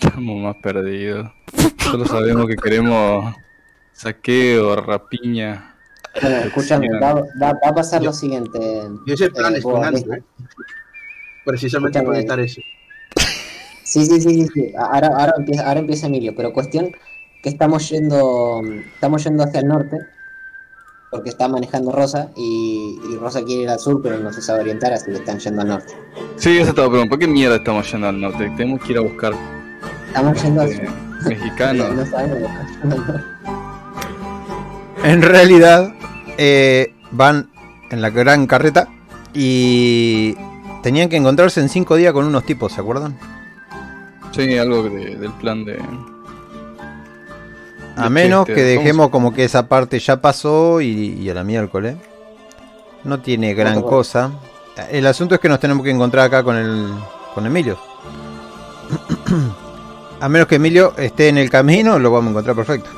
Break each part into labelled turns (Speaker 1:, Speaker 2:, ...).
Speaker 1: Estamos más perdidos. Solo sabemos que queremos saqueo, rapiña.
Speaker 2: Bueno, escúchame, va, va- va a pasar lo siguiente.
Speaker 3: Y ese plan
Speaker 2: eh,
Speaker 3: es
Speaker 2: vos, Alex.
Speaker 3: ¿eh? Precisamente puede estar eso.
Speaker 2: Sí, sí, sí, sí, sí. Ahora, ahora, empieza, ahora empieza Emilio, pero cuestión que estamos yendo, estamos yendo hacia el norte, porque está manejando Rosa, y, y Rosa quiere ir al sur, pero no se sabe orientar, así que están yendo al norte.
Speaker 1: Sí, eso estaba preguntando. ¿Por qué mierda estamos yendo al norte? Tenemos que ir a buscar
Speaker 2: Estamos yendo al
Speaker 1: eh, mexicanos.
Speaker 4: En realidad, eh, van en la gran carreta y tenían que encontrarse en cinco días con unos tipos, ¿se acuerdan?
Speaker 1: Sí, algo de- del plan de.
Speaker 4: A
Speaker 1: de
Speaker 4: menos
Speaker 1: Chester.
Speaker 4: que
Speaker 1: ¿Cómo
Speaker 4: dejemos como que esa parte ya pasó y, y a la miércoles. No tiene gran cosa. El asunto es que nos tenemos que encontrar acá con el con Emilio. A menos que Emilio esté en el camino, lo vamos a encontrar perfecto.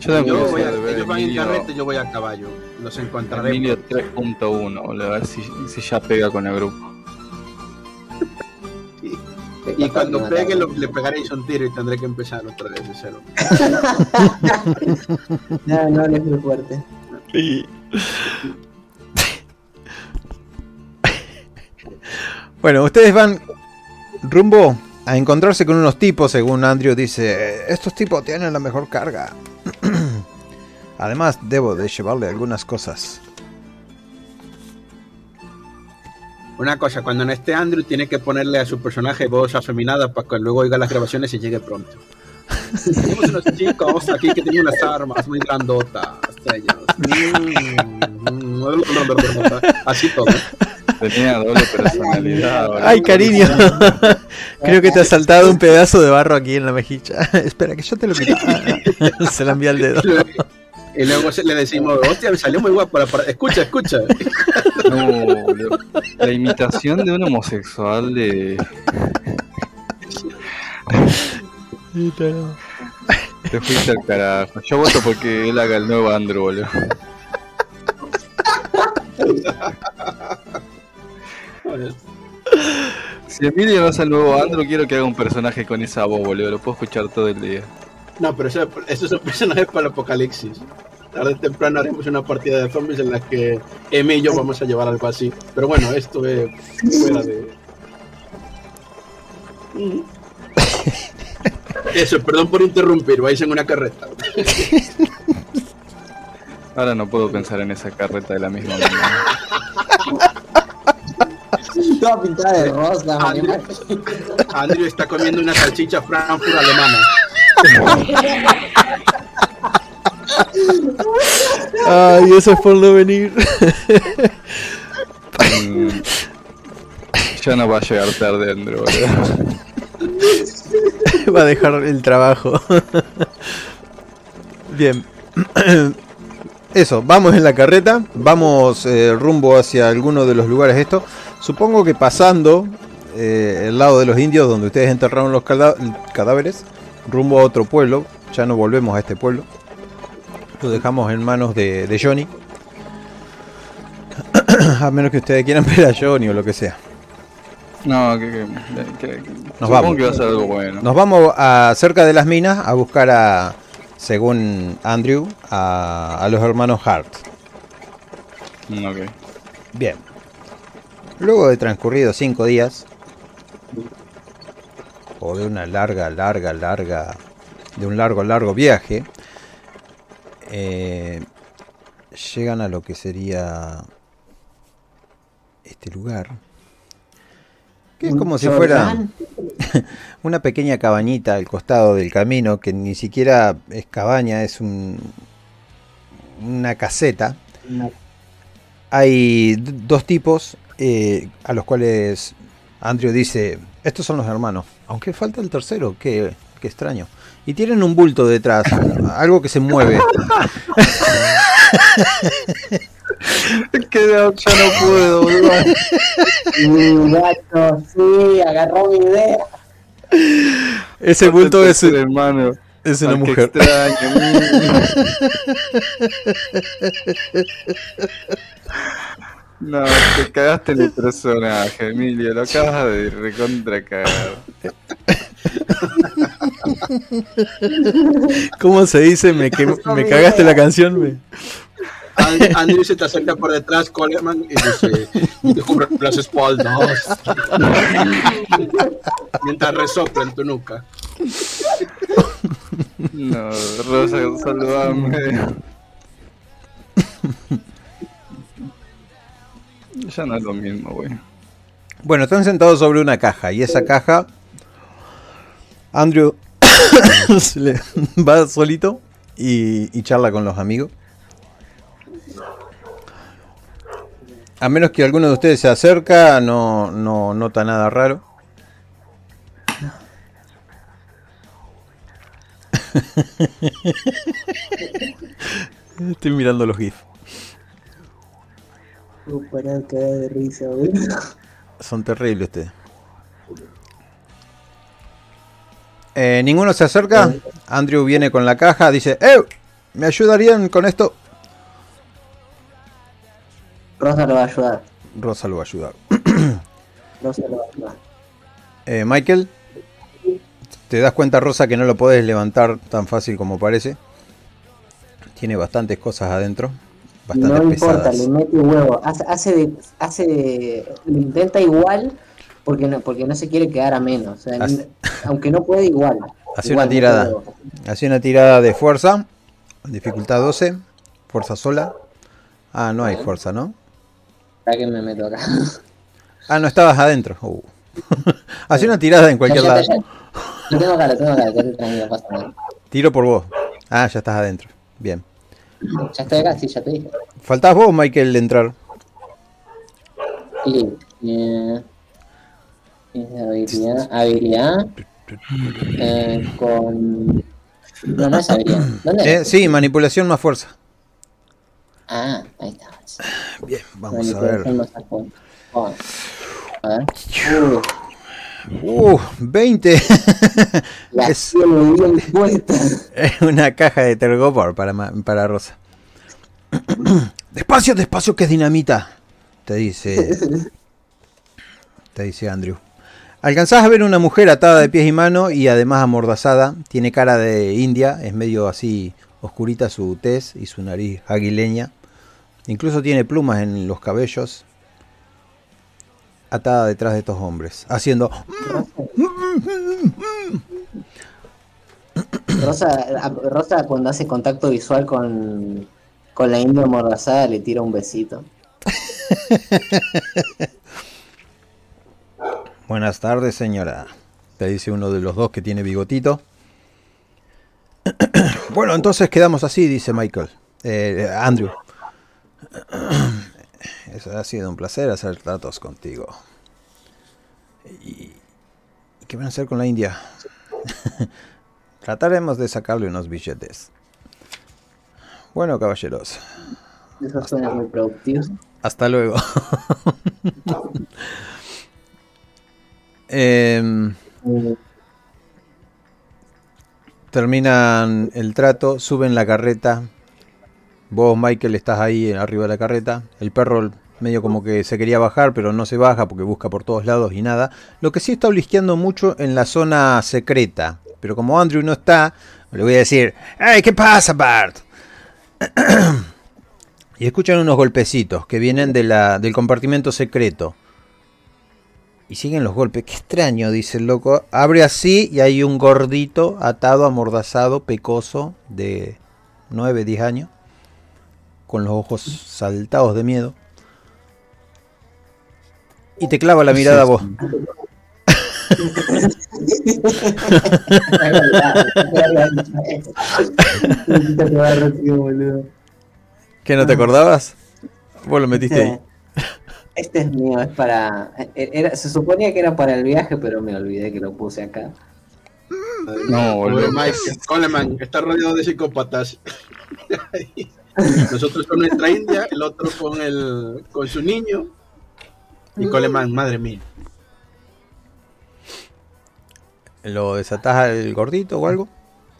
Speaker 1: Yo tengo
Speaker 3: Yo voy a, ellos van en
Speaker 1: Emilio,
Speaker 3: carrete, yo voy a caballo. Los encontraré.
Speaker 1: Emilio 3.1, boludo, a ver si, si ya pega con el grupo.
Speaker 3: Y cuando pegue, lo- le pegaréis un tiro y tendré que empezar otra vez de cero.
Speaker 2: No, no, no es muy fuerte.
Speaker 4: Bueno, ustedes van rumbo a encontrarse con unos tipos, según Andrew dice, estos tipos tienen la mejor carga. Además, debo de llevarle algunas cosas.
Speaker 3: Una cosa, cuando no esté Andrew, tiene que ponerle a su personaje voz afeminada para que luego oiga las grabaciones y llegue pronto. Tenemos unos chicos aquí que tienen unas armas muy grandotas. Mm, Así todo.
Speaker 1: Tenía doble personalidad.
Speaker 4: Ay, cariño. Creo que te ha saltado un pedazo de barro aquí en la mejilla. Espera, que yo te lo quito. Se la envía el dedo.
Speaker 3: Y luego le decimos, hostia, me salió muy guapo. Escucha, escucha.
Speaker 1: No. La imitación de un homosexual de. Te fuiste al carajo. Yo voto porque él haga el nuevo Andrew, boludo. Si Emilio no hace el nuevo Andrew, quiero que haga un personaje con esa voz, boludo. Lo puedo escuchar todo el día.
Speaker 3: No, pero eso, esos son personajes para el apocalipsis. Tarde o temprano haremos una partida de zombies en la que Emi y yo vamos a llevar algo así. Pero bueno, esto es fuera de. Eso, perdón por interrumpir, vais en una carreta.
Speaker 1: Ahora no puedo pensar en esa carreta de la misma manera.
Speaker 2: Toda pintada de rosa,
Speaker 3: Andrew. Andrew está comiendo una salchicha Frankfurt alemana.
Speaker 4: Ay, eso es por no venir.
Speaker 1: Mm. Ya no va a llegar tarde, Andrew, boludo.
Speaker 4: Va a dejar el trabajo. Bien. Eso, vamos en la carreta, vamos eh, rumbo hacia alguno de los lugares esto. Supongo que pasando eh, el lado de los indios donde ustedes enterraron los cadáveres, rumbo a otro pueblo. Ya no volvemos a este pueblo. Lo dejamos en manos de, de Johnny. a menos que ustedes quieran ver a Johnny o lo que sea.
Speaker 1: No, que, que, que-
Speaker 4: vamos.
Speaker 1: que va a ser algo bueno.
Speaker 4: Nos vamos a cerca de las minas a buscar a, según Andrew, a, a los hermanos Hart.
Speaker 1: Mm, ok.
Speaker 4: Bien. Luego de transcurridos cinco días, o de una larga, larga, larga, de un largo, largo viaje, eh, llegan a lo que sería este lugar. Que es como si fuera una pequeña cabañita al costado del camino, que ni siquiera es cabaña, es un, una caseta. Hay dos tipos eh, a los cuales Andrew dice, estos son los hermanos, aunque falta el tercero, qué, qué extraño. Y tienen un bulto detrás, algo que se mueve.
Speaker 1: que ya no puedo, boludo.
Speaker 2: Mi gato, sí, agarró mi idea.
Speaker 4: Ese bulto es,
Speaker 1: el hermano.
Speaker 4: es una mujer.
Speaker 1: extraño. No, te cagaste en el personaje, Emilio. Lo acabas de recontra cagar.
Speaker 4: ¿Cómo se dice? Me, que- me cagaste la canción. me-
Speaker 3: Andrew se te acerca por detrás, Coleman, y dice: Te cubre las espaldas. Mientras resopla en tu nuca.
Speaker 1: No, Rosa, saludame. Ya no es lo mismo, güey.
Speaker 4: Bueno, están sentados sobre una caja y esa caja, Andrew se le va solito y, y charla con los amigos. A menos que alguno de ustedes se acerca, no, no nota nada raro. Estoy mirando los GIF.
Speaker 2: No para de risa.
Speaker 4: Son terribles ustedes. Eh, Ninguno se acerca. Andrew viene con la caja. Dice: ¡Eh! ¿Me ayudarían con esto?
Speaker 2: Rosa lo va a ayudar.
Speaker 4: Rosa lo va a ayudar.
Speaker 2: Rosa lo va a ayudar.
Speaker 4: Eh, Michael, ¿te das cuenta, Rosa, que no lo puedes levantar tan fácil como parece? Tiene bastantes cosas adentro. Bastante
Speaker 2: No importa,
Speaker 4: pesadas.
Speaker 2: le mete huevo. Hace, hace, hace de- lo intenta igual porque no, porque no se quiere quedar a menos. O sea,
Speaker 4: Hace-
Speaker 2: aunque no puede, igual.
Speaker 4: Hace
Speaker 2: Igual,
Speaker 4: una tirada.
Speaker 2: huevo.
Speaker 4: Hace una tirada de fuerza. Dificultad 12. Fuerza sola. Ah, no hay fuerza, ¿no?
Speaker 2: ¿Para qué me meto acá?
Speaker 4: Ah, no estabas adentro. Uh. Hace una tirada en cualquier
Speaker 2: Ya,
Speaker 4: lado.
Speaker 2: ya. Lo tengo acá, lo tengo acá, tranquilo, pasa nada.
Speaker 4: Tiro por vos. Ah, ya estás adentro. Bien.
Speaker 2: Ya estoy acá, sí, ya te dije.
Speaker 4: Faltás vos, Michael, de entrar.
Speaker 2: Y, eh, es habilidad, habilidad eh, con... No, no es habilidad. ¿Dónde
Speaker 4: Eh, sí, manipulación más fuerza.
Speaker 2: Ah, ahí está.
Speaker 4: Bien, vamos a ver.
Speaker 2: más alcohol. Bueno, a ver. Uh,
Speaker 4: Uh, 20.
Speaker 2: la
Speaker 4: Es-. Es una caja de tergopor para, para Rosa. despacio, despacio, que es dinamita. Te dice. Te dice Andrew. Alcanzás a ver una mujer atada de pies y manos y además amordazada. Tiene cara de india, es medio así oscurita su tez y su nariz aguileña. Incluso tiene plumas en los cabellos. Atada detrás de estos hombres, haciendo.
Speaker 2: Rosa, Rosa cuando hace contacto visual con, con la india amordazada le tira un besito.
Speaker 4: Buenas tardes, señora. Te dice uno de los dos que tiene bigotito. bueno, entonces quedamos así, dice Michael. Eh, Andrew. Eso ha sido un placer hacer tratos contigo. ¿Y, ¿y qué van a hacer con la India? Trataremos de sacarle unos billetes. Bueno, caballeros.
Speaker 2: Eso suena muy productivo.
Speaker 4: Hasta luego. Em, terminan el trato, suben la carreta. Vos, Michael, estás ahí arriba de la carreta. El perro medio como que se quería bajar, pero no se baja porque busca por todos lados y nada. Lo que sí está olisqueando mucho en la zona secreta. Pero como Andrew no está, le voy a decir, ¡Hey, qué pasa, Bart! y escuchan unos golpecitos que vienen de la, del compartimento secreto. Y siguen los golpes. Qué extraño, dice el loco. Abre así y hay un gordito atado, amordazado, pecoso, de 9, 10 años. Con los ojos saltados de miedo. Y te clava la mirada a vos. ¿Qué no te acordabas? Vos lo metiste ahí.
Speaker 2: Este es mío, es para. Era, se suponía que era para el viaje, pero me olvidé que lo puse acá.
Speaker 1: No, boludo.
Speaker 3: Mike, Coleman está rodeado de psicópatas. Nosotros con nuestra India, el otro con el con su niño. Y Coleman, madre mía.
Speaker 4: ¿Lo desatás al gordito o algo?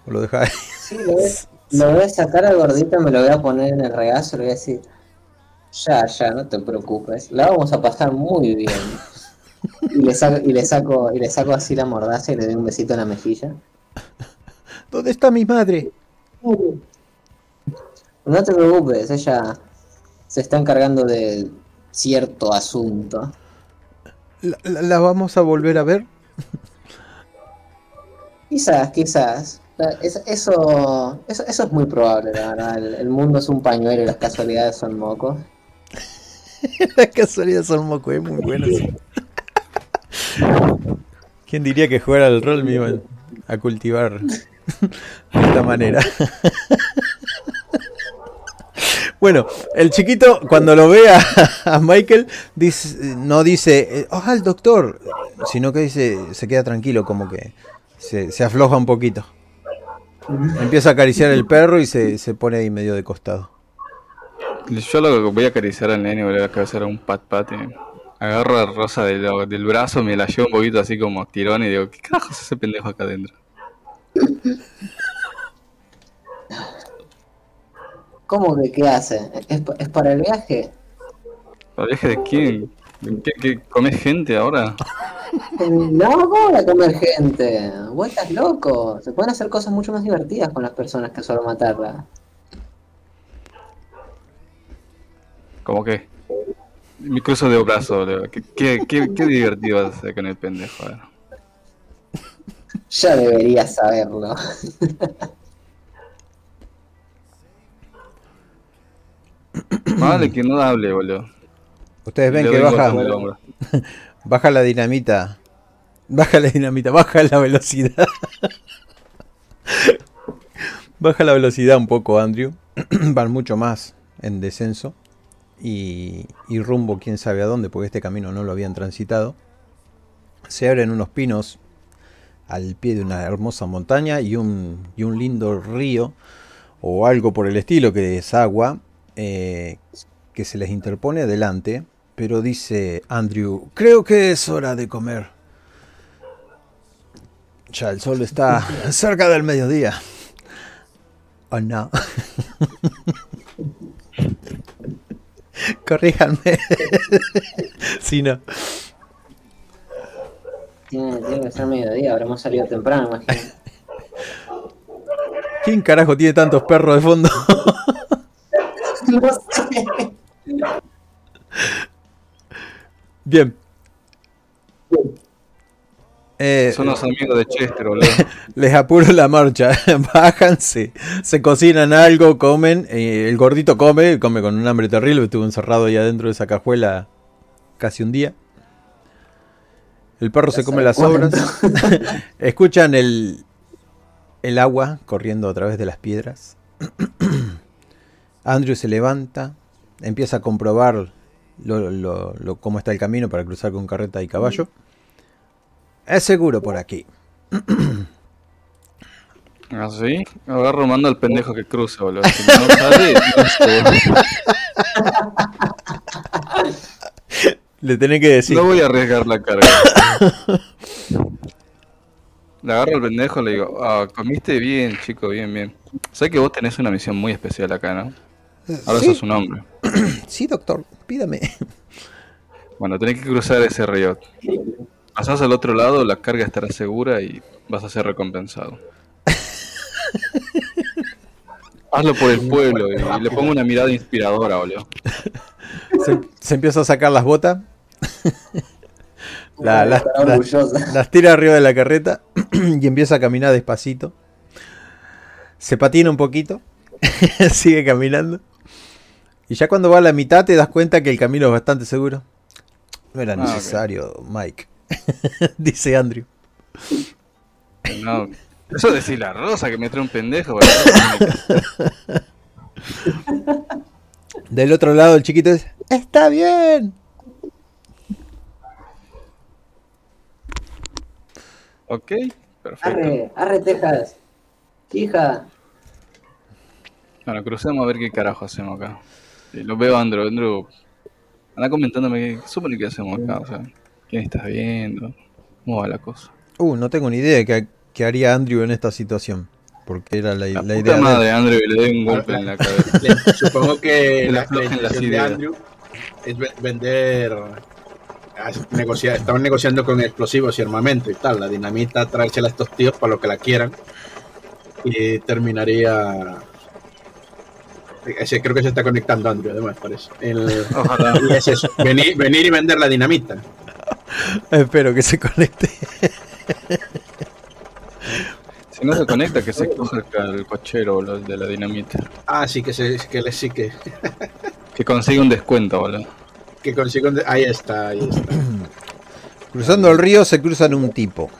Speaker 4: ¿O lo dejás ahí?
Speaker 2: Sí, lo voy, lo voy a sacar al gordito, me lo voy a poner en el regazo, le voy a decir. Ya, ya, no te preocupes. La vamos a pasar muy bien. Y le saco, y le saco, y le saco así la mordaza y le doy un besito en la mejilla.
Speaker 4: ¿Dónde está mi madre?
Speaker 2: No te preocupes, ella se está encargando de cierto asunto.
Speaker 4: ¿La, la- la vamos a volver a ver?
Speaker 2: Quizás, quizás. Es- Eso, eso, eso es muy probable, la verdad. El, el mundo es un pañuelo y las casualidades son mocos.
Speaker 4: Las casualidades son muy bueno. sí. ¿Quién diría que jugar al rol me iban a cultivar de esta manera? Bueno, el chiquito cuando lo ve a, Michael no dice, eh, oh, el doctor, sino que dice, se queda tranquilo, como que se, afloja un poquito. Empieza a acariciar el perro y se pone ahí medio de costado.
Speaker 1: Yo lo que voy a acariciar al nene, voy a hacer un pat pat. y Agarro a Rosa del, del brazo, me la llevo un poquito así como tirón y digo, ¿qué carajo es ese pendejo acá adentro?
Speaker 2: ¿Cómo que qué hace? ¿Es, es para el viaje?
Speaker 1: ¿Para viaje de quién? ¿Qué, qué, comes gente ahora?
Speaker 2: No, ¿cómo va a comer gente? Vos estás loco. Se pueden hacer cosas mucho más divertidas con las personas que solo matarlas.
Speaker 1: ¿Cómo qué? Mi cruzo de brazos, Leo. ¿Qué, qué, qué, qué divertido vas a hacer con el pendejo? A ver.
Speaker 2: Ya deberías saberlo.
Speaker 1: Vale, que no hable, boludo.
Speaker 4: Ustedes ven
Speaker 1: Le
Speaker 4: que baja, baja la dinamita. Baja la dinamita, baja la velocidad. baja la velocidad un poco, Andrew. Van mucho más en descenso. Y, rumbo quién sabe a dónde, porque este camino no lo habían transitado. Se abren unos pinos al pie de una hermosa montaña y un, y un lindo río o algo por el estilo que es agua eh, que se les interpone delante, pero dice Andrew, creo que es hora de comer. Ya el sol está cerca del mediodía. Oh no. Corríjanme. si no.
Speaker 2: Tiene, tiene que ser mediodía, habremos salido temprano, imagino.
Speaker 4: ¿Quién carajo tiene tantos perros de fondo?
Speaker 2: No sé.
Speaker 4: Bien. Eh,
Speaker 1: Son los amigos de Chester, boludo.
Speaker 4: Les apuro la marcha, bájanse, se cocinan algo, comen, eh, el gordito come, come con un hambre terrible, estuvo encerrado ahí adentro de esa cajuela casi un día. El perro se come las sobras, escuchan el, el agua corriendo a través de las piedras. Andrew se levanta, empieza a comprobar lo- lo- lo- cómo está el camino para cruzar con carreta y caballo. Es seguro por aquí.
Speaker 1: ¿Así? Agarro, mando al pendejo que cruza, boludo. Si no sale, no boludo.
Speaker 4: Le tenés que decir.
Speaker 1: No voy a arriesgar la carga. Le agarro al pendejo y le digo, ah, comiste bien, chico, bien, bien. Sé que vos tenés una misión muy especial acá, ¿no? Ahora
Speaker 4: Sí.
Speaker 1: sos un hombre.
Speaker 4: Sí, doctor, pídame.
Speaker 1: Bueno, tenés que cruzar ese río. Pasás al otro lado, la carga estará segura y vas a ser recompensado. Hazlo por el pueblo y le pongo una mirada inspiradora, boludo.
Speaker 4: Se, se empieza a sacar las botas. La- las- tira arriba de la carreta y empieza a caminar despacito. Se patina un poquito. Sigue caminando. Y ya cuando va a la mitad te das cuenta que el camino es bastante seguro. No era
Speaker 1: Ah,
Speaker 4: necesario, Mike. Dice Andrew.
Speaker 1: No, eso decir la rosa que me trae un pendejo.
Speaker 4: Del otro lado el chiquito dice, está bien.
Speaker 1: Ok, perfecto.
Speaker 2: Arre, arre, Texas. Hija.
Speaker 1: Bueno, crucemos a ver qué carajo hacemos acá. Sí, lo veo a Andrew. Andrew, anda comentándome qué supone que hacemos acá. O sea, ¿quién estás viendo? ¿Cómo va la cosa?
Speaker 4: Uh, no tengo ni idea de qué, qué haría Andrew en esta situación. Porque era la,
Speaker 1: La,
Speaker 4: la
Speaker 1: puta
Speaker 4: idea. de-
Speaker 1: Andrew, y le doy un golpe en la cabeza.
Speaker 3: Le- Supongo que la, la de. Andrew es ve- vender. negociar- estaban negociando con explosivos y armamento y tal. La dinamita, traérsela a estos tíos para lo que la quieran. Y terminaría. Ese, creo que se está conectando Andrew, además, parece. El-
Speaker 1: Ojalá.
Speaker 3: y es eso, venir, venir y vender la dinamita.
Speaker 4: Espero que se conecte.
Speaker 1: Si no se conecta, que se coja el, cochero boludo, de la dinamita.
Speaker 3: Ah, sí que, se, que le sí que,
Speaker 1: Que consiga un descuento, boludo.
Speaker 3: que consigo. un de- Ahí está, ahí está.
Speaker 4: Cruzando el río se cruzan un tipo.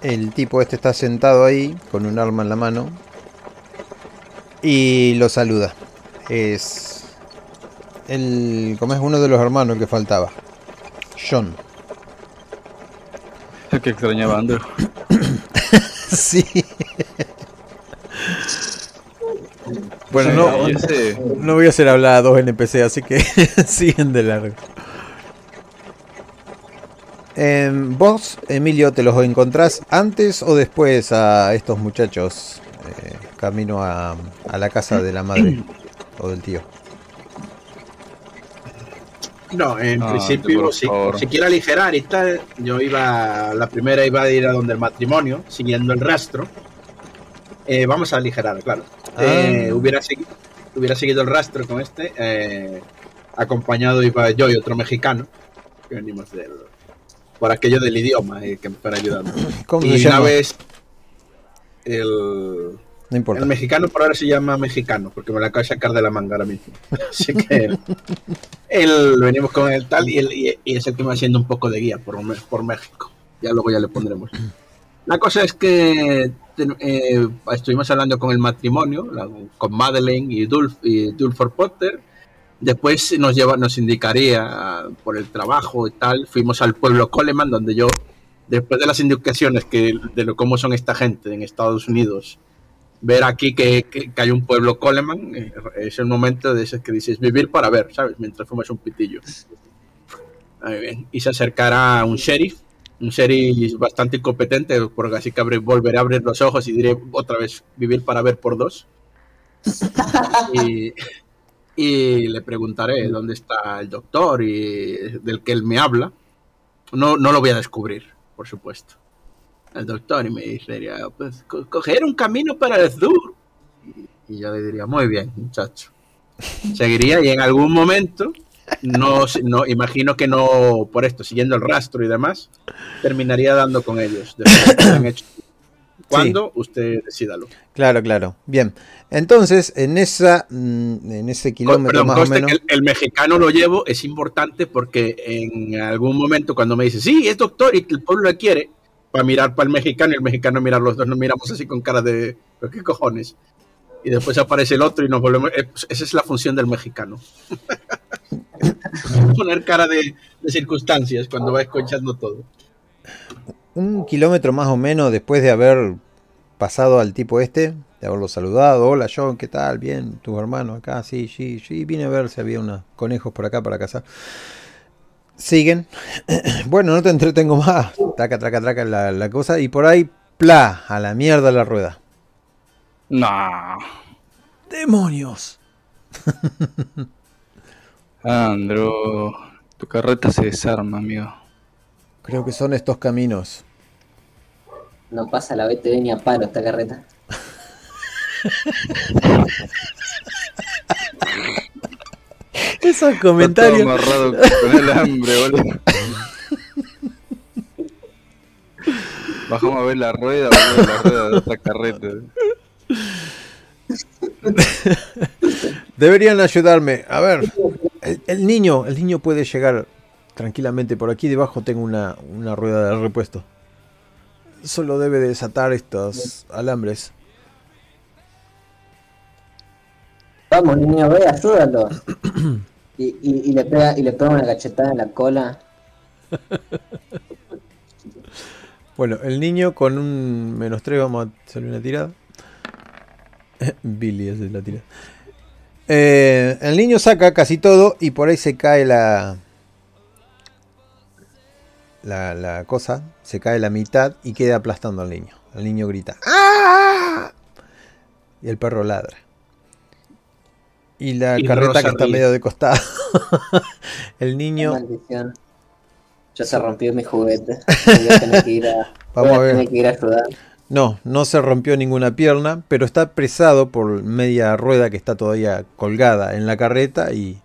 Speaker 4: El tipo este está sentado ahí con un arma en la mano y lo saluda. Es el como es uno de los hermanos que faltaba. John.
Speaker 1: El que extrañaba a Andrew.
Speaker 4: Sí. Bueno, no,
Speaker 1: ese,
Speaker 4: no voy a hacer hablar a dos NPC, así que siguen de largo. Em, vos, Emilio, ¿te los encontrás antes o después a estos muchachos eh, camino a, a la casa de la madre o del tío?
Speaker 3: No, en
Speaker 1: Ah,
Speaker 3: principio, si, si quiere aligerar y tal, yo iba, la primera iba a ir a donde el matrimonio, siguiendo el rastro. Eh, vamos a aligerar, claro. Eh,
Speaker 4: Ah.
Speaker 3: hubiera, segui- hubiera seguido el rastro con este, eh, acompañado iba yo y otro mexicano, que venimos del, por aquello del idioma, eh, que me fuera ayudando.
Speaker 4: ¿Cómo
Speaker 3: y una vez, el,
Speaker 4: No importa.
Speaker 3: el mexicano por ahora se llama mexicano, porque me la acabo de sacar de la manga ahora mismo. Así que él, venimos con el tal y, él- y- y es el que me va haciendo un poco de guía por, por México. Ya luego ya le pondremos. La cosa es que eh, estuvimos hablando con el matrimonio, la- con Madeleine y, Dulf, y Dulford Potter. Después nos lleva, nos indicaría por el trabajo y tal. Fuimos al pueblo Coleman, donde yo, después de las indicaciones que, de lo, cómo son esta gente en Estados Unidos, ver aquí que, que- hay un pueblo Coleman eh, es el momento de ese que dices vivir para ver, ¿sabes? Mientras fumas un pitillo. Y se acercará un sheriff, un sheriff bastante incompetente, porque así que abre- volveré a abrir los ojos y diré otra vez vivir para ver por dos. y, y le preguntaré dónde está el doctor y del que él me habla. No, no lo voy a descubrir, por supuesto al doctor y me diría, pues co- coger un camino para el sur. Y, y yo le diría, muy bien, muchacho. Seguiría y en algún momento, no, no imagino que no, por esto, siguiendo el rastro y demás, terminaría dando con ellos. de hecho. Cuando usted decídalo.
Speaker 4: Claro, claro. Bien. Entonces, en esa mm, en ese kilómetro
Speaker 3: Perdón,
Speaker 4: más o menos.
Speaker 3: que el, el mexicano lo llevo, es importante porque en algún momento cuando me dice, sí, es doctor y el pueblo le quiere, para mirar para el mexicano y el mexicano mirar los dos, nos miramos así con cara de, ¿pero ¿qué cojones? Y después aparece el otro y nos volvemos, eh, pues, esa es la función del mexicano. Poner cara de, circunstancias cuando va escuchando todo.
Speaker 4: un kilómetro más o menos después de haber pasado al tipo este, de haberlo saludado, hola John, ¿qué tal? Bien, tus hermanos acá, sí, sí, sí, vine a ver si había unos conejos por acá para cazar. Siguen. Bueno, no te entretengo más. Traca, traca, traca la, la cosa. Y por ahí, pla, a la mierda la rueda.
Speaker 1: No.
Speaker 4: ¡Demonios!
Speaker 1: Andrew, tu carreta se desarma, amigo.
Speaker 4: Creo que son estos caminos.
Speaker 2: No pasa la BTV ni a palo esta carreta.
Speaker 4: Esos
Speaker 1: Está
Speaker 4: comentarios.
Speaker 1: amarrado con el hambre, boludo. Bajamos a ver la rueda, boludo, la rueda de esta carreta.
Speaker 4: Deberían ayudarme. A ver, el, el niño, el niño puede llegar tranquilamente. Por aquí debajo tengo una, una rueda de repuesto. Solo debe desatar estos alambres.
Speaker 2: Vamos, niño, ve, ayúdalo. Y, le pega, y le pega una cachetada en la cola.
Speaker 4: Bueno, el niño con un menos 3 vamos a hacerle una tirada. Billy, es la tirada. Eh, el niño saca casi todo y por ahí se cae la... la, la cosa se cae la mitad y queda aplastando al niño. El niño grita ¡Ah! Y el perro ladra. Y la
Speaker 3: Y
Speaker 4: carreta
Speaker 3: Rosa
Speaker 4: que está
Speaker 3: ríe.
Speaker 4: medio de costado. el niño.
Speaker 2: Maldición. Ya se rompió mi juguete. Voy a tener que ir a,
Speaker 4: Vamos a ver.
Speaker 2: tener que ir a ayudar.
Speaker 4: No, no se rompió ninguna pierna, pero está presado por media rueda que está todavía colgada en la carreta y,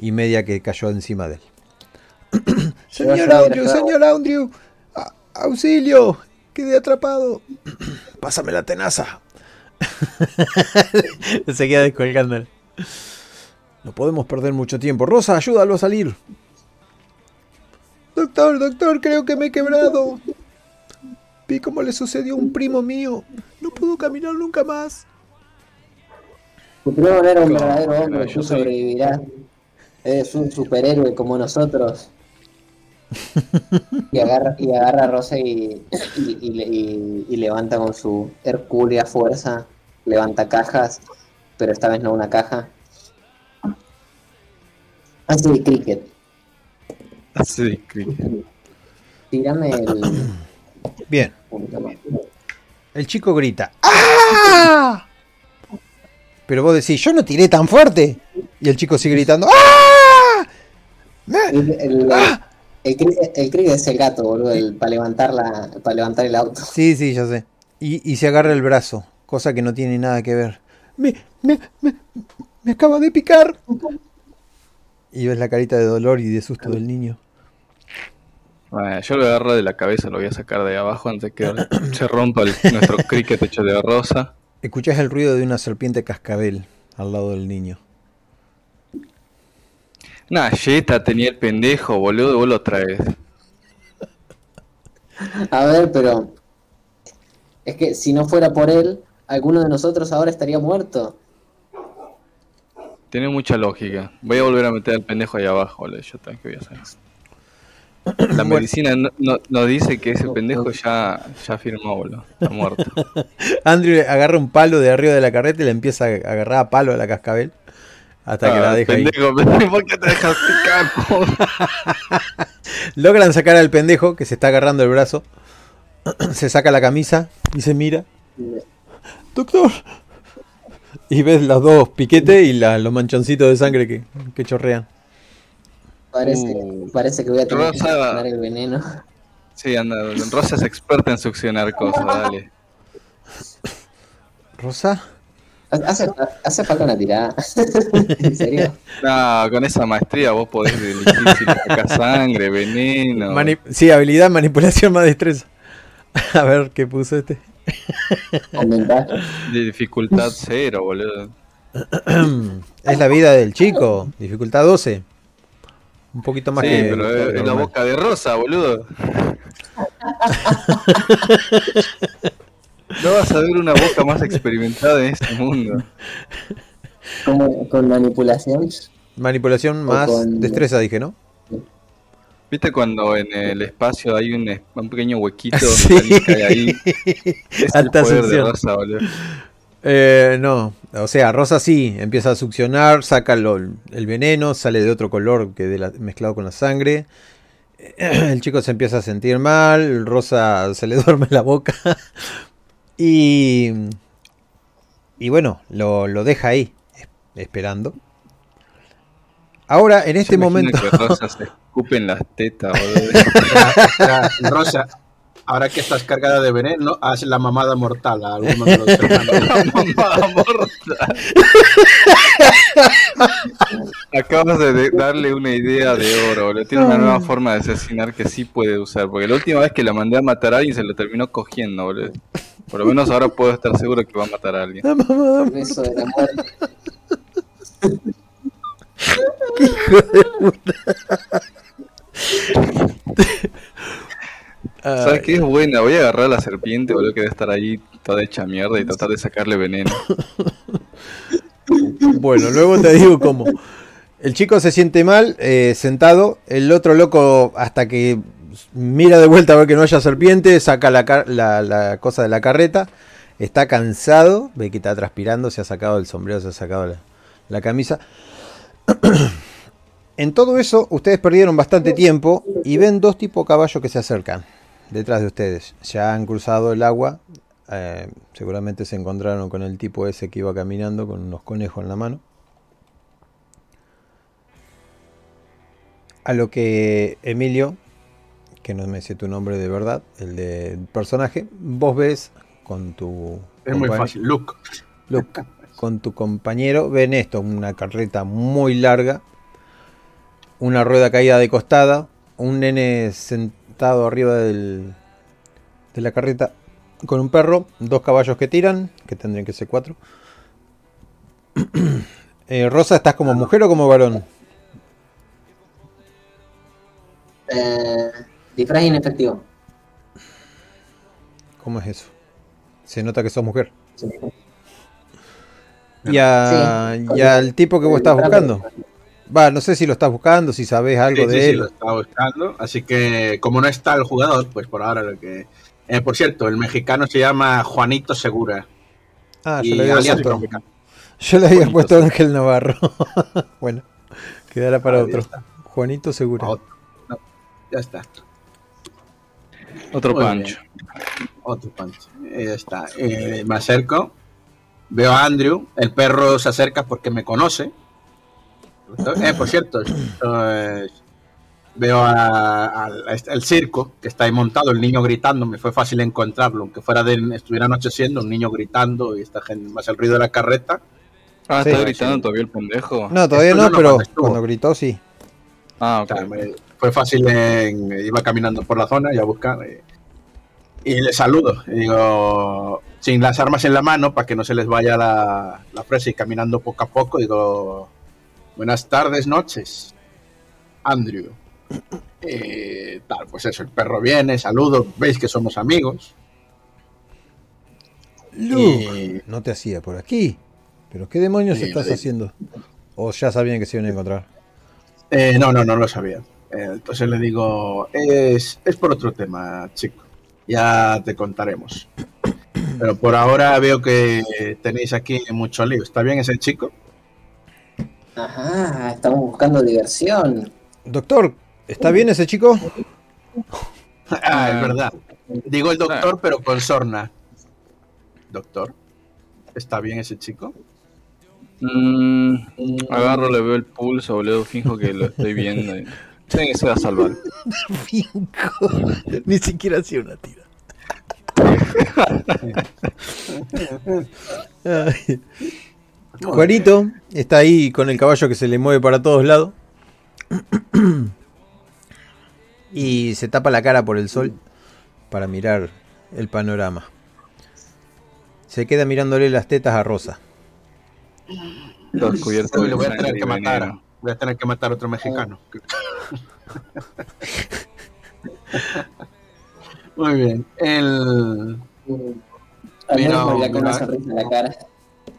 Speaker 4: y media que cayó encima de él. señor Andrew, señor Andrew, auxilio, quedé atrapado. Pásame la tenaza. se queda descolgándole. No podemos perder mucho tiempo. Rosa, ayúdalo a salir. Doctor, doctor, creo que me he quebrado. Vi cómo le sucedió a un primo mío. No pudo caminar nunca más.
Speaker 2: Tu primo no era un verdadero hombre,
Speaker 1: yo
Speaker 2: tú
Speaker 1: soy-
Speaker 2: sobrevivirás. Es un superhéroe como nosotros. Y agarra, y agarra a Rosa y, y, y le- y- y levanta con su hercúlea fuerza, levanta cajas, pero esta vez no una caja. Hace de cricket.
Speaker 1: Sí, cricket.
Speaker 2: Tírame el
Speaker 4: Bien, el chico grita. ¡Ah! Pero vos decís, yo no tiré tan fuerte. Y el chico sigue gritando. ¡Ah!
Speaker 2: El, el cricket, el cricket es el gato, boludo, el- para levantar la, para levantar el auto.
Speaker 4: Sí, sí, ya sé. Y, y se agarra el brazo, cosa que no tiene nada que ver. Me, me, me, me acaba de picar. Y ves la carita de dolor y de susto del niño.
Speaker 1: Bueno, yo lo agarro de la cabeza, lo voy a sacar de abajo antes que se rompa el- nuestro cricket hecho de rosa.
Speaker 4: Escuchás el ruido de una serpiente cascabel al lado del niño.
Speaker 1: Una yeta tenía el pendejo, boludo, vos lo traes.
Speaker 2: A ver, pero es que si no fuera por él, alguno de nosotros ahora estaría muerto.
Speaker 1: Tiene mucha lógica. Voy a volver a meter al pendejo ahí abajo, boludo. Yo también que voy a hacer. La
Speaker 4: Bueno.
Speaker 1: medicina no, no- nos dice que ese pendejo ya, ya firmó, boludo. Está muerto.
Speaker 4: Andrew agarra un palo de arriba de la carreta y le empieza a agarrar a palo a la cascabel. Hasta que la
Speaker 1: Ah,
Speaker 4: deja ahí.
Speaker 1: pendejo, ¿por qué te dejas picar?
Speaker 4: Logran sacar al pendejo que se está agarrando el brazo. Se saca la camisa y se mira. Doctor. Y ves los dos piquetes y la- los manchoncitos de sangre que, que chorrean.
Speaker 2: Parece,
Speaker 1: Uh.
Speaker 2: parece que voy a tener que succionar el veneno.
Speaker 1: Sí, anda. Rosa es experta en succionar cosas, dale.
Speaker 4: ¿Rosa?
Speaker 2: Hace, hace falta una tirada. ¿En serio?
Speaker 1: No, con esa maestría vos podés elegir si sacás sangre, veneno.
Speaker 4: Mani- sí, habilidad, manipulación más destreza. A ver qué puso este.
Speaker 1: De dificultad cero, boludo.
Speaker 4: es la vida del chico. Dificultad 12. Un poquito más
Speaker 1: sí,
Speaker 4: que.
Speaker 1: pero
Speaker 4: que
Speaker 1: es, es la boca de rosa, boludo. No vas a ver una boca más experimentada en este mundo.
Speaker 2: Como con manipulación.
Speaker 4: Manipulación más
Speaker 2: con-
Speaker 4: destreza, dije, ¿no?
Speaker 1: ¿Viste cuando en el espacio hay un, un pequeño huequito
Speaker 4: Sí.
Speaker 1: ahí? Es el
Speaker 4: Alta
Speaker 1: poder de
Speaker 4: succión.
Speaker 1: rosa, boludo.
Speaker 4: Eh, no, o sea, Rosa sí, empieza a succionar, saca lo- el veneno, sale de otro color que de la- mezclado con la sangre. El chico se empieza a sentir mal, Rosa se le duerme la boca y, y bueno, lo, lo deja ahí, es- esperando. Ahora, en este momento...
Speaker 1: que Rosa se escupe en las tetas, boludo.
Speaker 3: Ya, Rosa, ahora que estás cargada de veneno, haz la mamada mortal a alguno de los hermanos.
Speaker 1: Mamada morta. Acabas de darle una idea de oro, boludo. Tiene una nueva forma de asesinar que sí puede usar. Porque la última vez que la mandé a matar a alguien se lo terminó cogiendo, boludo. Por lo menos ahora puedo estar seguro que va a matar a alguien.
Speaker 4: La mamada
Speaker 2: de la muerte.
Speaker 1: ¿Sabes qué es buena? Voy a agarrar a la serpiente, boludo, que debe estar ahí toda hecha mierda y tratar de sacarle veneno.
Speaker 4: Bueno, luego te digo cómo. El chico se siente mal, eh, sentado. El otro loco, hasta que mira de vuelta a ver que no haya serpiente, saca la, car- la- la cosa de la carreta. Está cansado, ve que está transpirando, se ha sacado el sombrero, se ha sacado la, la camisa. En todo eso, ustedes perdieron bastante tiempo y ven dos tipos de caballos que se acercan detrás de ustedes. Ya han cruzado el agua. eh, seguramente se encontraron con el tipo ese que iba caminando con unos conejos en la mano. A lo que Emilio, que no me sé tu nombre de verdad, el del personaje, vos ves con tu
Speaker 3: Es muy fácil. Luke.
Speaker 4: Luke, con tu compañero, ven esto, una carreta muy larga, una rueda caída de costada, un nene sentado arriba del, de la carreta con un perro, dos caballos que tiran, que tendrían que ser cuatro. Eh, Rosa, ¿estás como mujer o como varón?
Speaker 2: Eh, disfraz inefectivo.
Speaker 4: ¿Cómo es eso? Se nota que sos mujer.
Speaker 2: Sí.
Speaker 4: Y, a-
Speaker 2: Sí.
Speaker 4: y al tipo que vos estás buscando. Va, no sé si lo estás buscando, si sabés algo
Speaker 3: Sí,
Speaker 4: de
Speaker 3: sí, sí,
Speaker 4: él.
Speaker 3: lo estaba buscando. Así que, como no está el jugador, pues por ahora lo que. Eh, por cierto, el mexicano se llama Juanito Segura.
Speaker 4: Ah, yo le había puesto, yo le había
Speaker 3: Juanito
Speaker 4: puesto Ángel Navarro. bueno, quedará para
Speaker 3: Ah,
Speaker 4: otro.
Speaker 3: está.
Speaker 4: Juanito Segura.
Speaker 3: Otro. No, ya está.
Speaker 1: Otro
Speaker 3: Muy
Speaker 1: pancho.
Speaker 3: Otro pancho. Ya está. Eh, me acerco. Veo a Andrew. El perro se acerca porque me conoce. Eh, por cierto, eh, veo a- al a este- el circo que está ahí montado, el niño gritando. Me fue fácil encontrarlo, aunque fuera de estuviera anocheciendo, un niño gritando y esta gente, más el ruido de la carreta.
Speaker 1: Ah,
Speaker 4: Sí.
Speaker 1: está gritando todavía el pendejo.
Speaker 4: No, todavía
Speaker 3: Esto
Speaker 4: no,
Speaker 3: no,
Speaker 4: pero
Speaker 3: cuando
Speaker 4: gritó sí.
Speaker 1: Ah,
Speaker 3: O
Speaker 1: ok.
Speaker 3: sea, me- fue fácil, en- iba caminando por la zona y a buscar. eh, y le saludo. Y digo, sin las armas en la mano, para que no se les vaya la, la presa y caminando poco a poco, digo, buenas tardes, noches, Andrew. Eh, tal, pues eso, el perro viene, saludo, veis que somos amigos.
Speaker 4: Luke, no te hacía por aquí. ¿Pero qué demonios estás haciendo? ¿O ya sabían que se iban a encontrar?
Speaker 3: Eh, no, no, no lo sabía. Eh, entonces le digo, es, es por otro tema, chico. Ya te contaremos. Pero por ahora veo que tenéis aquí mucho lío. ¿Está bien ese chico?
Speaker 2: Ajá, estamos buscando diversión.
Speaker 4: Doctor, ¿está bien ese chico?
Speaker 3: Ah, es verdad. Digo el doctor, pero con sorna. Doctor, ¿está bien ese chico?
Speaker 1: Mm, agarro, le veo el pulso, boludo, finjo que lo estoy viendo. Sé que se va a salvar.
Speaker 4: Finco. Ni siquiera hacía una tira. Juanito está ahí con el caballo que se le mueve para todos lados. Y se tapa la cara por el sol para mirar el panorama. Se queda mirándole las tetas a Rosa.
Speaker 3: Uy, lo voy a tener que matar. Voy a tener que matar a otro mexicano. Muy bien. El...
Speaker 2: Ya con una sonrisa en la cara.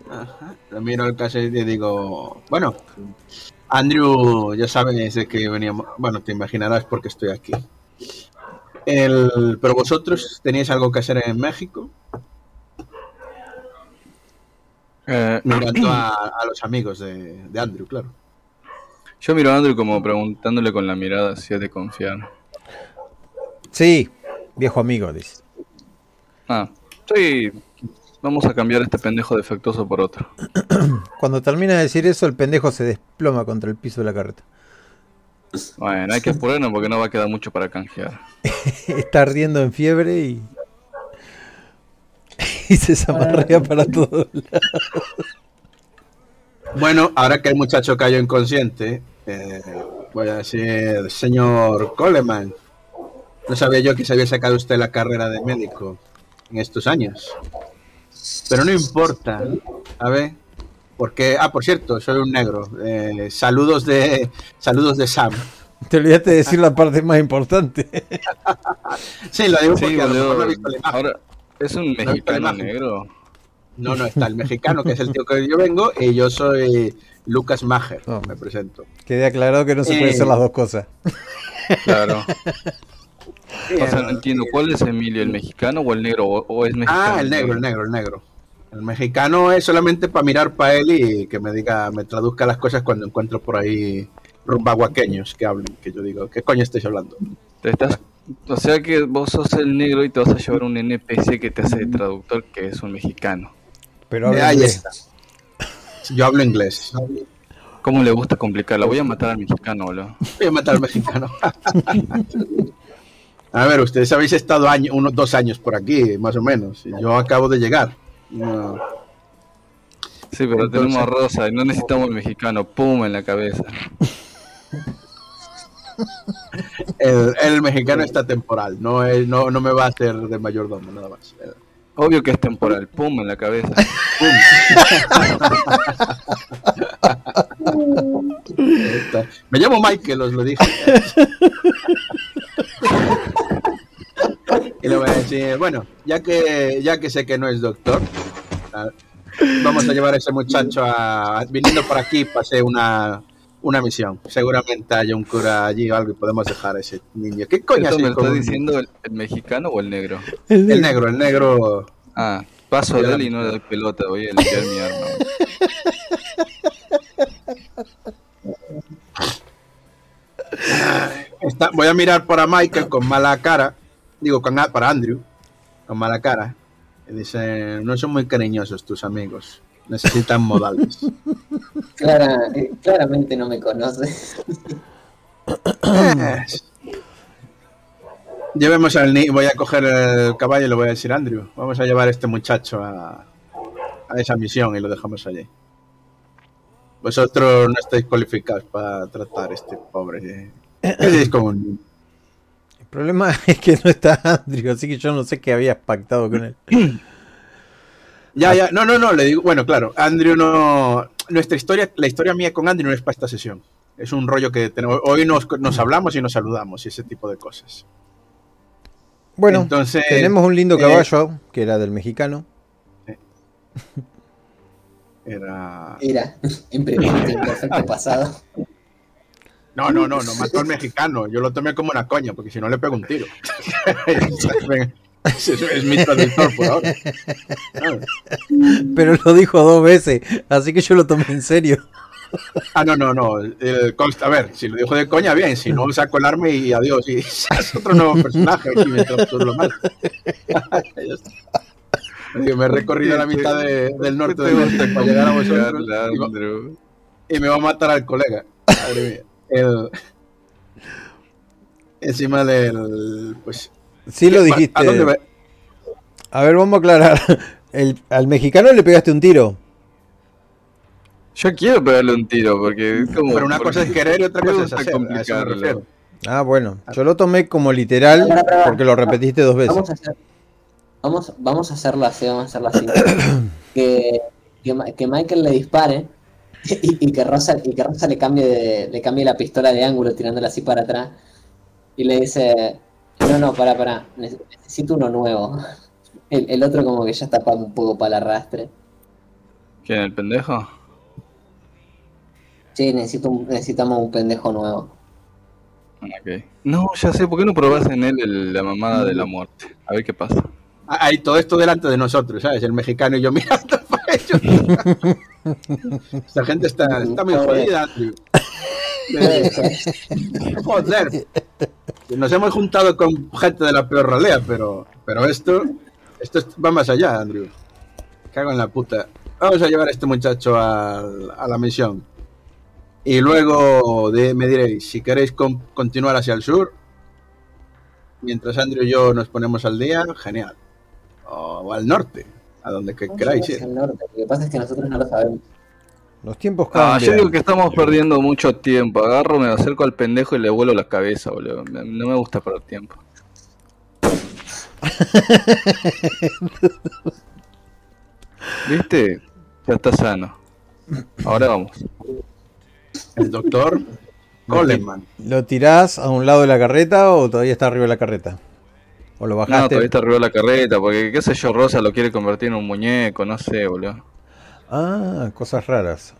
Speaker 3: Ajá. Miro al caso y digo, bueno, Andrew, ya sabes de que veníamos, bueno, te imaginarás porque estoy aquí. El, pero vosotros teníais algo que hacer en México,
Speaker 1: Eh,
Speaker 3: mirando a, a los amigos de, de Andrew, claro.
Speaker 1: yo miro a Andrew como preguntándole con la mirada si es de confiar.
Speaker 4: Sí, viejo amigo, dice.
Speaker 1: Ah, sí. Vamos a cambiar este pendejo defectuoso por otro.
Speaker 4: Cuando termina de decir eso, el pendejo se desploma contra el piso de la carreta.
Speaker 1: Bueno, hay que apurarnos porque no va a quedar mucho para canjear.
Speaker 4: Está ardiendo en fiebre y. y se zamarrea para todos lados.
Speaker 3: Bueno, ahora que el muchacho cayó inconsciente, eh, voy a decir, señor Coleman, no sabía yo que se había sacado usted la carrera de médico en estos años. Pero no importa, a ver, porque, ah, por cierto, soy un negro. Eh, saludos de, saludos de Sam.
Speaker 4: Te olvidaste de decir la parte más importante.
Speaker 3: Sí, lo digo
Speaker 1: Sí,
Speaker 3: porque a lo mejor no he visto la imagen.
Speaker 1: Ahora, ¿es un mexicano
Speaker 3: imagen.
Speaker 1: negro?
Speaker 3: No, no está el mexicano, que es el tío que yo vengo, y yo soy Lucas Mager,
Speaker 4: Oh.
Speaker 3: me presento.
Speaker 4: Quede aclarado que no se puede
Speaker 3: Eh.
Speaker 4: hacer las dos cosas.
Speaker 1: Claro. O sea, no entiendo. ¿Cuál es Emilio, el mexicano o el negro? ¿O, o es mexicano?
Speaker 3: Ah, el negro, el negro, el negro. El mexicano es solamente para mirar para él y que me diga, me traduzca las cosas cuando encuentro por ahí rumbaguaqueños que hablen, que yo digo, ¿qué coño estáis hablando?
Speaker 1: Te estás, o sea que vos sos el negro y te vas a llevar un NPC que te hace de traductor que es un mexicano.
Speaker 4: Pero habla
Speaker 3: Ahí
Speaker 4: inglés.
Speaker 3: está. Yo hablo inglés.
Speaker 1: ¿Cómo le gusta complicarla? Voy a matar al mexicano, boludo.
Speaker 3: Voy a matar al mexicano. A ver, ustedes habéis estado año- unos dos años por aquí, más o menos. y Yo acabo de llegar. No.
Speaker 1: Sí, pero
Speaker 3: Entonces-
Speaker 1: tenemos a Rosa y no necesitamos el mexicano. Pum en la cabeza.
Speaker 3: El, el mexicano está temporal, no, es- no, no me va a hacer de mayordomo, nada más.
Speaker 1: Obvio que es temporal. Pum en la cabeza.
Speaker 3: Está. Me llamo Michael, os lo dije. y le voy a decir, bueno, ya que, ya que sé que no es doctor, ah, vamos a llevar a ese muchacho a... Viniendo por aquí pasé una, una misión. Seguramente haya un cura allí o algo y podemos dejar a ese niño. ¿Qué coño
Speaker 1: ¿Esto me lo está diciendo el, el mexicano o el negro?
Speaker 3: El negro, el negro...
Speaker 1: Ah, paso de él y no le doy pelota. Voy a limpiar mi arma.
Speaker 3: Está- voy a mirar para Michael con mala cara. Digo, con, a- para Andrew. Con mala cara. Y dice, no son muy cariñosos tus amigos. Necesitan modales.
Speaker 2: Clara- eh, claramente no me conoce.
Speaker 3: Llevemos al niño. Voy a coger el caballo y le voy a decir, Andrew, vamos a llevar a este muchacho a, a esa misión y lo dejamos allí. Vosotros no estáis cualificados para tratar a este pobre. ¿Qué hacéis con un niño?
Speaker 4: El problema es que no está Andrew, así que yo no sé qué habías pactado con él.
Speaker 3: Ya, ya, no, no, no, le digo, bueno, claro, Andrew no, nuestra historia, la historia mía con Andrew no es para esta sesión. Es un rollo que tenemos, hoy nos, nos hablamos y nos saludamos y ese tipo de cosas.
Speaker 4: Bueno,
Speaker 3: Entonces,
Speaker 4: tenemos un lindo
Speaker 3: eh,
Speaker 4: caballo, que era del mexicano.
Speaker 3: Era...
Speaker 2: Era en perfecto pasado.
Speaker 3: No, no, no, no mató al mexicano, yo lo tomé como una coña, porque si no le pego un tiro. Es, es mi traductor por ahora. Ah.
Speaker 4: Pero lo dijo dos veces, así que yo lo tomé en serio.
Speaker 3: Ah, no, no, no. el a ver, si lo dijo de coña, bien. Si no, saco el arma y adiós. Y es otro nuevo personaje aquí mientras tú lo me he recorrido la mitad de- del norte del este para llegar a vosotros y me va a matar al colega. Madre mía. El- encima del. Pues.
Speaker 4: Sí lo
Speaker 3: ¿a-
Speaker 4: dijiste.
Speaker 3: ¿A dónde va?
Speaker 4: A ver, vamos a aclarar. El- al mexicano le pegaste un tiro.
Speaker 1: Yo quiero pegarle un tiro porque es como.
Speaker 3: Pero una cosa es querer y otra cosa es hacer.
Speaker 1: Complicarlo.
Speaker 4: Ah, bueno, yo lo tomé como literal porque lo repetiste dos veces.
Speaker 2: Vamos a hacer, vamos, vamos a hacerlo así, vamos a hacerlo así. que, que Michael le dispare y, y que Rosa, y que Rosa le cambie de- le cambie la pistola de ángulo tirándola así para atrás. Y le dice, no, no, para, para, necesito uno nuevo. El, el otro como que ya está un poco para el arrastre.
Speaker 1: ¿Quién, el pendejo?
Speaker 2: Sí, necesito un- necesitamos un pendejo nuevo.
Speaker 1: Ok. No, ya sé, ¿por qué no probás en él el- la mamada de la muerte? A ver qué pasa.
Speaker 3: Hay todo esto delante de nosotros, ¿sabes? El mexicano y yo mirando ellos. Esta gente está, está muy jodida, Joder. Nos hemos juntado con gente de la peor ralea, pero, pero esto, esto es- va más allá, Andrew. Cago en la puta. Vamos a llevar a este muchacho a, a la misión. Y luego de- me diréis, si queréis con- continuar hacia el sur, mientras Andrew y yo nos ponemos al día, genial. O, o al norte, a donde que queráis ir.
Speaker 2: el norte, Lo que pasa es que nosotros no lo sabemos.
Speaker 4: Los tiempos
Speaker 1: Ah,
Speaker 4: cambian.
Speaker 1: yo digo que estamos perdiendo mucho tiempo. Agarro, me acerco al pendejo y le vuelo la cabeza, boludo. No me gusta perder tiempo. ¿Viste? Ya está sano. Ahora vamos.
Speaker 3: El doctor Coleman.
Speaker 4: ¿Lo tirás a un lado de la carreta o todavía está arriba de la carreta? ¿O lo
Speaker 1: No,
Speaker 4: bajaste?
Speaker 1: todavía está arriba de la carreta, porque qué sé yo, Rosa lo quiere convertir en un muñeco, no sé, boludo.
Speaker 4: Ah, cosas raras.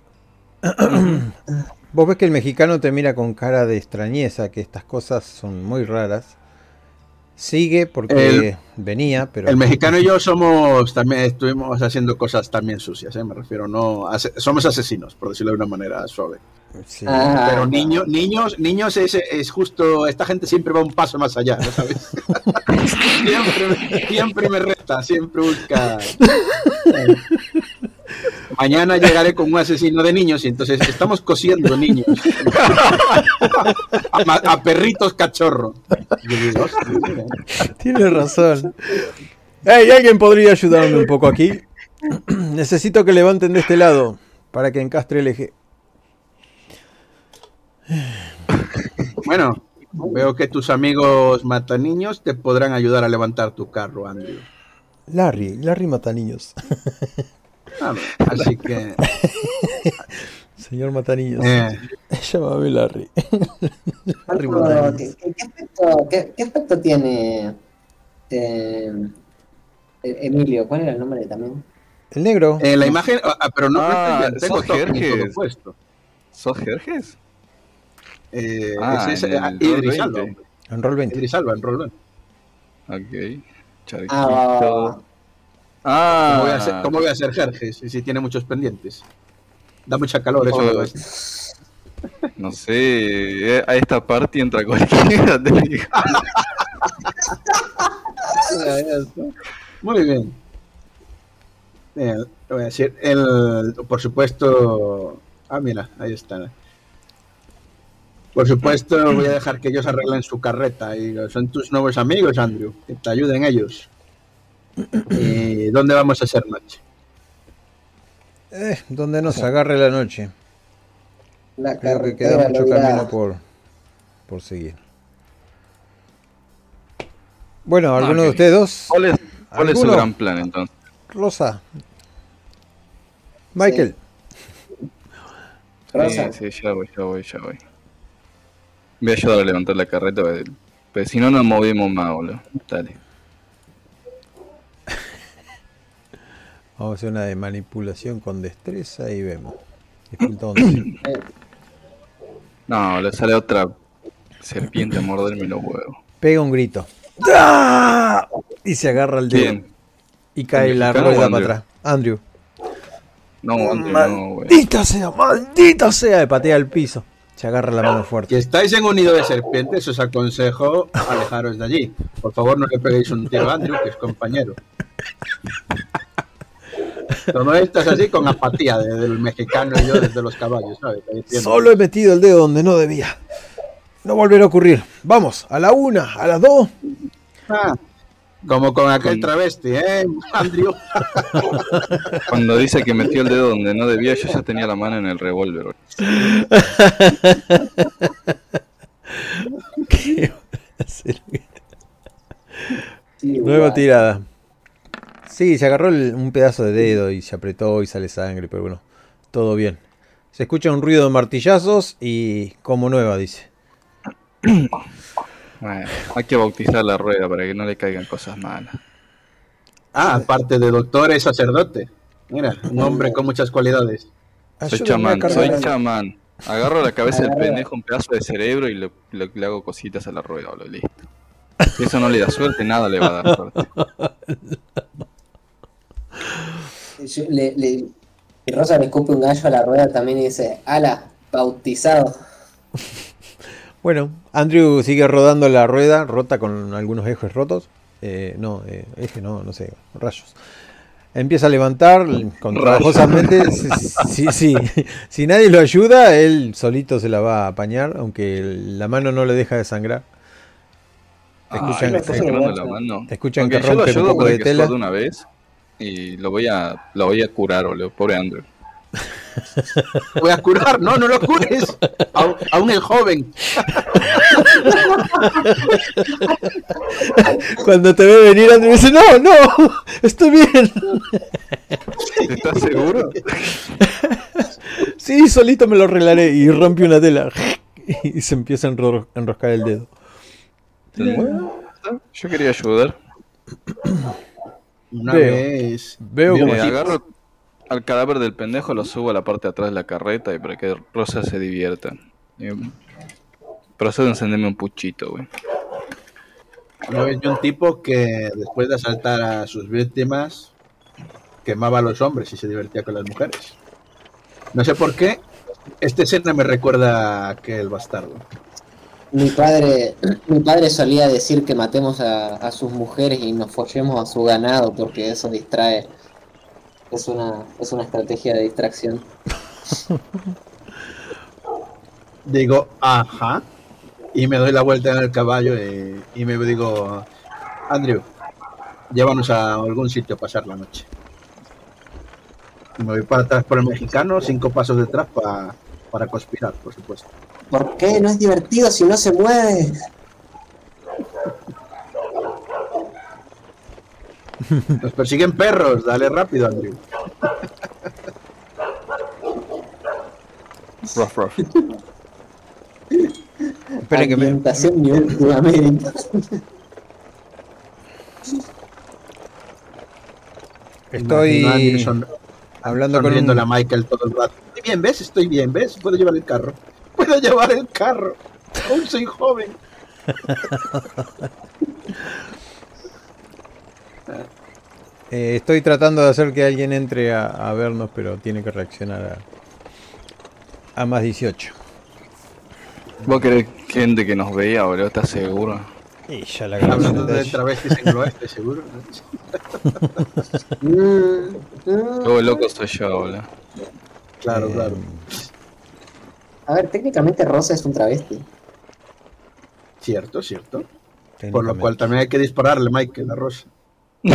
Speaker 4: Vos ves que el mexicano te mira con cara de extrañeza, que estas cosas son muy raras. Sigue porque
Speaker 3: El-
Speaker 4: venía, pero.
Speaker 3: El mexicano y yo somos también estuvimos haciendo cosas también sucias, ¿eh? me refiero, no ase- somos asesinos, por decirlo de una manera suave.
Speaker 4: Sí.
Speaker 2: Ah,
Speaker 3: Pero niño, niños, niños es, es justo, esta gente siempre va un paso más allá, ¿no ¿sabes? siempre, me- siempre me reta, siempre busca. Mañana llegaré con un asesino de niños y entonces estamos cosiendo niños. a, perritos cachorro. Y yo digo, "Hostia, mira".
Speaker 4: Tiene razón. Hey, ¿alguien podría ayudarme un poco aquí? Necesito que levanten de este lado para que encastre el eje.
Speaker 3: Bueno, veo que tus amigos mataniños te podrán ayudar a levantar tu carro, Andrew.
Speaker 4: Larry, Larry mata niños.
Speaker 3: Ah, Así que,
Speaker 4: Señor mata niños.
Speaker 3: eh,
Speaker 4: Llámame Larry. Larry.
Speaker 2: ¿qué, qué- aspecto, qué- qué aspecto tiene eh, eh, Emilio? ¿Cuál era el nombre también?
Speaker 4: El negro.
Speaker 3: eh, la imagen, ah, ah, pero no, no
Speaker 1: Ah,
Speaker 3: bien, tengo
Speaker 1: Jerjes. ¿Sos Jerjes?
Speaker 3: Eh,
Speaker 1: Ah,
Speaker 3: es ese,
Speaker 1: en el
Speaker 3: ah,
Speaker 1: Roll
Speaker 3: Idris
Speaker 1: 20.
Speaker 3: Alba.
Speaker 4: En roll 20.
Speaker 3: Idris Alba, en Roll 20.
Speaker 1: Ok. Charquito.
Speaker 2: Ah.
Speaker 1: Ah,
Speaker 3: ¿Cómo voy a ser, cómo voy a Jerjes si, si tiene muchos pendientes? Da mucha calor eso. ¿no?
Speaker 1: no sé. eh, A esta parte entra cualquiera.
Speaker 3: Muy bien. Te voy a decir, el, por supuesto. Ah, mira, ahí está. Por supuesto, voy a dejar que ellos arreglen su carreta. Y son tus nuevos amigos, Andrew. Que te ayuden ellos. ¿Y dónde vamos a hacer noche?
Speaker 4: Eh, donde nos agarre la noche.
Speaker 2: La
Speaker 4: Creo que
Speaker 2: carretera
Speaker 4: queda mucho camino por, por seguir. Bueno, ¿alguno de ustedes dos?
Speaker 1: ¿Cuál es, cuál es su gran plan entonces?
Speaker 4: Rosa. Michael.
Speaker 2: Rosa.
Speaker 1: Sí, sí, ya voy, ya voy, ya voy. Voy a ayudar a levantar la carreta, pero, si no nos movemos más, boludo. Dale.
Speaker 4: Vamos a hacer una de manipulación con destreza y vemos. Dificultad 11.
Speaker 1: No, le sale otra serpiente a morderme los huevos.
Speaker 4: Pega un grito. ¡Ah! Y se agarra el dedo.
Speaker 1: Bien.
Speaker 4: Y cae
Speaker 1: ¿El
Speaker 4: la rueda para
Speaker 1: Andrew?
Speaker 4: atrás. Andrew.
Speaker 1: No, güey.
Speaker 4: Maldita sea, maldita sea. Y patea el piso. Se agarra la mano
Speaker 3: Si
Speaker 4: fuerte.
Speaker 3: estáis en un nido de serpientes, os aconsejo alejaros de allí. Por favor, no le peguéis un tiro a Andrew, que es compañero. Todo esto es así con apatía de- del mexicano y yo desde los caballos, ¿sabes?
Speaker 4: Solo he metido el dedo donde no debía. No volverá a ocurrir. Vamos, a la una, a las dos.
Speaker 3: Ah, como con aquel travesti, ¿eh, Andrew?
Speaker 1: Cuando dice que metió el dedo donde no debía, yo ya tenía la mano en el revólver.
Speaker 4: Nueva tirada. Sí, se agarró el- un pedazo de dedo y se apretó y sale sangre, pero bueno, todo bien. Se escucha un ruido de martillazos y como nueva, dice.
Speaker 1: Bueno, hay que bautizar la rueda para que no le caigan cosas malas.
Speaker 3: Ah, aparte de doctor, es sacerdote. Mira, un hombre con muchas cualidades.
Speaker 1: Soy
Speaker 4: a
Speaker 1: chamán, soy chamán. Agarro la cabeza del pendejo, un pedazo de cerebro y le, le- le hago cositas a la rueda, boludo, listo. Si eso no le da suerte, nada le va a dar suerte.
Speaker 2: Yo- le- le- y Rosa le escupe un gallo a la rueda también y dice, ala, bautizado.
Speaker 4: Bueno, Andrew sigue rodando la rueda, rota con algunos ejes rotos. Eh, no, eh, eje no, no sé, rayos. Empieza a levantar con trabajosamente. Si, si- si- si nadie lo ayuda, él solito se la va a apañar, aunque la mano no le deja de sangrar.
Speaker 1: Está
Speaker 2: escuchan-
Speaker 1: la mano.
Speaker 4: escuchan que rompe un poco de
Speaker 1: que
Speaker 4: tela.
Speaker 1: de una vez y lo voy a, lo voy a curar, boludo. Pobre Andrew.
Speaker 3: Voy a curar, no, no lo cures. Aún, aún el joven.
Speaker 4: Cuando te ve venir, Andrew dice: No, no, estoy bien.
Speaker 1: ¿Estás seguro?
Speaker 4: Sí, solito me lo arreglaré. Y rompe una tela. Y se empieza a enro- a enroscar el dedo.
Speaker 1: Yo quería ayudar.
Speaker 3: Una
Speaker 4: Veo.
Speaker 3: vez.
Speaker 4: Veo como
Speaker 3: así.
Speaker 1: agarro al cadáver del pendejo, lo subo a la parte de atrás de la carreta y para que Rosa se divierta. Y procedo a encenderme un puchito, güey.
Speaker 3: Una vez un tipo que después de asaltar a sus víctimas quemaba a los hombres y se divertía con las mujeres. No sé por qué. Este escena me recuerda a aquel bastardo.
Speaker 2: Mi padre, mi padre solía decir que matemos a, a sus mujeres y nos follemos a su ganado porque eso distrae. Es una, es una estrategia de distracción.
Speaker 3: Digo, ajá. Y me doy la vuelta en el caballo y, y me digo, Andrew, llévanos a algún sitio a pasar la noche. Me voy para atrás por el mexicano, cinco pasos detrás pa- para conspirar, por supuesto.
Speaker 2: ¿Por qué? No es divertido si no se mueve.
Speaker 3: Nos persiguen perros, dale rápido, Andrew.
Speaker 1: Ruff, ruff.
Speaker 4: Esperen que me,
Speaker 2: nivel
Speaker 4: estoy hablando con
Speaker 3: sonriendo
Speaker 4: un,
Speaker 3: a Michael todo el rato. Estoy bien, ¿ves? Estoy bien, ¿ves? Puedo llevar el carro. Puedo llevar el carro. Aún soy joven.
Speaker 4: eh, estoy tratando de hacer que alguien entre a, a vernos, pero tiene que reaccionar a, a más 18.
Speaker 1: ¿Vos querés gente que nos veía, boludo? ¿Estás seguro?
Speaker 4: Y ya la
Speaker 3: Hablando de travestis en el oeste, seguro.
Speaker 1: Todo loco soy yo, boludo.
Speaker 3: Claro,
Speaker 4: Eh,
Speaker 3: claro.
Speaker 2: A ver, técnicamente Rosa es un travesti.
Speaker 3: Cierto, cierto. Por lo cual también hay que dispararle, Michael, a Rosa.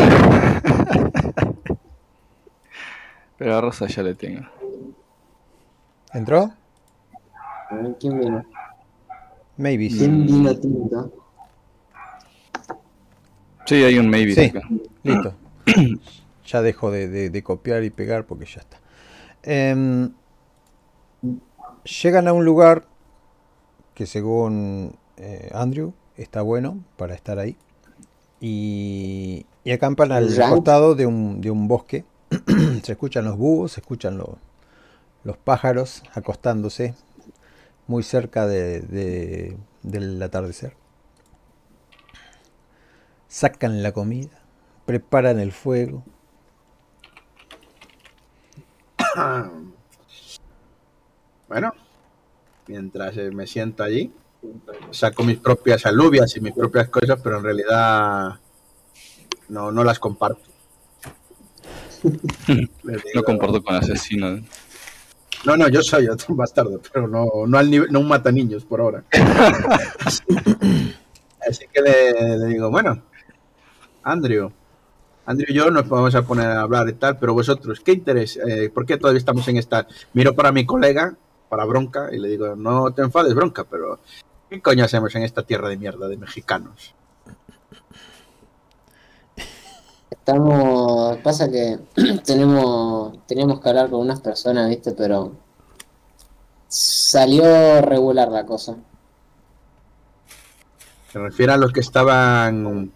Speaker 1: Pero a Rosa ya le tengo.
Speaker 4: ¿Entró?
Speaker 2: Mm, ¿Quién vino?
Speaker 4: Maybe sí.
Speaker 2: ¿Quién vino tinto?
Speaker 1: Sí, hay un maybe
Speaker 4: Sí.
Speaker 1: acá.
Speaker 4: Listo. ya dejo de, de- de copiar y pegar porque ya está. Em, llegan a un lugar que según eh, Andrew está bueno para estar ahí. Y, y acampan al costado de un, de un bosque. se escuchan los búhos, se escuchan los, los pájaros acostándose muy cerca de- de- del atardecer. Sacan la comida, preparan el fuego.
Speaker 3: Bueno, mientras eh, me siento allí, saco mis propias alubias y mis propias cosas, pero en realidad no, no las comparto. Les
Speaker 1: No comparto con asesinos.
Speaker 3: No, no, yo soy otro bastardo, pero no, no, al nivel, no un mata niños por ahora. Así que le, le digo, bueno, Andrew, Andrew y yo nos vamos a poner a hablar y tal, pero vosotros, ¿qué interés? Eh, ¿Por qué todavía estamos en esta? Miro para mi colega, para Bronca, y le digo, no te enfades, Bronca, pero ¿qué coño hacemos en esta tierra de mierda de mexicanos?
Speaker 2: Estamos. Pasa que tenemos. Teníamos que hablar con unas personas, ¿viste? Pero. Salió regular la cosa.
Speaker 3: ¿Se refiere a los que estaban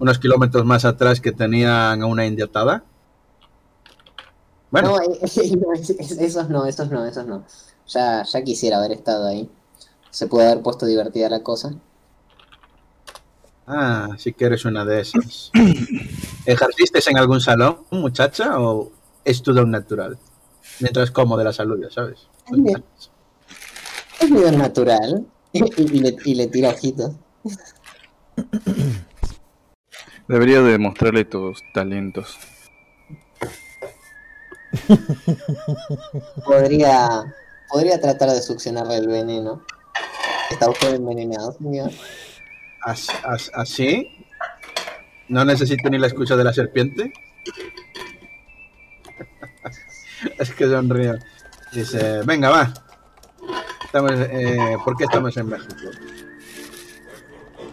Speaker 3: unos kilómetros más atrás que tenían a una india atada? Bueno,
Speaker 2: No, no, es- es- esos no, esos no, esos no. Ya, ya quisiera haber estado ahí. Se puede haber puesto divertida la cosa.
Speaker 3: Ah, sí que eres una de esas. ¿Ejerciste en algún salón, muchacha, o es tu don natural? Mientras como de la salud, ya sabes.
Speaker 2: Es bien. Es muy natural. Y, y le, y le tira ojitos.
Speaker 1: Deberías demostrarle tus talentos.
Speaker 2: Podría. Podría tratar de succionarle el veneno. ¿Está usted envenenado, señor?
Speaker 3: As- as- ¿Así? ¿No necesito ni la excusa de la serpiente? es que sonríe. Dice, venga, va. Eh, ¿Por qué estamos en México?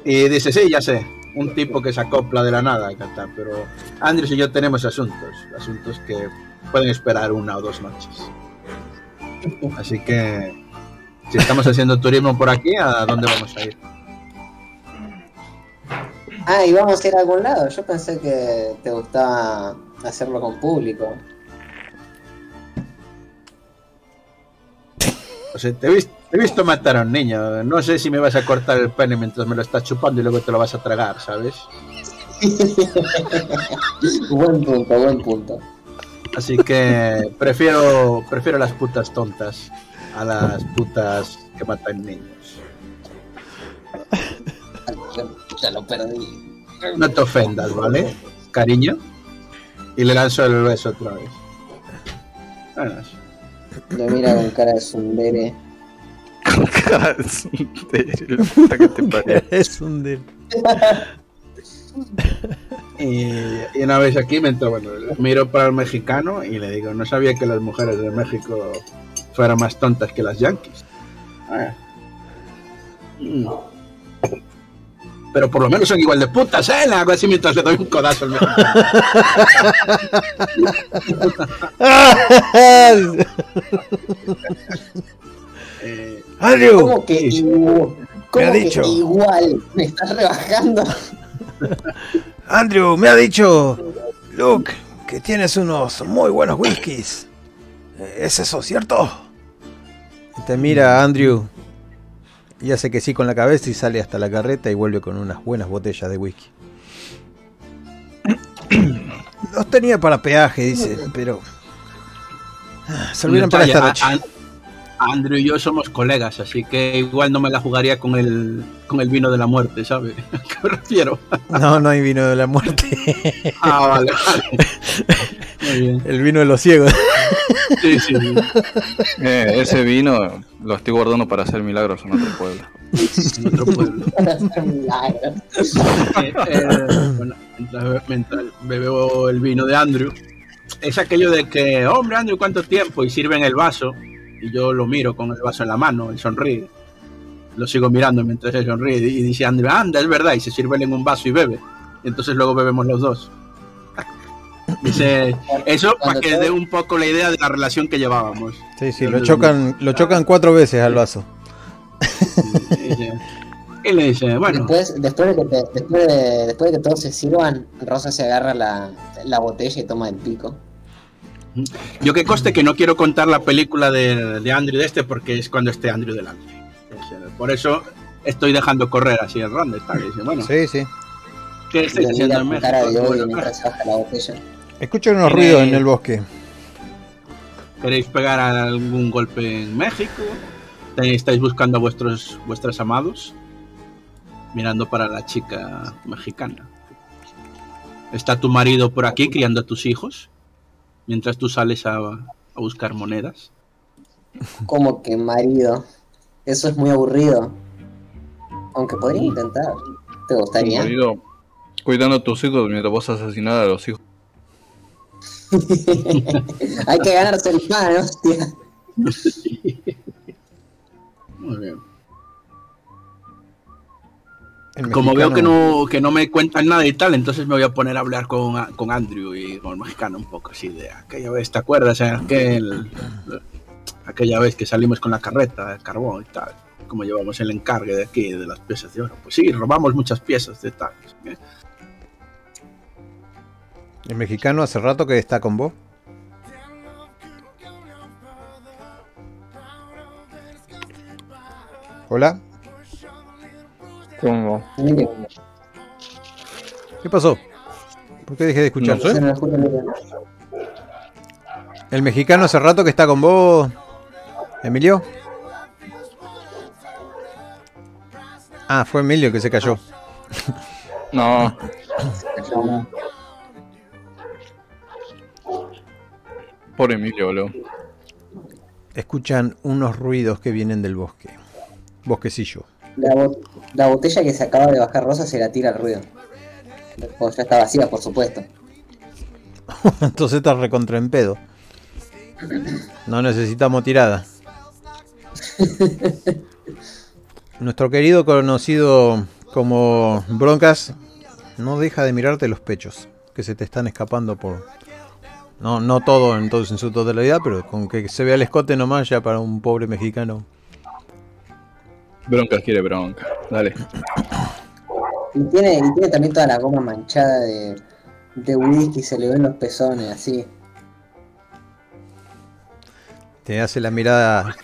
Speaker 3: Y dice, sí, ya sé. Un tipo que se acopla de la nada, canta, pero Andrés y yo tenemos asuntos. Asuntos que pueden esperar una o dos noches. Así que, si estamos haciendo turismo por aquí, ¿a dónde vamos a ir?
Speaker 2: Ah, y vamos a ir a algún lado. Yo pensé que te gustaba hacerlo con público.
Speaker 3: O sea, te he, visto, te he visto matar a un niño. No sé si me vas a cortar el pene mientras me lo estás chupando y luego te lo vas a tragar, ¿sabes?
Speaker 2: buen punto, buen punto.
Speaker 3: Así que prefiero, prefiero las putas tontas a las putas que matan niños.
Speaker 2: Ya lo perdí.
Speaker 3: No te ofendas, ¿vale? Cariño. Y le lanzo el beso otra vez. Vámonos.
Speaker 2: Lo mira con cara de sundere.
Speaker 1: Cara de sundere, la puta que te parió.
Speaker 4: es un del.
Speaker 3: Y, y una vez aquí me entró, bueno, miro para el mexicano y le digo, no sabía que las mujeres de México fueran más tontas que las yanquis. Ah. Mm. Pero por lo menos son igual de putas, ¿eh? Le hago así mientras le doy un codazo al mexicano. Eh,
Speaker 2: ¿Cómo que, cómo
Speaker 4: ha
Speaker 2: que
Speaker 4: dicho.
Speaker 2: igual? ¿Me estás rebajando?
Speaker 4: Andrew, me ha dicho Luke que tienes unos muy buenos whiskies. ¿Es eso cierto? Te mira Andrew y hace que sí con la cabeza y sale hasta la carreta y vuelve con unas buenas botellas de whisky. Los tenía para peaje, dice, pero ah, servirán para esta noche.
Speaker 3: Andrew y yo somos colegas, así que igual no me la jugaría con el, con el vino de la muerte, ¿sabes? ¿A qué me refiero?
Speaker 4: No, no hay vino de la muerte.
Speaker 3: Ah, vale, vale. Muy bien.
Speaker 4: El vino de los ciegos.
Speaker 3: Sí, sí, sí.
Speaker 1: Eh, ese vino lo estoy guardando para hacer milagros en otro pueblo.
Speaker 3: En otro pueblo.
Speaker 2: Para hacer milagros.
Speaker 3: Eh, eh, bueno, mientras, mientras bebo el vino de Andrew, es aquello de que, hombre, Andrew, ¿cuánto tiempo? Y sirven el vaso, y yo lo miro con el vaso en la mano, y sonríe. Lo sigo mirando mientras él sonríe, y dice Andrew, anda, es verdad, y se sirve en un vaso y bebe. Y entonces luego bebemos los dos. Dice, eso para que dé un poco la idea de la relación que llevábamos.
Speaker 4: Sí, sí, lo chocan, lo chocan cuatro veces al vaso.
Speaker 3: Y le dice, bueno,
Speaker 2: Después, después, de que te- después, de, después de que todos se sirvan, Rosa se agarra la, la botella y toma el pico.
Speaker 3: Yo que coste que no quiero contar la película de, de Andrew de este porque es cuando esté Andrew delante. Por eso estoy dejando correr así el. Y dice, bueno,
Speaker 4: Sí, sí.
Speaker 3: ¿qué
Speaker 2: Y
Speaker 3: estáis
Speaker 2: lo
Speaker 3: haciendo en México?
Speaker 4: Escuchan unos ruidos en el bosque.
Speaker 3: ¿Queréis pegar algún golpe en México? ¿Tenéis- ¿Estáis buscando a vuestros vuestros amados? Mirando para la chica mexicana. ¿Está tu marido por aquí criando a tus hijos? Mientras tú sales a, a buscar monedas.
Speaker 2: Como que marido. Eso es muy aburrido. Aunque podría intentar. ¿Te gustaría?
Speaker 1: marido cuidando a tus hijos mientras vos asesinar a los hijos.
Speaker 2: Hay que ganarse el pan, hostia.
Speaker 3: Muy bien.
Speaker 4: El
Speaker 3: Como veo que no, que no me cuentan nada y tal, entonces me voy a poner a hablar con, con Andrew y con el mexicano un poco así de aquella vez, ¿te acuerdas? Aquel, aquella vez que salimos con la carreta de carbón y tal, como llevamos el encargue de aquí, de las piezas de oro. Pues sí, robamos muchas piezas de tal.
Speaker 4: El mexicano hace rato que está con vos. Hola,
Speaker 1: ¿Cómo?
Speaker 2: Mire,
Speaker 4: ¿qué pasó? ¿Por qué dejé de escuchar?
Speaker 1: No sé.
Speaker 4: El mexicano hace rato que está con vos, Emilio. Ah, fue Emilio que se cayó.
Speaker 1: No, por Emilio, boludo.
Speaker 4: Escuchan unos ruidos que vienen del bosque. Bosquecillo.
Speaker 2: La, bo- la botella que se acaba de bajar Rosa se la tira al ruido. O ya está vacía, por supuesto.
Speaker 4: Entonces está recontra en pedo. No necesitamos tirada. Nuestro querido conocido como Broncas no deja de mirarte los pechos que se te están escapando por. No, no todo entonces en su totalidad, pero con que se vea el escote nomás ya para un pobre mexicano.
Speaker 1: Bronca quiere bronca. Dale.
Speaker 2: Y tiene, y tiene también toda la goma manchada de, de whisky, se le ven los pezones así.
Speaker 4: Te hace la mirada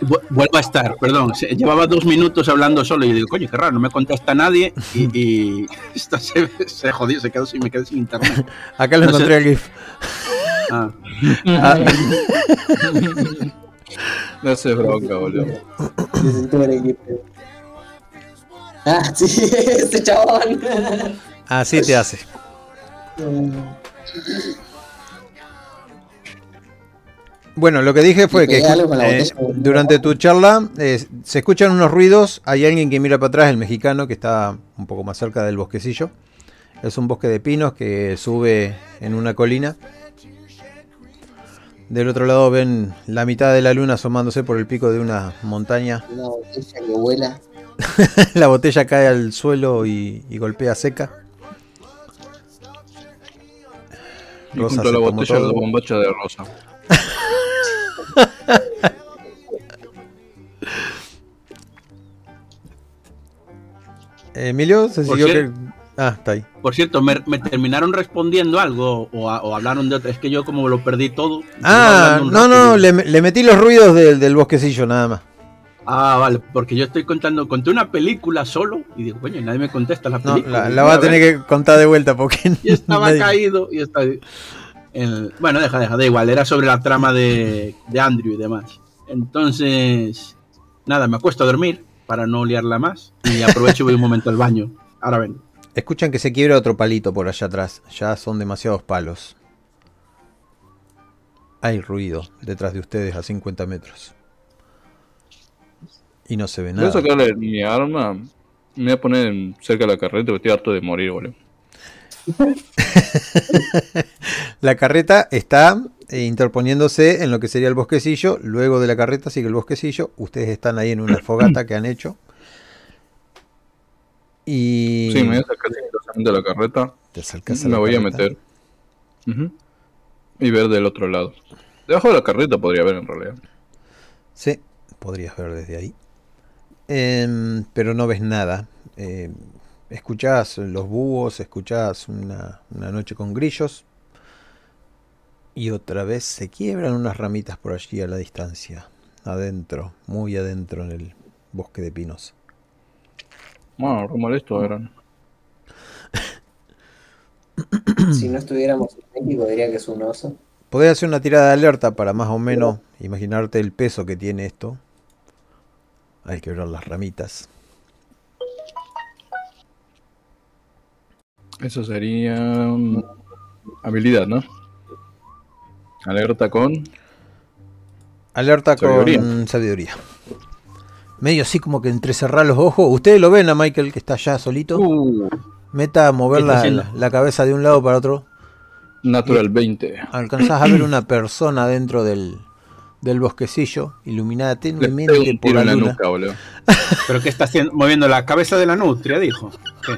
Speaker 3: vu- vuelvo a estar, perdón. Llevaba dos minutos hablando solo y digo, coño, qué raro, no me contesta nadie y, y esto se, se jodió, se quedó sin, me quedé sin internet.
Speaker 4: Acá lo
Speaker 3: No sé.
Speaker 4: encontré el GIF.
Speaker 3: Ah,
Speaker 4: Ah,
Speaker 1: No haces bronca, boludo.
Speaker 2: Se sentó el equipo. Ah, sí, ese chabón.
Speaker 4: así te hace. Bueno, lo que dije fue que eh, durante tu charla eh, se escuchan unos ruidos. Hay alguien que mira para atrás, el mexicano, que está un poco más cerca del bosquecillo. Es un bosque de pinos que sube en una colina. Del otro lado ven la mitad de la luna asomándose por el pico de una montaña.
Speaker 2: Una botella que vuela.
Speaker 4: la botella cae al suelo y, y golpea seca.
Speaker 1: Y
Speaker 4: Rosa
Speaker 1: junto a
Speaker 4: se
Speaker 1: la botella
Speaker 4: todo.
Speaker 1: la bombacha de rosa.
Speaker 4: Emilio se siguió que... Ah, está ahí.
Speaker 3: por cierto, me, me terminaron respondiendo algo o, a- o hablaron de otra. Es que yo como lo perdí todo.
Speaker 4: Ah, no, no, le, le metí los ruidos del, del bosquecillo nada más.
Speaker 3: Ah, vale, porque yo estoy contando, conté una película solo y digo, coño, nadie me contesta la
Speaker 4: No,
Speaker 3: película.
Speaker 4: la, la va a tener que contar de vuelta porque
Speaker 3: Y estaba
Speaker 4: nadie-
Speaker 3: caído y está el- bueno deja deja da igual era sobre la trama de, de Andrew y demás entonces nada me acuesto a dormir para no liarla más y aprovecho y voy un momento al baño ahora ven
Speaker 4: Escuchan que se quiebra otro palito por allá atrás. Ya son demasiados palos. Hay ruido detrás de ustedes a 50 metros. Y no se ve
Speaker 1: Voy a
Speaker 4: nada.
Speaker 1: sacarle mi arma. Me voy a poner en- cerca de la carreta porque estoy harto de morir, boludo.
Speaker 4: La carreta está eh, interponiéndose en lo que sería el bosquecillo. Luego de la carreta sigue el bosquecillo. Ustedes están ahí en una fogata que han hecho. Y
Speaker 1: Sí, me voy a sacar de la carreta.
Speaker 4: te acercas a
Speaker 1: Me
Speaker 4: la
Speaker 1: voy a meter. Y ver del otro lado. Debajo de la carreta podría ver en realidad.
Speaker 4: Sí, podrías ver desde ahí. Em, pero no ves nada. Em, escuchás los búhos, escuchás una, una noche con grillos. Y otra vez se quiebran unas ramitas por allí a la distancia. Adentro, muy adentro en el bosque de pinos.
Speaker 1: Bueno, re molesto eran.
Speaker 2: Si no estuviéramos en México, diría que es un oso.
Speaker 4: Podés hacer una tirada de alerta para más o menos imaginarte el peso que tiene esto. Hay que ver las ramitas.
Speaker 1: Eso sería. mm, habilidad, ¿no? Alerta con.
Speaker 4: Alerta
Speaker 1: Sabiduría.
Speaker 4: con sabiduría. Medio así como que entrecerrar los ojos. Ustedes lo ven a Michael que está allá solito.
Speaker 1: Uh,
Speaker 4: Meta a mover
Speaker 3: ¿Qué está
Speaker 4: la, la- la cabeza de un lado para otro.
Speaker 1: natural 20.
Speaker 4: Alcanzás a ver una persona dentro del, del bosquecillo, iluminada tenuemente por la
Speaker 1: en la
Speaker 4: luna.
Speaker 1: nuca, boludo.
Speaker 3: pero qué está haciendo moviendo la cabeza de la nutria dijo ¿Qué?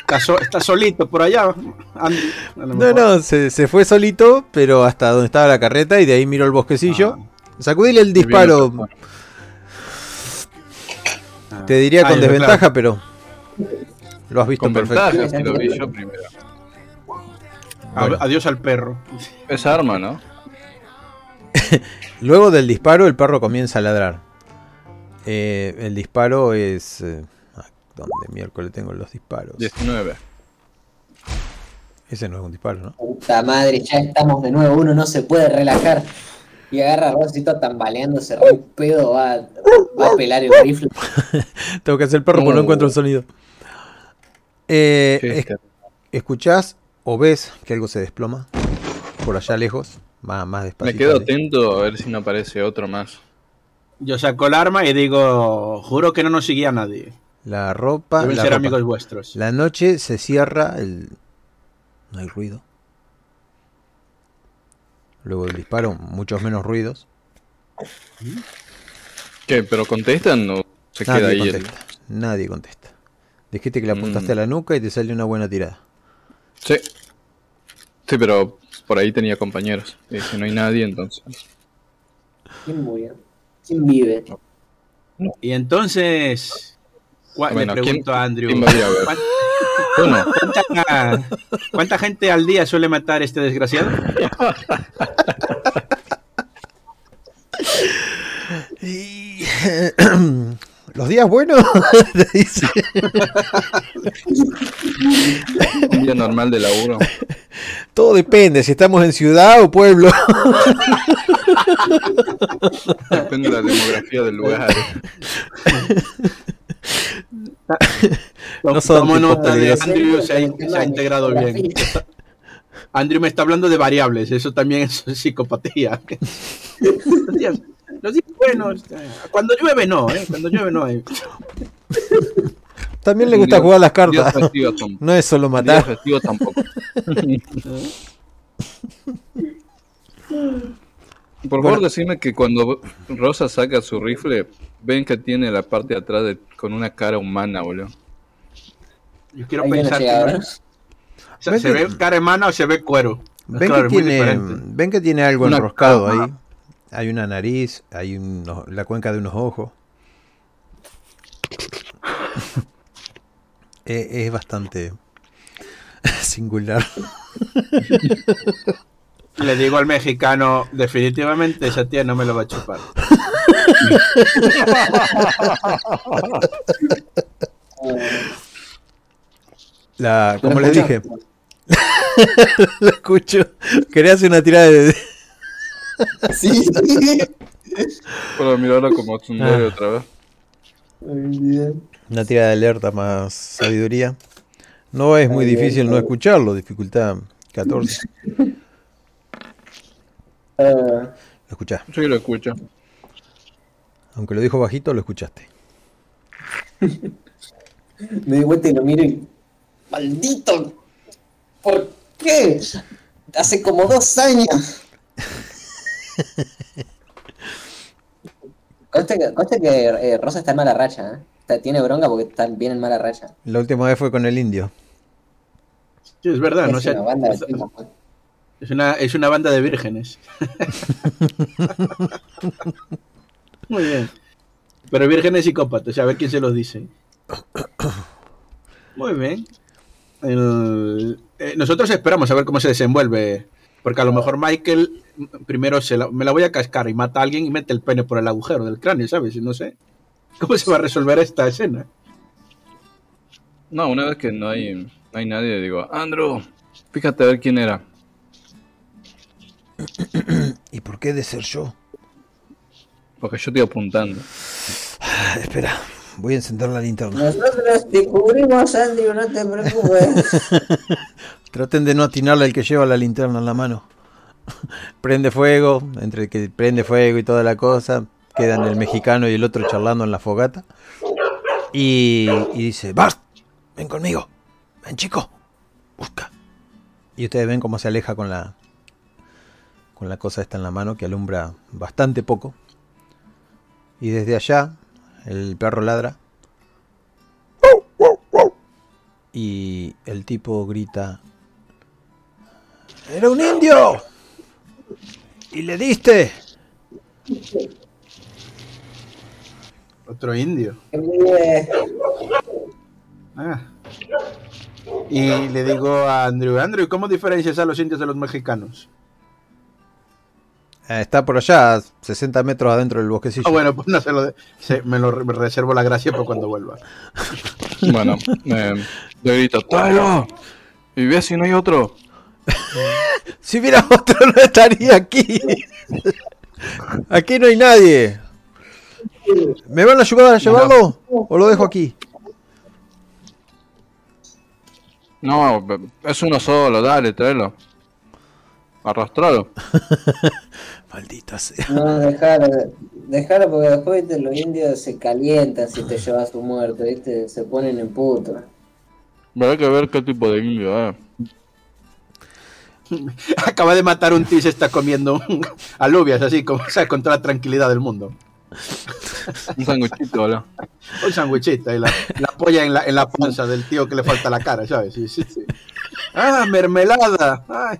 Speaker 3: está, so- está solito por allá
Speaker 4: No, no, se, se fue solito, pero hasta donde estaba la carreta y de ahí miró el bosquecillo. Sacudile el disparo,
Speaker 3: Ah.
Speaker 4: Te diría con
Speaker 3: claro.
Speaker 4: desventaja, pero lo has visto
Speaker 1: Con
Speaker 4: perfecto.
Speaker 1: ventaja, si lo vi yo primero.
Speaker 4: Bueno.
Speaker 3: adiós al perro
Speaker 1: Esa arma, ¿no?
Speaker 4: Luego del disparo, el perro comienza a ladrar. Eh, el disparo es. eh, ah, ¿Dónde miércoles tengo los disparos?
Speaker 1: 19.
Speaker 4: Ese no es un disparo, ¿no?
Speaker 2: Puta madre, ya estamos de nuevo. Uno no se puede relajar. Y agarra a Rosito tambaleándose, re pedo, va, va a pelar el rifle.
Speaker 4: Tengo que hacer el perro porque no
Speaker 1: No.
Speaker 4: encuentro el sonido. Eh, es- escuchás o ves que algo se desploma por allá lejos, más, más
Speaker 1: Me
Speaker 4: despacito.
Speaker 1: quedo
Speaker 4: Ale.
Speaker 1: atento a ver si no aparece otro más.
Speaker 3: yo saco el arma y digo juro que no nos seguía nadie
Speaker 4: La ropa.
Speaker 3: deben
Speaker 4: la
Speaker 3: ser
Speaker 4: ropa.
Speaker 3: amigos vuestros
Speaker 4: La noche se cierra, el... no hay ruido. Luego del disparo, muchos menos ruidos.
Speaker 1: ¿Qué? ¿Pero contestan o se queda ahí? el-
Speaker 4: contesta. Nadie contesta. Dijiste que le apuntaste
Speaker 1: Mm.
Speaker 4: a la nuca y te salió una buena tirada.
Speaker 1: Sí. Sí, pero por ahí tenía compañeros. Y si no hay nadie, entonces.
Speaker 2: ¿Quién murió? ¿Quién vive?
Speaker 3: y entonces
Speaker 1: Bueno,
Speaker 3: le pregunto
Speaker 1: ¿quién-
Speaker 3: a Andrew
Speaker 1: quién a
Speaker 3: ¿cuánta, cuánta gente al día suele matar este desgraciado?
Speaker 4: Y Los días buenos, te dice.
Speaker 1: Un día normal de laburo.
Speaker 4: Todo depende, si estamos en ciudad o pueblo.
Speaker 1: Depende de la demografía del lugar.
Speaker 4: No
Speaker 3: Tomo nota de. Andrew se ha, se ha integrado bien. Andrew me está hablando de variables, eso también es psicopatía. Los días, buenos, eh, cuando llueve no, ¿eh? cuando llueve no hay.
Speaker 4: También le gusta jugar las cartas. No es solo matar.
Speaker 1: tampoco. Por favor, decime que cuando Rosa saca su rifle, ven que tiene la parte de atrás de- con una cara humana, boludo.
Speaker 3: Yo quiero
Speaker 2: Ahí yo no
Speaker 3: pensar que no- o sea, se ve cara humana o se ve cuero.
Speaker 4: Ven,
Speaker 3: Claro,
Speaker 4: que tiene, ven que tiene algo
Speaker 1: Una
Speaker 4: enroscado
Speaker 1: cama.
Speaker 4: ahí. Hay una nariz, hay unos- la cuenca de unos ojos. Es bastante singular.
Speaker 3: Le digo al mexicano, definitivamente esa tía no me lo va a chupar.
Speaker 4: La,
Speaker 2: ¿Lo
Speaker 4: como les dije, lo escucho. Quería hacer una tirada de...
Speaker 2: Sí, sí.
Speaker 1: Puedo mirarlo como tsundere
Speaker 4: Ah.
Speaker 1: otra vez.
Speaker 4: Una tirada de alerta más sabiduría. No es muy difícil no escucharlo, dificultad 14.
Speaker 2: Ah,
Speaker 4: Lo escuchás.
Speaker 1: Sí, lo escucho.
Speaker 4: Aunque lo dijo bajito, lo escuchaste.
Speaker 2: me di vuelta y lo miro y. ¡Maldito! ¿Por qué? Hace como dos años. Conste que, conste que eh, Rosa está en mala racha, ¿eh? Está- tiene bronca porque está bien en mala racha.
Speaker 4: La última vez fue con el indio.
Speaker 3: Sí, es verdad, no
Speaker 2: es
Speaker 3: sé.
Speaker 2: una banda de
Speaker 3: es-
Speaker 2: pues.
Speaker 3: Es una, es una banda de vírgenes. Muy bien. Pero vírgenes psicópatas, a ver quién se los dice. Muy bien. El- eh, nosotros esperamos a ver cómo se desenvuelve. Porque a lo mejor Michael mm, primero se la- me la voy a cascar y mata a alguien y mete el pene por el agujero del cráneo, ¿sabes? Y No sé. ¿Cómo se va a resolver esta escena?
Speaker 1: No, una vez que no hay, no hay nadie, digo, Andrew, fíjate a ver quién era.
Speaker 4: ¿Y por qué de ser yo?
Speaker 1: Porque yo estoy apuntando.
Speaker 4: Ah, espera, voy a encender la linterna.
Speaker 2: Nosotros te cubrimos, Andrew, no te preocupes.
Speaker 4: Traten de no atinarle al que lleva la linterna en la mano. prende fuego, entre que prende fuego y toda la cosa, quedan el mexicano y el otro charlando en la fogata. Y, y dice, Bart, ven conmigo, ven chico, busca. Y ustedes ven cómo se aleja con la, con la cosa esta en la mano que alumbra bastante poco. Y desde allá el perro ladra. Y el tipo grita, ¡Era un indio! ¡Y le diste!
Speaker 3: Otro indio. Ah. Y le digo a Andrew, Andrew, ¿cómo diferencias a los indios de los mexicanos?
Speaker 4: Eh, está por allá, a 60 metros adentro del bosquecillo.
Speaker 3: Ah, bueno, pues no se lo de- se- me lo me reservo la gracia para cuando vuelva.
Speaker 1: Bueno, eh, le grito, ¡tráelo! Y ve si no hay otro.
Speaker 4: Si hubiera otro no estaría aquí. Aquí no hay nadie. ¿Me van a ayudar a llevarlo? ¿O lo dejo aquí?
Speaker 1: No, es uno solo, dale, tráelo. Arrastralo.
Speaker 4: Maldita sea.
Speaker 2: No, dejalo, dejalo porque después ¿viste? los indios se calientan si te llevas tu muerto, ¿viste? Se ponen en puto.
Speaker 1: Pero hay que ver qué tipo de indio, eh.
Speaker 3: Acaba de matar un tío y se está comiendo alubias, así, como, o sea, con toda la tranquilidad del mundo.
Speaker 1: Un sanguchito, ¿verdad?
Speaker 3: Un sandwichito y la, la polla en la, en la panza del tío que le falta la cara, ¿sabes? Sí, sí, sí. ¡Ah, mermelada! Ay.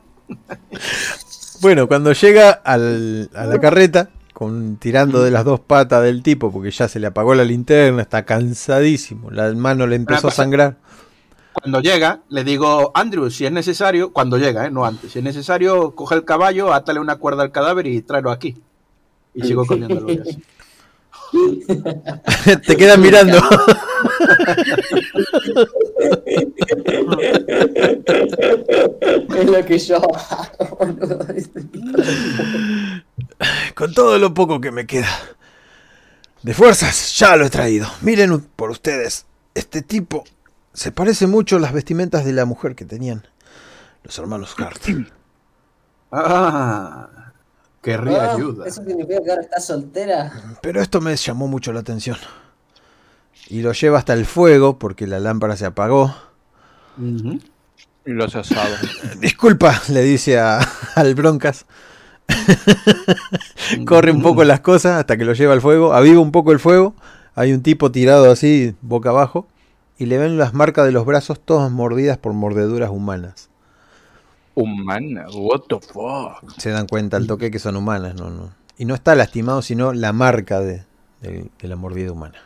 Speaker 4: Bueno, cuando llega al- a la carreta, con, tirando de las dos patas del tipo, porque ya se le apagó la linterna, está cansadísimo, la mano le empezó a sangrar.
Speaker 3: Cuando llega, le digo, Andrew, si es necesario, cuando llega, ¿eh? no antes, si es necesario, coge el caballo, átale una cuerda al cadáver y tráelo aquí. Y sigo comiendo alubias.
Speaker 4: Te quedas mirando.
Speaker 2: Es lo que yo hago.
Speaker 4: Con todo lo poco que me queda de fuerzas, ya lo he traído. Miren por ustedes. Este tipo se parece mucho a las vestimentas de la mujer que tenían los hermanos Hart.
Speaker 3: Ah, querría
Speaker 2: Ah,
Speaker 3: ayuda.
Speaker 2: ¿Eso significa que ahora está soltera?
Speaker 4: Pero esto me llamó mucho la atención. Y lo lleva hasta el fuego porque la lámpara se apagó.
Speaker 1: Y lo hace asado.
Speaker 4: Disculpa, le dice a- al Broncas. Corre un poco las cosas hasta que lo lleva al fuego. Aviva un poco el fuego. Hay un tipo tirado así, boca abajo. Y le ven las marcas de los brazos todas mordidas por mordeduras humanas.
Speaker 1: Humana, what the fuck.
Speaker 4: Se dan cuenta al toque que son humanas. No, no. Y no está lastimado, sino la marca de, de- de la mordida humana.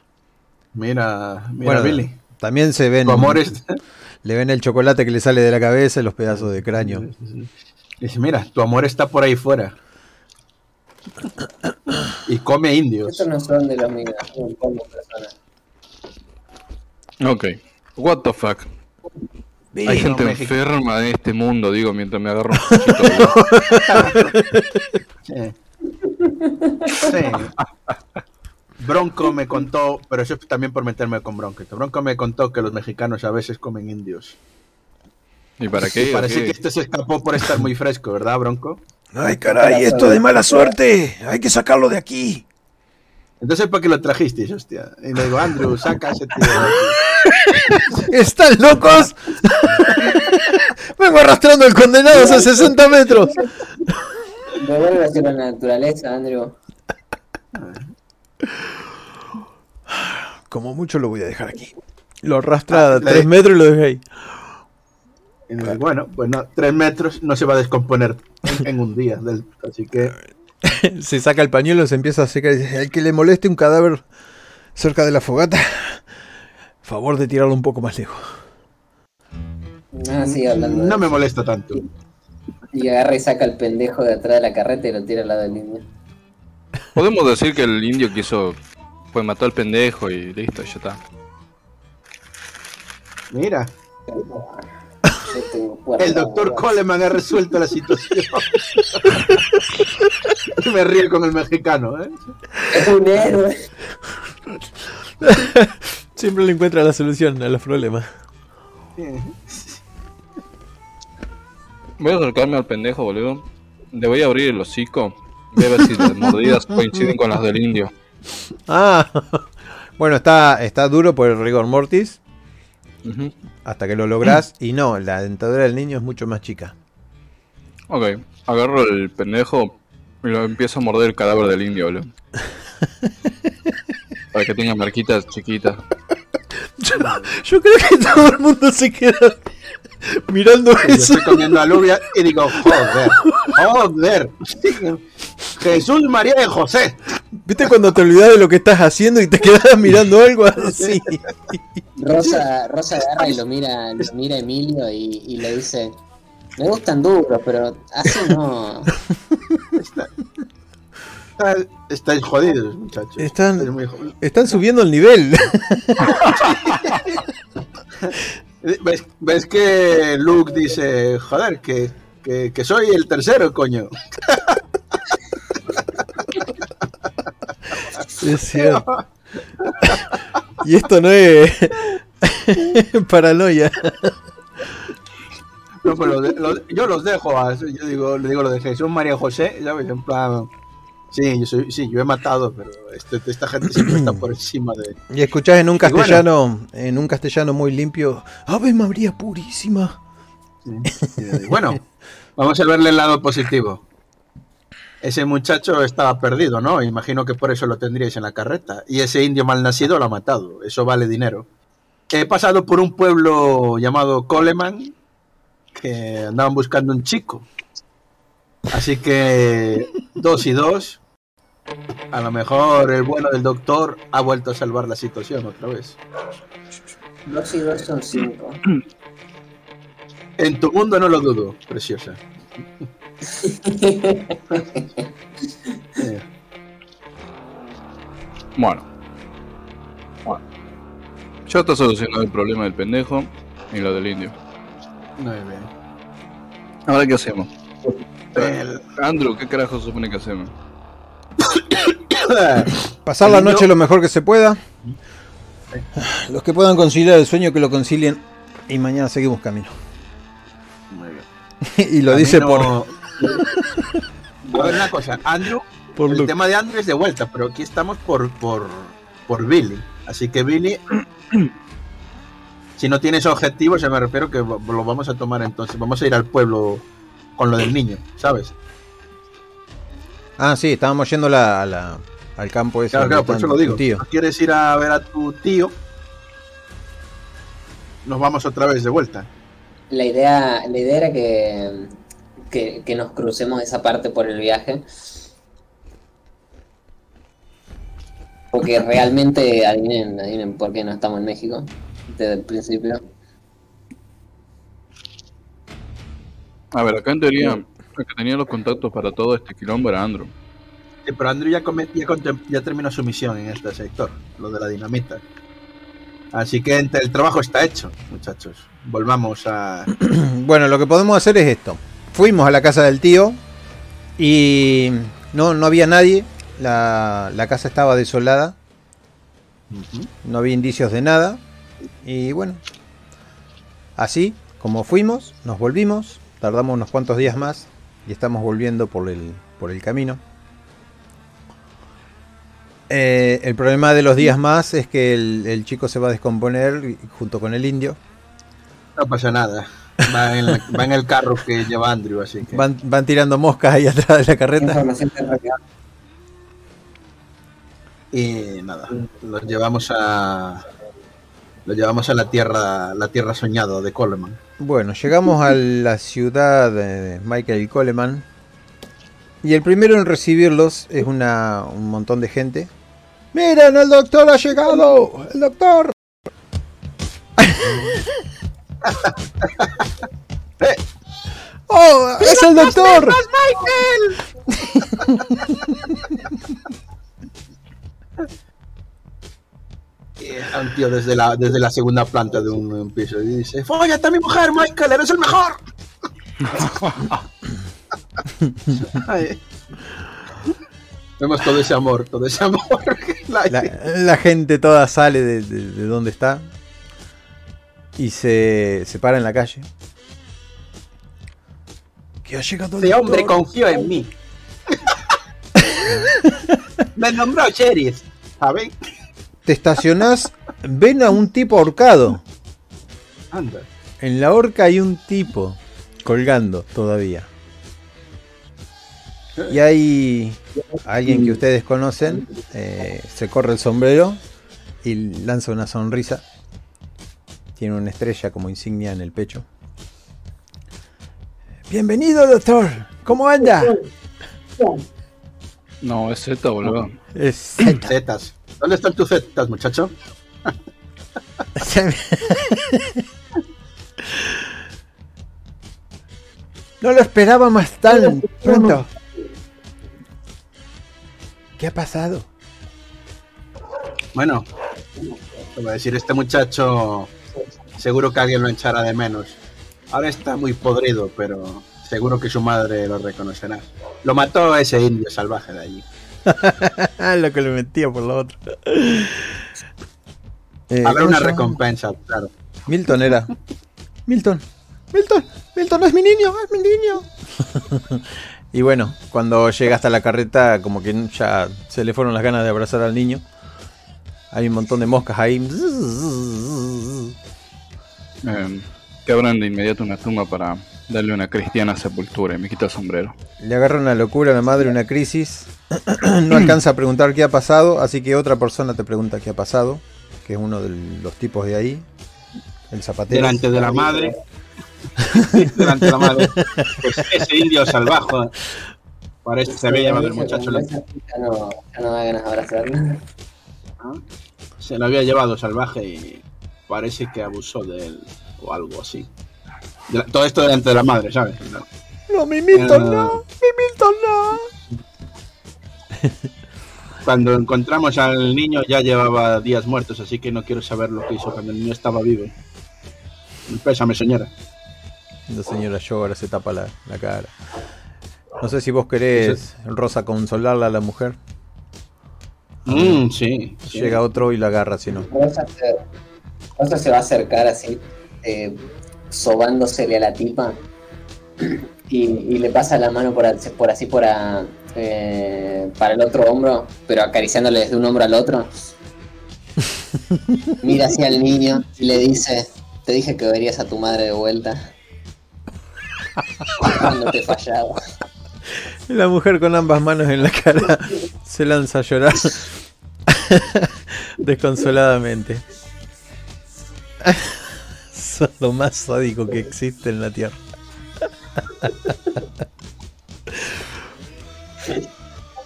Speaker 3: Mira, mira,
Speaker 4: Bueno,
Speaker 3: Billy.
Speaker 4: También se ven.
Speaker 3: Tu amor es.
Speaker 4: Le ven el chocolate que le sale de la cabeza y los pedazos de cráneo.
Speaker 3: Dice, mira, tu amor está por ahí fuera. Y come indios.
Speaker 2: Estos no son de míos, son como personas.
Speaker 1: Ok. What the fuck. Hay gente
Speaker 3: México.
Speaker 1: enferma en este mundo, digo, mientras me agarro un poquito.
Speaker 3: Sí. Sí. Bronco me contó, pero eso es también por meterme con Bronco. Bronco me contó que los mexicanos a veces comen indios.
Speaker 1: ¿Y para qué?
Speaker 3: Parece
Speaker 1: ¿Qué?
Speaker 3: que este se escapó por estar muy fresco, ¿verdad, Bronco?
Speaker 4: ¡Ay, caray! ¡Esto de mala suerte! ¡Hay que sacarlo de aquí!
Speaker 3: Entonces, ¿para qué lo trajisteis, hostia? Y le digo, Andrew, saca a ese tío. de aquí".
Speaker 4: ¿Están locos? Vengo arrastrando el condenado hace 60 metros.
Speaker 2: Devuelve hacia la naturaleza, Andrew.
Speaker 4: Como mucho lo voy a dejar aquí. Lo arrastra a
Speaker 3: Ah,
Speaker 4: 3
Speaker 3: le-
Speaker 4: metros y lo deja ahí.
Speaker 3: Bueno, pues no, tres metros no se va a descomponer en, en un día. del- así que,
Speaker 4: Se saca el pañuelo, se empieza a secar y dice, al que le moleste un cadáver cerca de la fogata, favor de tirarlo un poco más lejos.
Speaker 2: Ah, sigue hablando. de
Speaker 3: no me
Speaker 2: eso.
Speaker 3: molesta tanto.
Speaker 2: Y agarra y saca el pendejo de atrás de la carreta y lo tira al lado del indio.
Speaker 1: Podemos decir que el indio quiso... Pues mató al pendejo y listo, ya está.
Speaker 3: Mira,
Speaker 2: Yo tengo puerta,
Speaker 3: el doctor
Speaker 2: boludo.
Speaker 3: Coleman ha resuelto la situación. me río con el mexicano, ¿eh?
Speaker 2: Es un héroe.
Speaker 4: Siempre le encuentra la solución a los problemas.
Speaker 1: Voy a acercarme al pendejo, boludo. Le voy a abrir el hocico. Voy a ver si las mordidas coinciden con las del indio.
Speaker 4: Ah, bueno, está, está duro por el rigor mortis
Speaker 1: Ujú.
Speaker 4: Hasta que lo lográs. Y no, la dentadura del niño es mucho más chica.
Speaker 1: Ok, agarro el pendejo y lo empiezo a morder el cadáver del indio, boludo. Para que tenga marquitas chiquitas.
Speaker 4: Yo creo que todo el mundo se queda mirando eso.
Speaker 3: estoy comiendo alubia y digo, joder, joder. Jesús, María y José.
Speaker 4: ¿Viste cuando te olvidas de lo que estás haciendo y te quedas mirando algo así?
Speaker 2: Rosa, Rosa agarra y lo mira, lo mira a Emilio y, y le dice, me gustan duros, pero así no.
Speaker 3: Está- Estáis jodidos, muchachos.
Speaker 4: Están-
Speaker 3: Estáis muy jodidos.
Speaker 4: Están subiendo el nivel.
Speaker 3: ¿Ves, ves que Luke dice, joder, que, que, que soy el tercero, coño?
Speaker 4: Es cierto. Y esto no es paranoia.
Speaker 3: No, de- yo los dejo, a, yo digo, le digo lo de Jesús, María José, ¿sabes? En plan, sí, yo soy, sí, yo he matado, pero este- esta gente siempre está por encima de...
Speaker 4: Y escuchás en un
Speaker 3: bueno.
Speaker 4: castellano, en un castellano muy limpio, Ave María Purísima.
Speaker 3: Y, Bueno, vamos a verle el lado positivo. Ese muchacho estaba perdido, ¿no? Imagino que por eso lo tendríais en la carreta. Y ese indio malnacido lo ha matado. Eso vale dinero. He pasado por un pueblo llamado Coleman que andaban buscando un chico. Así que dos y dos. A lo mejor el bueno del doctor ha vuelto a salvar la situación otra vez.
Speaker 2: Dos y dos son cinco.
Speaker 3: En tu mundo no lo dudo, preciosa.
Speaker 1: Bueno. Bueno. Ya está solucionado el problema del pendejo y lo del indio.
Speaker 3: Muy bien.
Speaker 1: Ahora, ¿qué hacemos?
Speaker 3: El-
Speaker 1: Andrew, ¿qué carajo supone que hacemos?
Speaker 4: Pasar la noche lo mejor que se pueda. Los que puedan conciliar el sueño, que lo concilien. Y mañana seguimos camino. Y lo
Speaker 3: A
Speaker 4: dice
Speaker 3: no-
Speaker 4: por,
Speaker 3: A ver una cosa, Andrew,
Speaker 4: por
Speaker 3: el
Speaker 4: Luke.
Speaker 3: tema de Andrew es de vuelta, pero aquí estamos por, por, por Billy. Así que Billy, si no tienes objetivos, ya me refiero que lo vamos a tomar entonces. Vamos a ir al pueblo con lo del niño, ¿sabes?
Speaker 4: Ah, sí, estábamos yendo la- al campo ese.
Speaker 3: Claro, claro, por eso lo digo.
Speaker 4: Tío.
Speaker 3: ¿No quieres ir a ver a tu tío? Nos vamos otra vez de vuelta.
Speaker 2: La idea, la idea era que, que, que nos crucemos esa parte por el viaje. Porque realmente, adivinen, adivinen por qué no estamos en México desde el principio.
Speaker 1: A ver, acá en teoría, el que tenía los contactos para todo este quilombo era Andrew.
Speaker 3: Sí, pero Andrew ya, come- ya, terminó su misión en este sector, lo de la dinamita. Así que el trabajo está hecho, muchachos. Volvamos a...
Speaker 4: Bueno, lo que podemos hacer es esto. Fuimos a la casa del tío y no, no había nadie. La, la casa estaba desolada. No había indicios de nada. Y bueno, así como fuimos, nos volvimos. Tardamos unos cuantos días más y estamos volviendo por el, por el camino. Eh, el problema de los días más es que el, el chico se va a descomponer junto con el indio.
Speaker 3: No pasa nada. Va en, la- va en el carro que lleva Andrew, así que...
Speaker 4: Van, van tirando moscas ahí atrás de la carreta.
Speaker 3: Y nada, los llevamos a... Los llevamos a la tierra, la tierra soñada de Coleman.
Speaker 4: Bueno, llegamos a la ciudad de Michael Coleman. Y el primero en recibirlos es una, un montón de gente. ¡Miren, el doctor ha llegado! ¡El doctor! ¡Oh! ¡Es el doctor!
Speaker 3: Está un tío desde la, desde la segunda planta de un, un piso y dice, ¡Fóllate a mi mujer, Michael! ¡Eres el mejor! Ay. Vemos todo ese amor, todo ese amor. La,
Speaker 4: la gente toda sale de, de- de donde está. Y se, se para en la calle. Que ha llegado el
Speaker 3: Ese hombre
Speaker 4: doctor.
Speaker 3: confió en mí. Me nombró sheriff, ¿saben?
Speaker 4: Te estacionás, ven a un tipo ahorcado.
Speaker 3: Anda.
Speaker 4: En la horca hay un tipo colgando todavía. Y hay alguien que ustedes conocen, eh, se corre el sombrero y lanza una sonrisa. Tiene una estrella como insignia en el pecho. Bienvenido, doctor. ¿Cómo anda?
Speaker 1: No, es Z, boludo.
Speaker 4: Es Z.
Speaker 3: Zetas. ¿Dónde están tus zetas, muchacho?
Speaker 4: No lo esperaba más tan pronto. ¿Qué ha pasado?
Speaker 3: Bueno, te voy a decir, este muchacho seguro que alguien lo echará de menos. Ahora está muy podrido, pero seguro que su madre lo reconocerá. Lo mató ese indio salvaje de allí.
Speaker 4: lo que le metía por lo otro. Eh,
Speaker 3: Habrá
Speaker 4: ¿cómo
Speaker 3: una recompensa, claro.
Speaker 4: Milton era. Milton. Milton. Milton es mi niño, es mi niño. y bueno, cuando llega hasta la carreta, como que ya se le fueron las ganas de abrazar al niño. Hay un montón de moscas ahí.
Speaker 1: Eh, que abran de inmediato una tumba para darle una cristiana sepultura y me quita el sombrero.
Speaker 4: Le agarra una locura a la madre, una crisis. no alcanza a preguntar qué ha pasado, así que otra persona te pregunta qué ha pasado, que es uno de los tipos de ahí, el zapatero.
Speaker 3: Delante de la madre. Delante de la madre. Pues ese indio salvaje. Parece se había llamado el muchacho. la-
Speaker 2: Ya no, ya no da ganas de abrazarlo.
Speaker 3: Se lo había llevado salvaje y parece que abusó de él o algo así. De la- todo esto delante de la madre, ¿sabes? No.
Speaker 4: No, mi Milton
Speaker 3: Eh,
Speaker 4: no, mi Milton no.
Speaker 3: cuando encontramos al niño ya llevaba días muertos, así que no quiero saber lo que hizo cuando el niño estaba vivo. Pésame, señora.
Speaker 4: La señora llora, se tapa la, la cara. No sé si vos querés, Rosa, consolarla a la mujer.
Speaker 3: Mm, sí, sí.
Speaker 4: Llega otro y la agarra, si no.
Speaker 2: Rosa se, Rosa se va a acercar así, eh, sobándosele a la tipa y, le pasa la mano por, por así por eh, para el otro hombro, pero acariciándole desde un hombro al otro. Mira hacia el niño y le dice, te dije que verías a tu madre de vuelta. Cuando te fallaba.
Speaker 4: La mujer con ambas manos en la cara se lanza a llorar desconsoladamente. Son lo más sádico que existe en la tierra.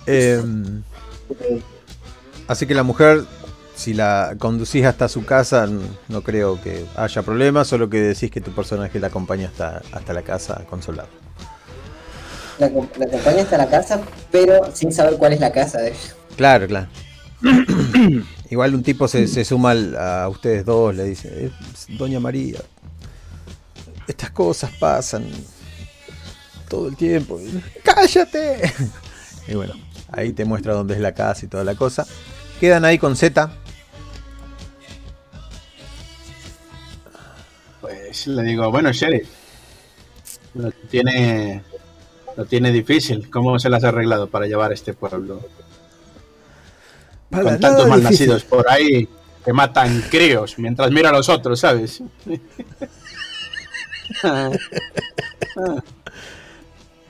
Speaker 4: Em, así que la mujer, si la conducís hasta su casa, no creo que haya problema, solo que decís que tu personaje la acompaña hasta, hasta la casa consolado.
Speaker 2: La, acom- la acompaña hasta la casa, pero sin saber cuál es la casa de ella.
Speaker 4: Claro, claro. Igual un tipo se, suma a ustedes dos, le dice, "Eh, Doña María, estas cosas pasan todo el tiempo. ¡Cállate! Y bueno, ahí te muestra dónde es la casa y toda la cosa. Quedan ahí con Z.
Speaker 3: Pues le digo, bueno, sheriff, lo tiene, lo tiene difícil. ¿Cómo se las ha arreglado para llevar a este pueblo?
Speaker 4: Para
Speaker 3: Con tantos malnacidos por ahí que matan críos mientras mira a los otros, ¿sabes?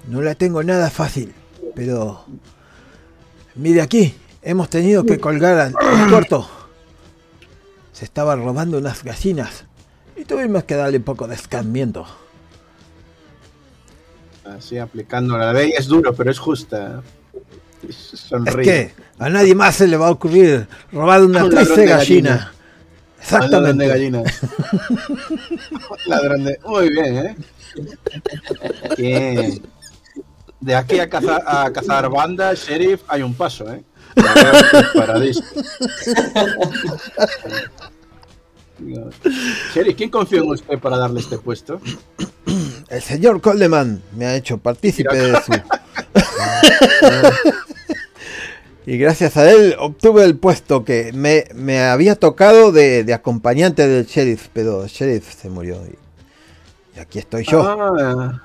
Speaker 4: No la tengo nada fácil, pero... Mire aquí, hemos tenido que colgar al, al tuerto. Se estaba robando unas gallinas y tuvimos que darle un poco de escarmiento.
Speaker 3: Así aplicando la ley es duro, pero es justa.
Speaker 4: Es
Speaker 3: Sonríe.
Speaker 4: que a nadie más se le va a ocurrir robar una
Speaker 3: Un
Speaker 4: triste
Speaker 3: de
Speaker 4: gallina.
Speaker 3: Ladrón de
Speaker 4: Exactamente.
Speaker 3: gallinas. Ladrón de. Muy bien, ¿eh? Que de aquí a cazar, a cazar bandas, sheriff, hay un paso, ¿eh? Digo, Sheriff, ¿quién confió en usted para darle este puesto?
Speaker 4: El señor Coleman me ha hecho partícipe de su... y gracias a él obtuve el puesto que me, me había tocado de, de acompañante del sheriff, pero el sheriff se murió y, y aquí estoy yo.
Speaker 3: Ah,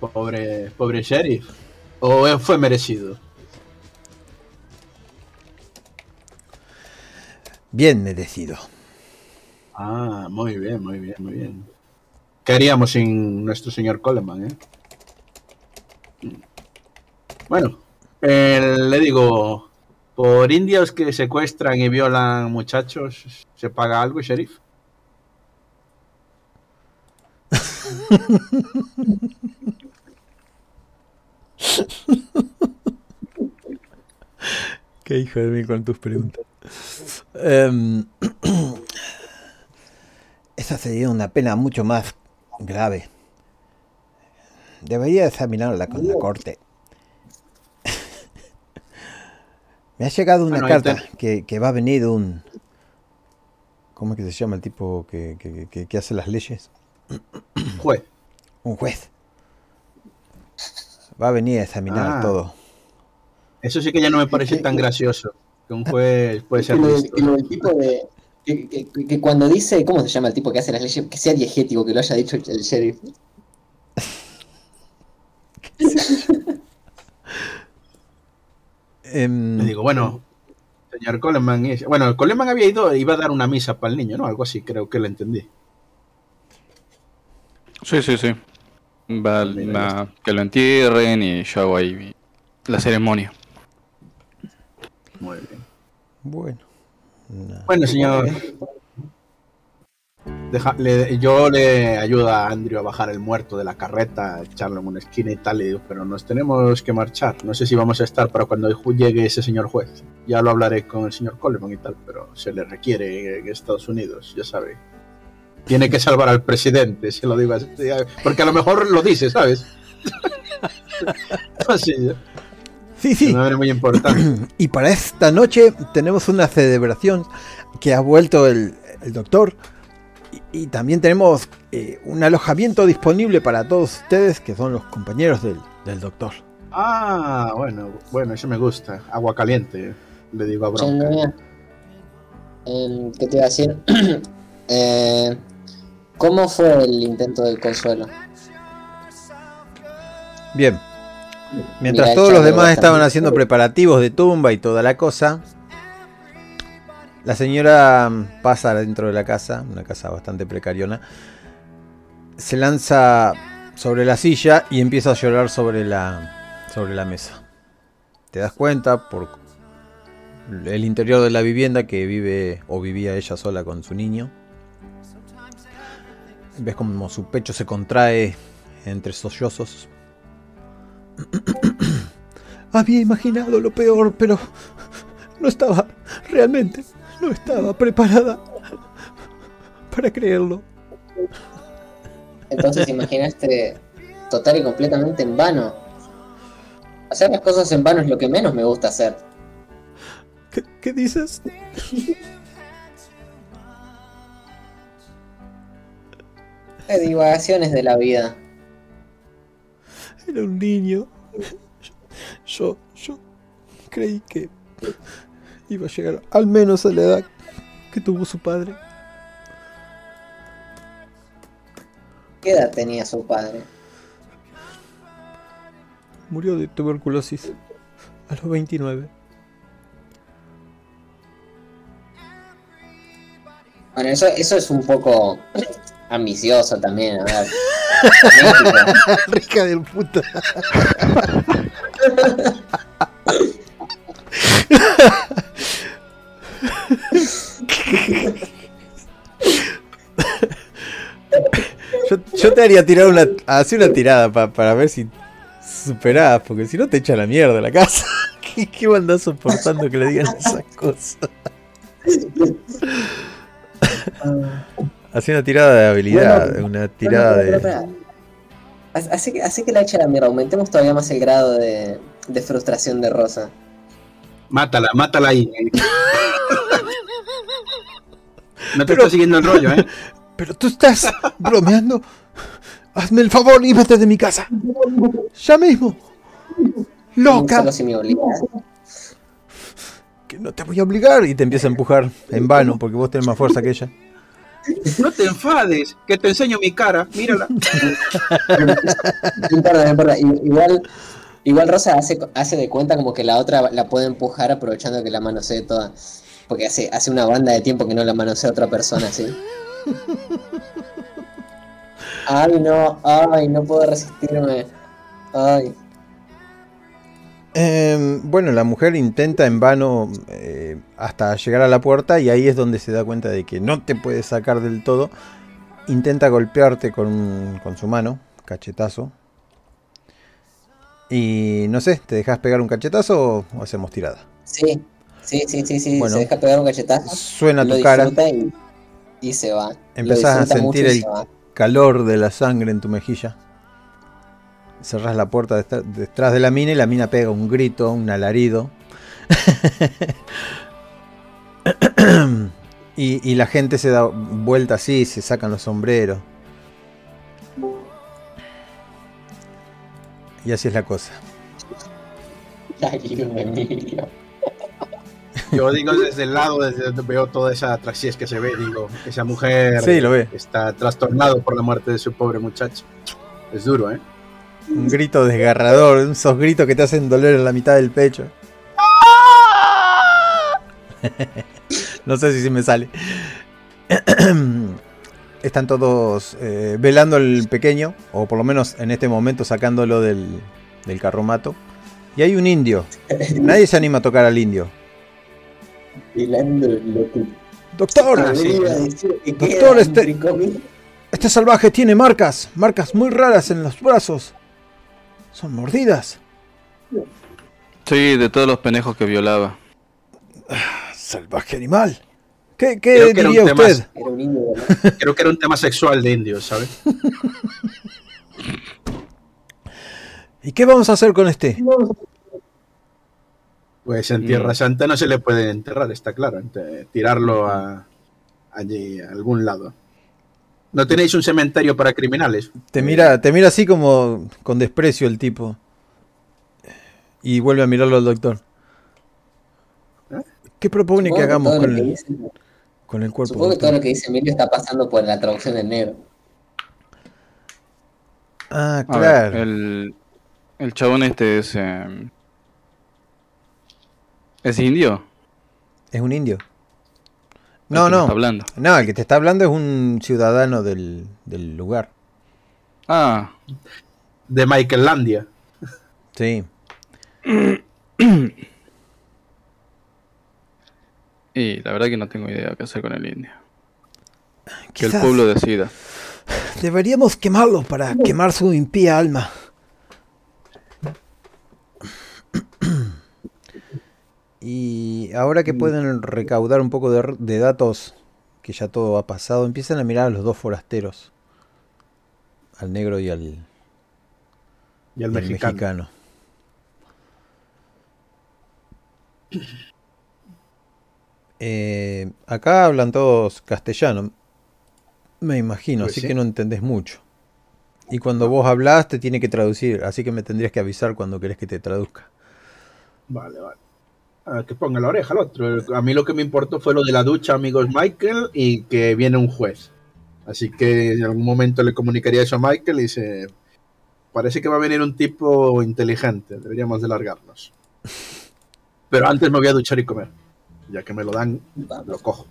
Speaker 3: pobre, pobre sheriff. ¿O fue merecido?
Speaker 4: Bien merecido.
Speaker 3: Ah, muy bien, muy bien, muy bien. ¿Qué haríamos sin nuestro señor Coleman, eh? Bueno, eh, le digo, por indios que secuestran y violan muchachos, ¿se paga algo, sheriff?
Speaker 4: Qué hijo de mí con tus preguntas. Em, esa sería una pena mucho más grave. Debería examinarla con la corte. Me ha llegado una carta que, que va a venir un... ¿Cómo es que se llama el tipo que, que- que- que hace las leyes?
Speaker 3: Juez.
Speaker 4: Un juez. Va a venir a examinar
Speaker 3: Ah.
Speaker 4: todo.
Speaker 3: Eso sí que ya no me parece tan gracioso. Que un juez puede
Speaker 2: Que
Speaker 3: ser
Speaker 2: que lo del tipo de. Que, que- que cuando dice, ¿cómo se llama el tipo que hace las leyes? Que sea diegético, que lo haya dicho el, el sheriff.
Speaker 4: Em,
Speaker 3: Le digo, bueno, señor Coleman. es- Bueno, Coleman había ido, iba a dar una misa para el niño, ¿no? Algo así, creo que lo entendí.
Speaker 1: Sí, sí, sí. Va, va- que lo entierren y yo hago ahí la ceremonia.
Speaker 3: Muy bien.
Speaker 4: bueno.
Speaker 3: Bueno, señor. Deja- le- yo le ayudo a Andrew a bajar el muerto de la carreta, a echarlo en una esquina y tal, digo, pero nos tenemos que marchar. No sé si vamos a estar para cuando llegue ese señor juez. Ya lo hablaré con el señor Coleman y tal, pero se le requiere en Estados Unidos, ya sabe. Tiene que salvar al presidente, se lo digo así, porque a lo mejor lo dice, ¿sabes? así,
Speaker 4: Sí, sí.
Speaker 3: No muy importante.
Speaker 4: Y para esta noche tenemos una celebración que ha vuelto el, el doctor. Y, también tenemos eh, un alojamiento disponible para todos ustedes, que son los compañeros del, del doctor.
Speaker 3: Ah, bueno, bueno, eso me gusta. Agua caliente, le digo a Bronca.
Speaker 2: ¿Qué te iba a decir? Eh, ¿Cómo fue el intento del consuelo?
Speaker 4: Bien. Mientras
Speaker 2: Mira,
Speaker 4: todos los demás estaban haciendo preparativos de tumba y toda la cosa, la señora mm, pasa dentro de la casa, una casa bastante precariona, se lanza sobre la silla y empieza a llorar sobre la, sobre la mesa. Te das cuenta por el interior de la vivienda que vive o vivía ella sola con su niño. Ves como su pecho se contrae entre sollozos. Había imaginado lo peor, pero no estaba, realmente, no estaba preparada para creerlo.
Speaker 2: Entonces imaginaste total y completamente en vano. Hacer las cosas en vano es lo que menos me gusta hacer.
Speaker 4: ¿Qué, qué dices?
Speaker 2: De divagaciones de la vida.
Speaker 4: Era un niño. Yo, yo creí que iba a llegar al menos a la edad que tuvo su padre.
Speaker 2: ¿Qué edad tenía su padre?
Speaker 4: Murió de tuberculosis a los 29.
Speaker 2: Bueno, eso, eso es un poco ambicioso también, a ver.
Speaker 4: Rica del puta. Yo, yo te haría tirar una, hacer una tirada pa- para ver si superás, porque si no te echa la mierda la casa. ¿Qué, qué andás soportando que le digan esas cosas? Hace una tirada de habilidad,
Speaker 2: Bueno,
Speaker 4: una tirada
Speaker 2: Bueno, pero,
Speaker 4: de.
Speaker 2: Así que, así que la echa la mierda, aumentemos todavía más el grado de, de frustración de Rosa.
Speaker 3: Mátala, mátala ahí. No te
Speaker 4: Pero-
Speaker 3: está siguiendo el rollo, ¿eh?
Speaker 4: Pero tú estás bromeando. Hazme el favor y vete de mi casa. Ya mismo. Loca.
Speaker 2: Solo si me obligas.
Speaker 4: Que no te voy a obligar. Y te empieza a empujar en vano porque vos tenés más fuerza que ella.
Speaker 3: No te enfades, que te enseño mi cara, mírala.
Speaker 2: No importa, no importa. Igual, igual Rosa hace, hace de cuenta como que la otra la puede empujar aprovechando que la manosee toda. Porque hace, hace una banda de tiempo que no la manosea otra persona, ¿sí? Ay, no, ay, no puedo resistirme. Ay.
Speaker 4: Eh, bueno, la mujer intenta en vano eh, hasta llegar a la puerta y ahí es donde se da cuenta de que no te puede sacar del todo. Intenta golpearte con, con su mano, cachetazo. Y no sé, ¿te dejas pegar un cachetazo o hacemos tirada?
Speaker 2: Sí, sí, sí, sí, sí.
Speaker 4: Bueno.
Speaker 2: se deja pegar un cachetazo.
Speaker 4: Suena tu cara,
Speaker 2: y, y se va.
Speaker 4: Empezás a sentir el- calor de la sangre en tu mejilla. Cerrás la puerta detrás- de la mina y la mina pega un grito, un alarido. y, y la gente se da vuelta así, se sacan los sombreros. Y así es la cosa.
Speaker 2: Ay.
Speaker 3: Yo digo desde el lado, desde donde veo toda esa atracción que se ve, digo, esa mujer
Speaker 4: Sí, lo ve.
Speaker 3: está trastornado por la muerte de su pobre muchacho. Es duro, ¿eh?
Speaker 4: Un grito desgarrador, esos gritos que te hacen doler en la mitad del pecho. no sé si se me sale. Están todos eh, velando al pequeño, o por lo menos en este momento sacándolo del, del carromato. Y hay un indio. Nadie se anima a tocar al indio.
Speaker 2: Hilando lo que
Speaker 4: Doctor,
Speaker 3: Ah, sí.
Speaker 2: iba a decir que
Speaker 4: Doctor, este- este salvaje tiene marcas, marcas muy raras en los brazos. Son mordidas.
Speaker 1: Sí, de todos los penejos que violaba.
Speaker 4: Salvaje animal. ¿Qué,
Speaker 3: Creo
Speaker 4: qué
Speaker 3: que era un
Speaker 4: diría
Speaker 3: tema-
Speaker 4: usted?
Speaker 2: Era un indio, ¿no?
Speaker 3: Creo que era un tema sexual de indios, ¿sabes?
Speaker 4: ¿Y qué vamos a hacer con este?
Speaker 3: Pues en Tierra
Speaker 1: Mm.
Speaker 3: Santa no se le puede enterrar, está claro. tirarlo a, allí, a algún lado. ¿No tenéis un cementerio para criminales?
Speaker 4: Te mira, te mira así como con desprecio el tipo. Y vuelve a mirarlo al doctor.
Speaker 3: ¿Eh?
Speaker 4: ¿Qué propone
Speaker 2: Supongo
Speaker 4: que hagamos con el,
Speaker 2: dice-
Speaker 4: con el cuerpo?
Speaker 2: Supongo que todo lo que dice Emilio está pasando por la traducción del negro.
Speaker 4: Ah,
Speaker 1: ver,
Speaker 4: claro.
Speaker 1: el, el chabón este es. eh, ¿Es indio?
Speaker 4: Es un indio. No, no.
Speaker 1: Está hablando.
Speaker 4: No, el que te está hablando es un ciudadano del, del lugar.
Speaker 1: Ah,
Speaker 3: De Michaelandia.
Speaker 4: Sí.
Speaker 1: y la verdad que no tengo idea qué hacer con el indio. Que el pueblo decida.
Speaker 4: Deberíamos quemarlo para quemar su impía alma. Y ahora que pueden recaudar un poco de, de datos, que ya todo ha pasado, empiezan a mirar a los dos forasteros. Al negro y al,
Speaker 3: Y
Speaker 4: y
Speaker 3: mexicano.
Speaker 4: mexicano. Eh, acá hablan todos castellano, me imagino,
Speaker 3: Pues
Speaker 4: así
Speaker 3: sí.
Speaker 4: que no entendés mucho. Y cuando vos hablás te tiene que traducir, así que me tendrías que avisar cuando querés que te traduzca.
Speaker 3: Vale, vale. Que ponga la oreja al otro. A mí lo que me importó fue lo de la ducha, amigos Michael, y que viene un juez. Así que en algún momento le comunicaría eso a Michael y dice, parece que va a venir un tipo inteligente, deberíamos de largarnos. Pero antes me voy a duchar y comer. Ya que me lo dan, lo cojo.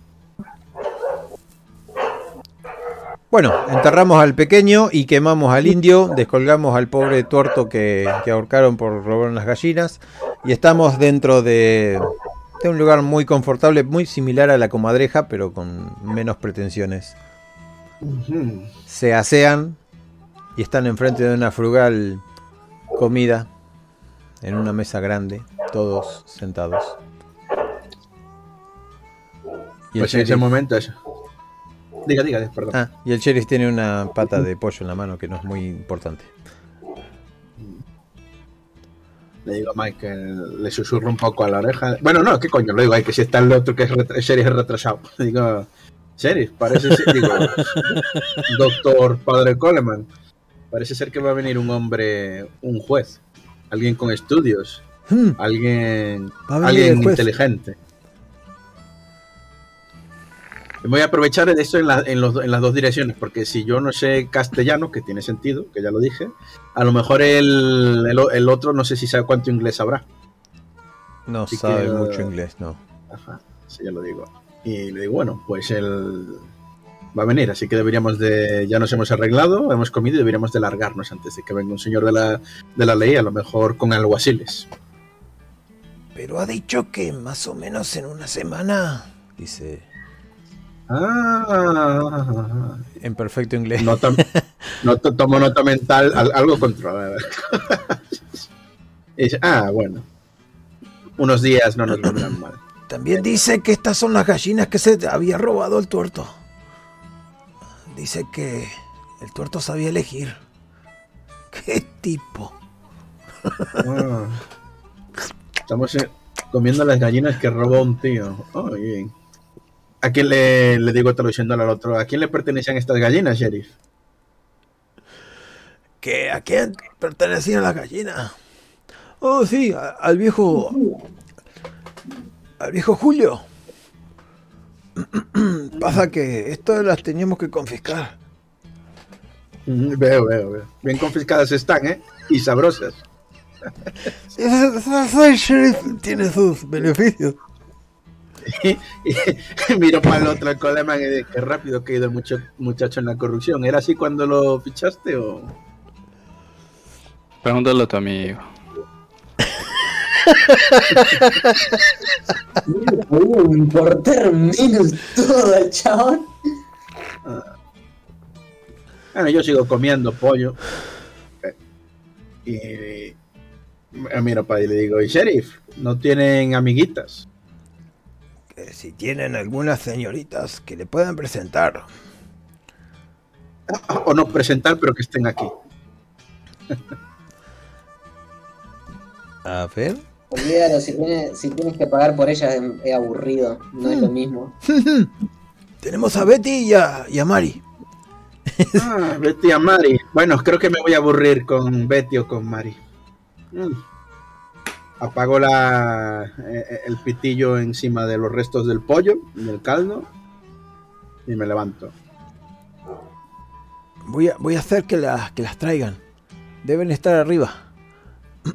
Speaker 4: Bueno, enterramos al pequeño y quemamos al indio, descolgamos al pobre tuerto que, que ahorcaron por robar unas gallinas y estamos dentro de, de un lugar muy confortable, muy similar a la comadreja, pero con menos pretensiones. Se asean y están enfrente de una frugal comida en una mesa grande, todos sentados. Y el
Speaker 3: Pues en ese momento. Diga, diga, perdón.
Speaker 4: Ah, y el sheriff tiene una pata de pollo en la mano que no es muy importante.
Speaker 3: Le digo a Michael, le susurro un poco a la oreja. Bueno, no, ¿qué coño? Le digo, ay, que si está el otro que es retra- sheriff es retrasado. Le digo, sheriff, parece ser, digo, doctor Padre Coleman, parece ser que va a venir un hombre, un juez, alguien con estudios,
Speaker 4: Hmm,
Speaker 3: alguien, alguien
Speaker 4: el
Speaker 3: inteligente. Voy a aprovechar de esto en, la- en los- en las dos direcciones, porque si yo no sé castellano, que tiene sentido, que ya lo dije, a lo mejor el, el, el otro no sé si sabe cuánto inglés sabrá.
Speaker 4: no
Speaker 3: Así
Speaker 4: sabe
Speaker 3: que,
Speaker 4: mucho inglés, no.
Speaker 3: Ajá, sí, ya lo digo. Y le digo, bueno, pues él va a venir, así que deberíamos de, ya nos hemos arreglado, hemos comido y deberíamos de largarnos antes de que venga un señor de la, de la ley, a lo mejor con alguaciles.
Speaker 4: Pero ha dicho que más o menos en una semana, dice
Speaker 3: Ah,
Speaker 4: en perfecto inglés.
Speaker 3: nota, nota- tomo nota mental, al- algo dice, ah, bueno, unos días no nos vendrán mal.
Speaker 4: También dice que estas son las gallinas que se había robado el tuerto. Dice que el tuerto sabía elegir. ¿Qué tipo?
Speaker 3: Ah. Estamos eh, comiendo las gallinas que robó un tío. Oh, bien. ¿A quién le, le digo traduciéndolo al otro? ¿A quién le pertenecían estas gallinas, sheriff?
Speaker 4: ¿Que ¿A quién pertenecían las gallinas? Oh, sí, a- al viejo. Al viejo Julio. Pasa que estas las teníamos que confiscar.
Speaker 3: Veo, veo, veo. Bien confiscadas están, ¿eh? Y sabrosas.
Speaker 4: Soy sheriff, tiene sus beneficios.
Speaker 3: Y, y miro para el otro al Coleman y digo, qué rápido que ha ido el mucho- muchacho en la corrupción. ¿Era así cuando lo fichaste o...?
Speaker 1: Pregúntale a tu amigo.
Speaker 2: Puede importar menos todo chabón.
Speaker 3: Bueno, yo sigo comiendo pollo. Eh, Y miro para ahí y le digo, ¿y sheriff? ¿No tienen amiguitas?
Speaker 4: Que si tienen algunas señoritas que le puedan presentar.
Speaker 3: O no presentar, pero que estén aquí.
Speaker 4: A ver.
Speaker 2: Olvídalo, si tienes, si tienes que pagar por ella es, es aburrido, no es lo mismo.
Speaker 4: Tenemos a Betty y a, y a Mari.
Speaker 3: Ah, Betty a Mari. Bueno, creo que me voy a aburrir con Betty o con Mari. Mm. Apago la, eh, el pitillo encima de los restos del pollo, del caldo, y me levanto.
Speaker 4: Voy a, voy a hacer que las, que las traigan. Deben estar arriba.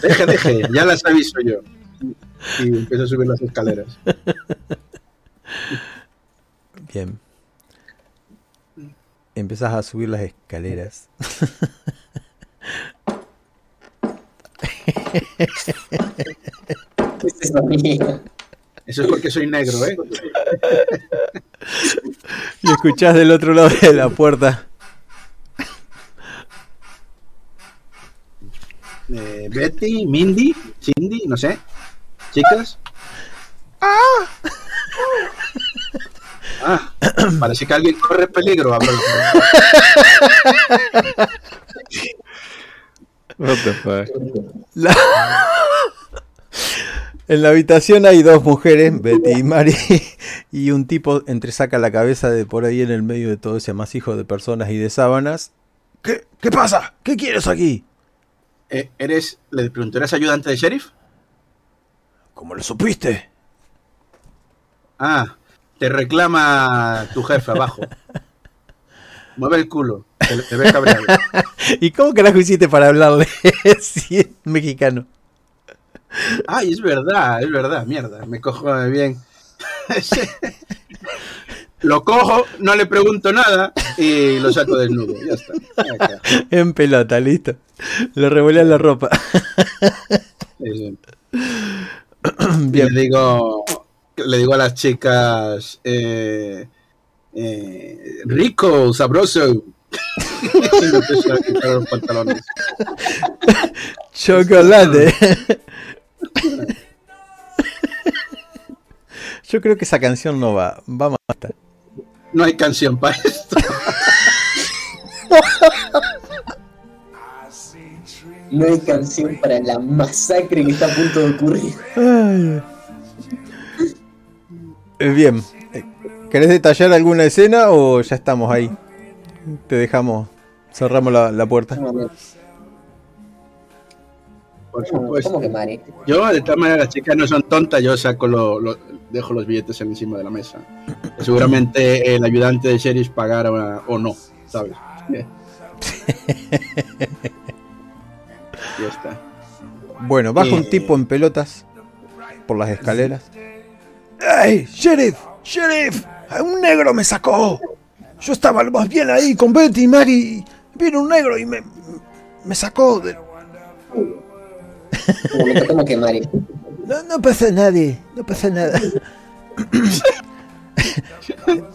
Speaker 3: Deje, deje, ya las aviso yo. Y empiezo a subir las escaleras.
Speaker 4: Bien. Empiezas a subir las escaleras.
Speaker 2: Ese sonido.
Speaker 3: Eso es porque soy negro, ¿eh?
Speaker 4: Y escuchás del otro lado de la puerta.
Speaker 3: Eh, Betty, Mindy, Cindy, no sé. Chicas. Ah, parece que alguien corre peligro.
Speaker 1: What the fuck.
Speaker 4: La- En la habitación hay dos mujeres, Betty y Mari, y un tipo entresaca la cabeza de por ahí en el medio de todo ese amasijo de personas y de sábanas. ¿Qué, qué pasa? ¿Qué quieres aquí?
Speaker 3: Eh, ¿Eres, le pregunto, ¿eres ayudante de sheriff?
Speaker 4: ¿Cómo lo supiste?
Speaker 3: Ah, te reclama tu jefe abajo. Mueve el culo, cabreado.
Speaker 4: ¿Y cómo carajo hiciste para hablarle si es mexicano?
Speaker 3: Ay, es verdad, es verdad, mierda, me cojo bien. lo cojo, no le pregunto nada y lo saco desnudo. Ya está. Acá.
Speaker 4: En pelota, listo. Le revolean la ropa.
Speaker 3: Sí, sí.
Speaker 4: Bien.
Speaker 3: Le digo, le digo a las chicas, eh, eh, rico, sabroso. Y me empiezo a quitar los pantalones.
Speaker 4: Chocolate. Yo creo que esa canción no va. Vamos a estar.
Speaker 3: No hay canción para esto.
Speaker 2: No hay canción para la masacre que está a punto de ocurrir.
Speaker 4: Eh, Bien. Eh, ¿Querés detallar alguna escena o ya estamos ahí? Te dejamos. Cerramos la, la puerta.
Speaker 3: Por
Speaker 2: ¿Cómo,
Speaker 3: supuesto.
Speaker 2: cómo que Mari?
Speaker 3: Yo, de todas maneras, las chicas no son tontas, yo saco lo, lo- dejo los billetes encima de la mesa. Seguramente el ayudante de sheriff pagara o no, ¿sabes? ya está.
Speaker 4: Bueno, baja un tipo en pelotas por las escaleras. ¡Ey! ¡Sheriff! ¡Sheriff! ¡Un negro me sacó! Yo estaba más bien ahí con Betty y Mary. Vino un negro y me, me sacó. De...
Speaker 2: Como que Mari.
Speaker 4: No, no pasa nadie, no pasa nada.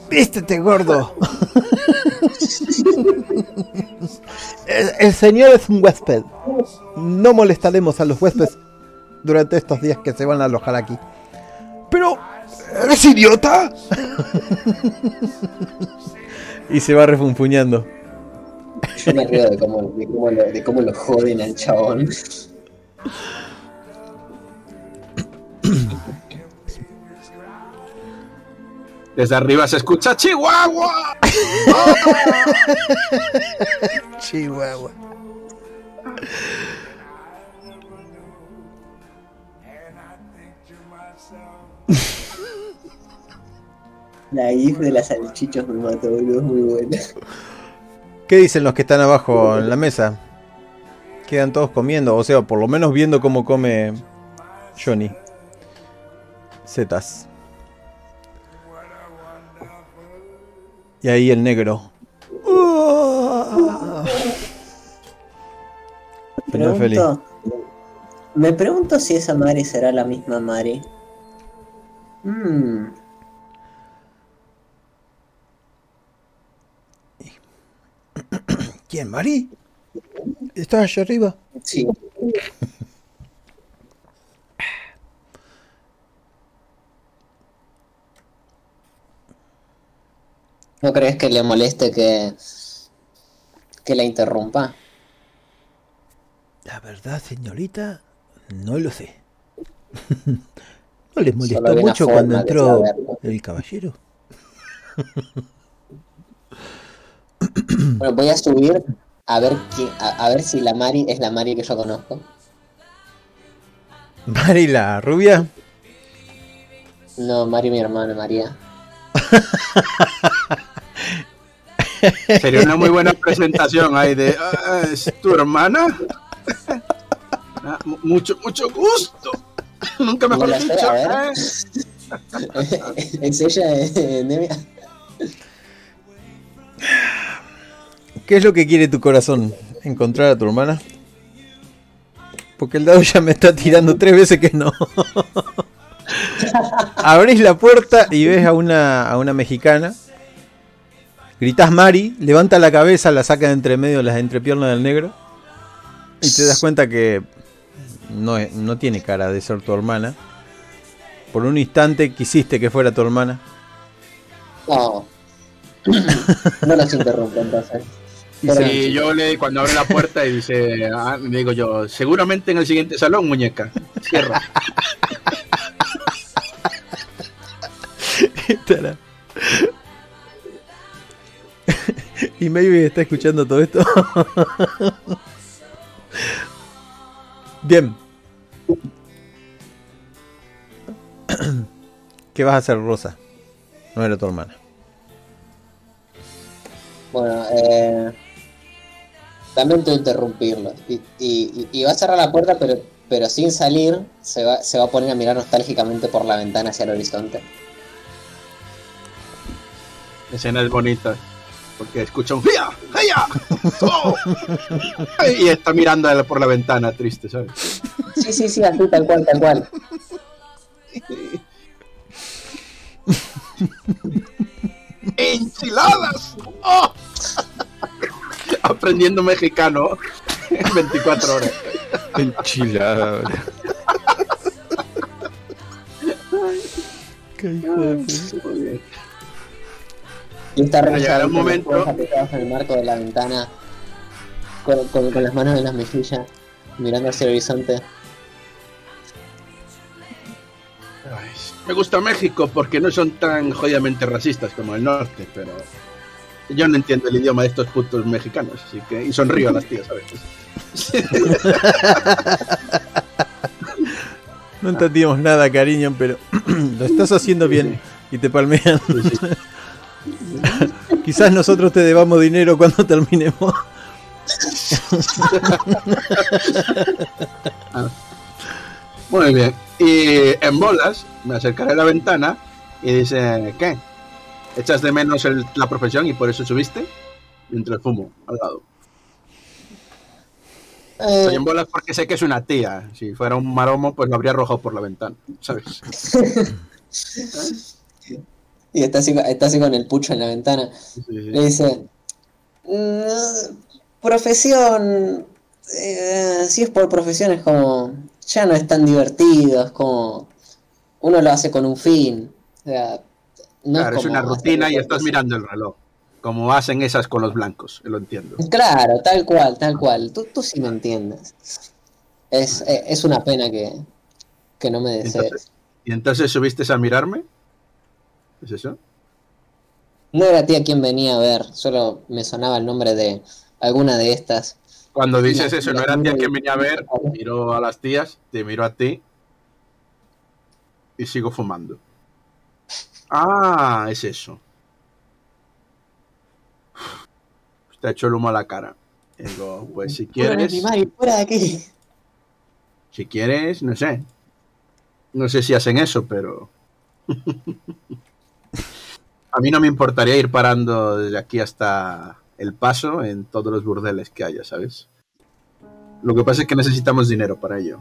Speaker 4: Vístete, gordo. El, el señor es un huésped. No molestaremos a los huéspedes durante estos días que se van a alojar aquí. Pero, ¿eres idiota? Y se va refunfuñando.
Speaker 2: Yo me río de cómo, de cómo, lo, de cómo lo joden al chabón.
Speaker 3: Desde arriba se escucha Chihuahua.
Speaker 4: Chihuahua.
Speaker 2: La gif de las salchichas me mató, boludo, es muy buena.
Speaker 4: ¿Qué dicen los que están abajo en la mesa? Quedan todos comiendo, o sea, por lo menos viendo cómo come Johnny. Zetas. Y ahí el negro. Final feliz.
Speaker 2: Pregunto, me pregunto si esa Mari será la misma Mari. Mm,
Speaker 4: ¿Quién, Mari? ¿Estás allá arriba?
Speaker 2: sí. ¿No crees que le moleste que, que la interrumpa?
Speaker 4: La verdad, señorita, no lo sé. ¿No les molestó mucho cuando entró el caballero?
Speaker 2: Bueno, voy a subir a ver quién, a, a ver si la Mari es la Mari que yo conozco.
Speaker 4: Mari la rubia.
Speaker 2: No, Mari mi hermana, María.
Speaker 3: Sería una muy buena presentación ahí de "Ah, ¿Es tu hermana? Ah, mu- mucho, mucho gusto. Nunca mejor
Speaker 2: sé,
Speaker 3: dicho. ¿eh?
Speaker 2: ¿Es ella, eh, Nevia?
Speaker 4: ¿Qué es lo que quiere tu corazón? ¿Encontrar a tu hermana? Porque el dado ya me está tirando tres veces que no. Abrís la puerta y ves a una, a una mexicana. Gritas Mari, levanta la cabeza, la saca de entre medio las entrepiernas del negro. Y te das cuenta que no, no tiene cara de ser tu hermana. Por un instante quisiste que fuera tu hermana.
Speaker 2: No. No los interrumpo entonces.
Speaker 4: Y
Speaker 3: yo le, cuando abre la puerta y dice, ah, digo yo, seguramente en el siguiente salón, muñeca. Cierra.
Speaker 4: Y Maybe está escuchando todo esto. Bien. ¿Qué vas a hacer, Rosa? No era tu hermana.
Speaker 2: Bueno, eh, lamento interrumpirlo. Y, y- y va a cerrar la puerta, pero, pero sin salir, se va, se va a poner a mirar nostálgicamente por la ventana hacia el horizonte.
Speaker 3: Escena es bonita. Porque escucha un ¡Hia! ¡Hia! ¡Oh! Y está mirando a él por la ventana, triste, ¿sabes?
Speaker 2: Sí, sí, sí, así, tal cual, tal cual.
Speaker 3: ¡Enchiladas! ¡Oh! Aprendiendo mexicano en 24 horas.
Speaker 1: Enchilada.
Speaker 4: Qué hijo de puta.
Speaker 3: Muy bien.
Speaker 2: Y está
Speaker 3: Pero llegará un momento-
Speaker 2: en el marco de la ventana, con, con- con las manos en las mejillas, mirando hacia el horizonte.
Speaker 3: Ay, Me gusta México porque no son tan jodidamente racistas como el norte, pero yo no entiendo el idioma de estos putos mexicanos, así que y sonrío a las tías a veces.
Speaker 4: No entendimos nada, cariño, pero lo estás haciendo bien y te palmean. Quizás nosotros te debamos dinero cuando terminemos.
Speaker 3: Muy bien. Y en bolas me acercaré a la ventana y dice, ¿qué? ¿Echas de menos el- la profesión y por eso subiste? Mientras fumo al lado.
Speaker 2: Eh,
Speaker 3: Soy en bolas porque sé que es una tía. Si fuera un maromo, pues lo habría arrojado por la ventana, ¿sabes?
Speaker 2: y está así, está así con el pucho en la ventana.
Speaker 3: Sí, sí.
Speaker 2: Le dice, "Mm, profesión, eh, si es por profesión es como, ya no es tan divertido, es como, uno lo hace con un fin. O sea, no
Speaker 3: Claro, es una rutina y estás mirando el reloj. Como hacen esas con los blancos, lo entiendo.
Speaker 2: Claro, tal cual, tal cual. Tú, tú sí me entiendes. Es, eh, es una pena que, que no me desees.
Speaker 3: Entonces- ¿Y entonces subiste a mirarme? ¿Es eso?
Speaker 2: No era tía quien venía a ver, solo me sonaba el nombre de alguna de estas.
Speaker 3: Cuando dices eso, no era tía quien venía a ver, miro a las tías, te miro a ti y sigo fumando. Ah, es eso. Te ha hecho el humo a la cara. Digo, pues si quieres,
Speaker 2: fuera de aquí.
Speaker 3: si quieres, no sé. No sé si hacen eso, pero... a mí no me importaría ir parando desde aquí hasta el paso en todos los burdeles que haya, ¿sabes? Lo que pasa es que necesitamos dinero para ello.